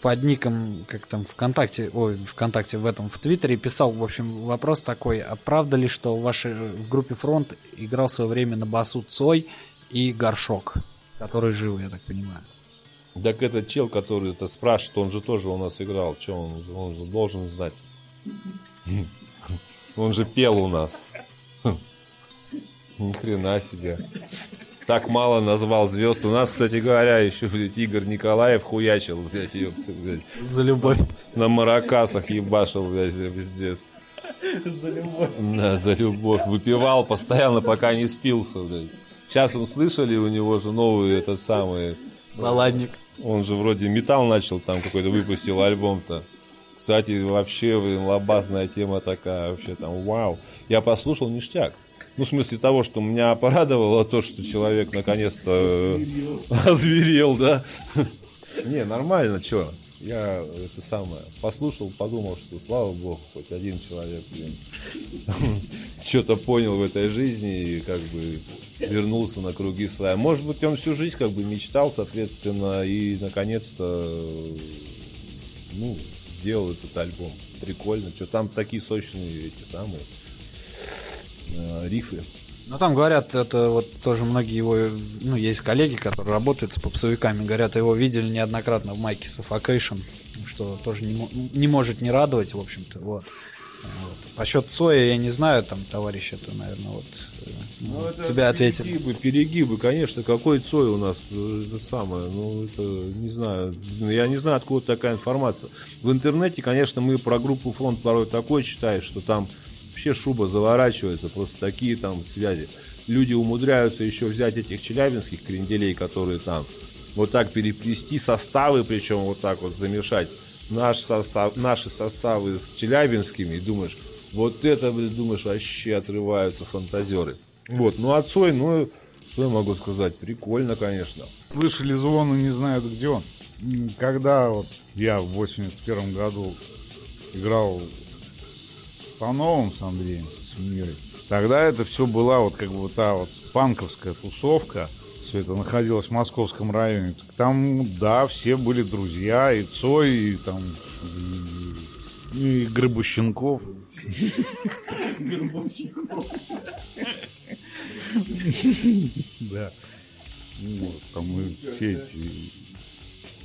под ником, как там, ВКонтакте, ой, ВКонтакте, в этом, в Твиттере писал, в общем, вопрос такой, а правда ли, что в вашей, в группе Фронт играл в свое время на басу Цой и Горшок, который жил, я так понимаю? Так этот чел, который это спрашивает, он же тоже у нас играл. Че он, он же должен знать. Он же пел у нас. Ни хрена себе. Так мало назвал звезд. У нас, кстати говоря, еще, блядь, Игорь Николаев хуячил, блядь, ёпта, блядь. За любовь. На маракасах ебашил, блядь, пиздец. За любовь. Да, за любовь. Выпивал постоянно, пока не спился, блядь. Сейчас он слышали, у него же новый этот самый... Балладник. Он же вроде металл начал там какой-то выпустил альбом-то. Кстати, вообще лобазная тема такая, вообще там вау. Я послушал ништяк. Ну, в смысле того, что меня порадовало то, что человек наконец-то э, озверел, да. Не, нормально, что. Я это самое послушал, подумал, что слава богу, хоть один человек, блин, что-то понял в этой жизни и как бы вернулся на круги своя. Может быть, он всю жизнь как бы мечтал, соответственно, и наконец-то ну, сделал этот альбом. Прикольно. Что там такие сочные эти самые э, рифы. Ну, там говорят, это вот тоже многие его, ну, есть коллеги, которые работают с попсовиками, говорят, его видели неоднократно в майке Suffocation, что тоже не, не может не радовать, в общем-то, вот. Вот. По счету Цоя я не знаю, там, товарищ, это, наверное, вот э, ну, тебя ответил. Перегибы, перегибы, конечно. Какой Цой у нас? э, Это самое, ну, это, не знаю. Ну, Я не знаю, откуда такая информация. В интернете, конечно, мы про группу фронт порой такой читаешь, что там вообще шуба заворачивается, просто такие там связи. Люди умудряются еще взять этих челябинских кренделей, которые там, вот так переплести составы, причем вот так вот замешать наш состав, наши составы с челябинскими, и думаешь, вот это, думаешь, вообще отрываются фантазеры. Вот, ну а Цой, ну, Что я могу сказать? Прикольно, конечно. Слышали звон и не знают, где он. Когда вот я в 81 году играл с Пановым, с Андреем, со Свиньей, тогда это все была вот как бы та вот панковская тусовка. Все это находилось в московском районе. Так Там, да, все были друзья, и Цой, и там и, и Грыбущенков. Да. Вот, там и все эти...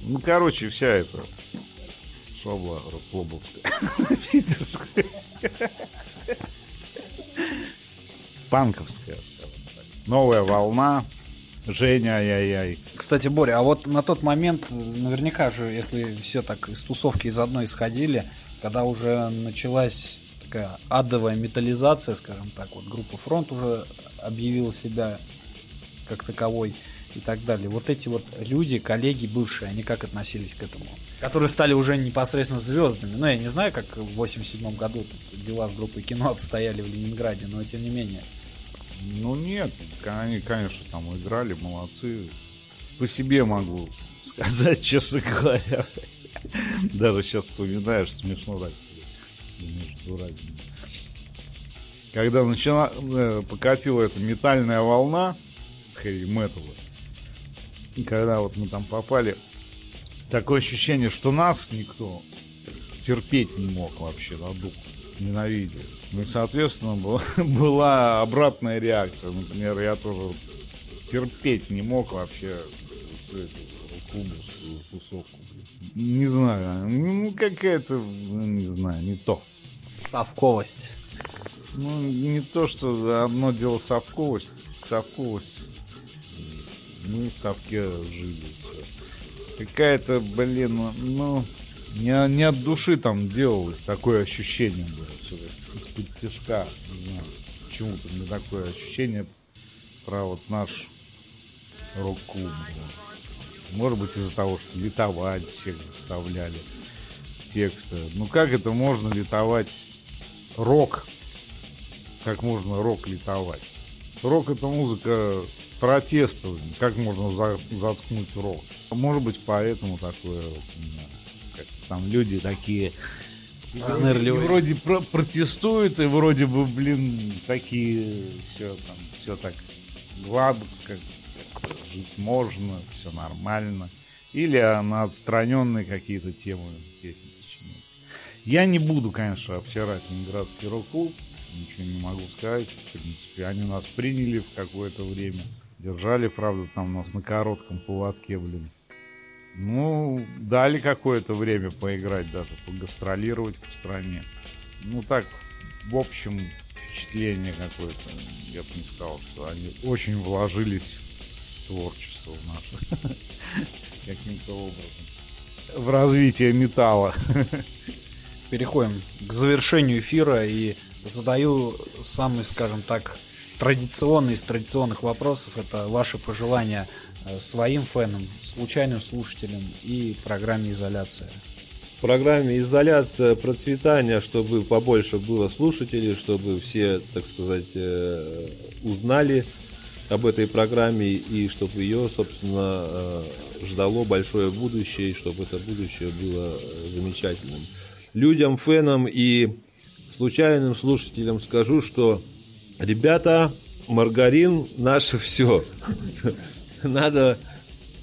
Ну, короче, вся эта шабла Клобовская. Питерская. Панковская, скажем так. Новая волна. Женя, ай-яй-яй. Кстати, Боря, а вот на тот момент, наверняка же, если все так из тусовки из одной исходили, когда уже началась такая адовая металлизация, скажем так, вот группа Фронт уже объявила себя как таковой и так далее. Вот эти вот люди, коллеги бывшие, они как относились к этому? Которые стали уже непосредственно звездами. Ну, я не знаю, как в 87 году тут дела с группой кино обстояли в Ленинграде, но тем не менее. Ну, нет, они, конечно, там играли, молодцы. По себе могу сказать, честно говоря. Даже сейчас вспоминаешь, смешно так. Когда начала, э, покатила эта метальная волна с хэви металла, когда вот мы там попали, такое ощущение, что нас никто терпеть не мог вообще на дух, ненавидел. Ну, соответственно, была, была обратная реакция. Например, я тоже терпеть не мог вообще клубовскую тусовку. Не знаю, ну какая-то, ну, не знаю, не то. Совковость. Ну, не то, что одно дело совковость, совковость. Мы в совке жили. Какая-то, блин, ну, не, не от души там делалось, такое ощущение было. Все из-под тяжка. Знаю, почему-то меня такое ощущение про вот наш рок-клуб. Может быть, из-за того, что литовать всех заставляли тексты. Ну, как это можно литовать рок как можно рок литовать. Рок это музыка протеста. Как можно за- заткнуть рок? Может быть, поэтому такое, там люди такие вроде, и вроде про- протестуют, и вроде бы, блин, такие все там, все так гладко, жить можно, все нормально. Или на отстраненные какие-то темы песни сочиняют. Я не буду, конечно, обсирать Ленинградский рок-клуб, ничего не могу сказать. В принципе, они нас приняли в какое-то время. Держали, правда, там нас на коротком поводке, блин. Ну, дали какое-то время поиграть даже, погастролировать по стране. Ну, так, в общем, впечатление какое-то. Я бы не сказал, что они очень вложились в творчество в наше. Каким-то образом. В развитие металла. переходим к завершению эфира и задаю самый, скажем так, традиционный из традиционных вопросов. Это ваши пожелания своим фенам, случайным слушателям и программе «Изоляция». Программе изоляция, процветания, чтобы побольше было слушателей, чтобы все, так сказать, э, узнали об этой программе и чтобы ее, собственно, э, ждало большое будущее, и чтобы это будущее было э, замечательным. Людям, фенам и случайным слушателям скажу, что ребята, маргарин наше все. Надо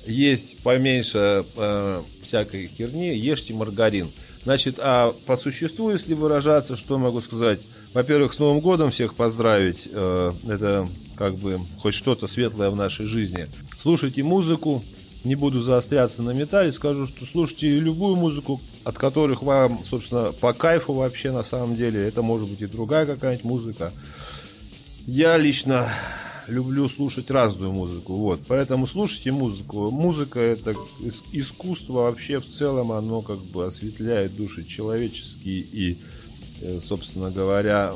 есть поменьше э, всякой херни, ешьте маргарин. Значит, а по существу, если выражаться, что могу сказать? Во-первых, с Новым годом всех поздравить. Э, это как бы хоть что-то светлое в нашей жизни. Слушайте музыку. Не буду заостряться на металле, скажу, что слушайте любую музыку, от которых вам, собственно, по кайфу вообще на самом деле. Это может быть и другая какая-нибудь музыка. Я лично люблю слушать разную музыку, вот, поэтому слушайте музыку. Музыка это ис- искусство вообще в целом, оно как бы осветляет души человеческие и, э, собственно говоря,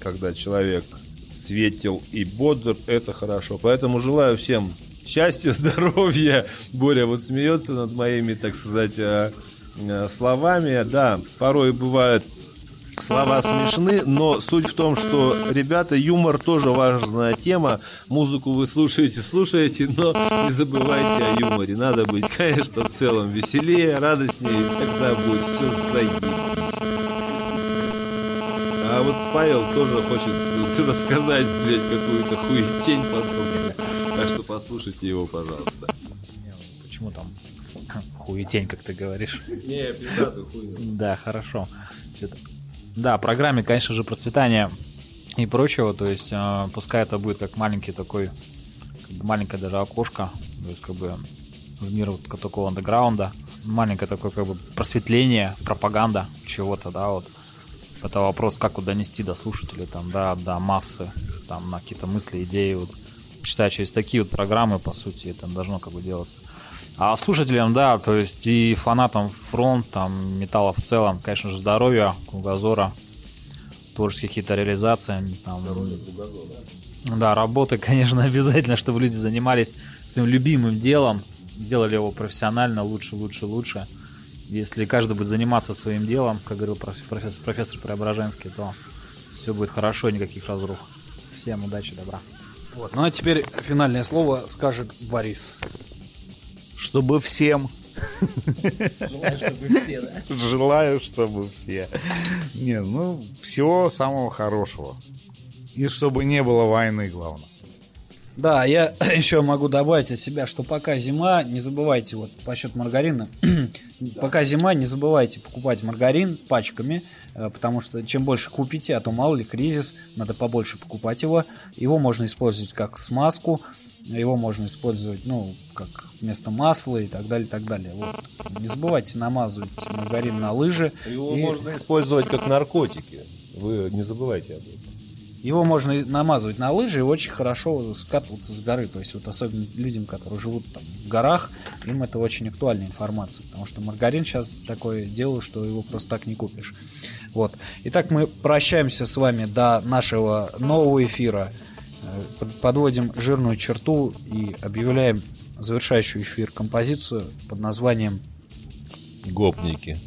когда человек светел и бодр, это хорошо. Поэтому желаю всем счастья, здоровья. Боря вот смеется над моими, так сказать, э, э, словами. Да, порой бывает Слова смешны, но суть в том, что, ребята, юмор тоже важная тема. Музыку вы слушаете, слушаете, но не забывайте о юморе. Надо быть, конечно, в целом веселее, радостнее, и тогда будет все заебись. А вот Павел тоже хочет рассказать, блядь, какую-то хуетень потом. Так что послушайте его, пожалуйста. Почему там хуетень, как ты говоришь? Не, пиздатую хуйню. Да, хорошо. Чё-то- Да, программе, конечно же, процветания и прочего. То есть, э, пускай это будет как маленький такой, как бы маленькое даже окошко, то есть, как бы в мир вот такого андеграунда. Маленькое такое, как бы, просветление, пропаганда чего-то, да, вот. Это вопрос, как вот донести до слушателей, там, да, до массы, там, на какие-то мысли, идеи, вот. Считаю, через такие вот программы, по сути, это должно как бы делаться. А слушателям, да, то есть и фанатам фронт, там, металла в целом, конечно же, здоровья, кругозора, творческих какие-то реализаций, там, да, работы, конечно, обязательно, чтобы люди занимались своим любимым делом, делали его профессионально, лучше, лучше, лучше. Если каждый будет заниматься своим делом, как говорил проф- профессор, профессор Преображенский, то все будет хорошо, никаких разрух. Всем удачи, добра. Вот. Ну а теперь финальное слово скажет Борис. Чтобы всем. Желаю, чтобы все, да? Желаю, чтобы все. Не, ну, всего самого хорошего. И чтобы не было войны, главное. Да, я еще могу добавить от себя, что пока зима, не забывайте, вот по счету маргарина, пока зима, не забывайте покупать маргарин пачками, потому что чем больше купите, а то мало ли кризис, надо побольше покупать его. Его можно использовать как смазку, его можно использовать, ну, как вместо масла и так далее, и так далее. Вот. Не забывайте намазывать маргарин на лыжи. Его И- можно использовать как наркотики. Вы не забывайте об этом. Его можно намазывать на лыжи и очень хорошо скатываться с горы. То есть вот особенно людям, которые живут там в горах, им это очень актуальная информация, потому что маргарин сейчас такое дело, что его просто так не купишь. Вот. Итак, мы прощаемся с вами до нашего нового эфира. Э, под- Подводим жирную черту и объявляем завершающую эфир композицию под названием Гопники.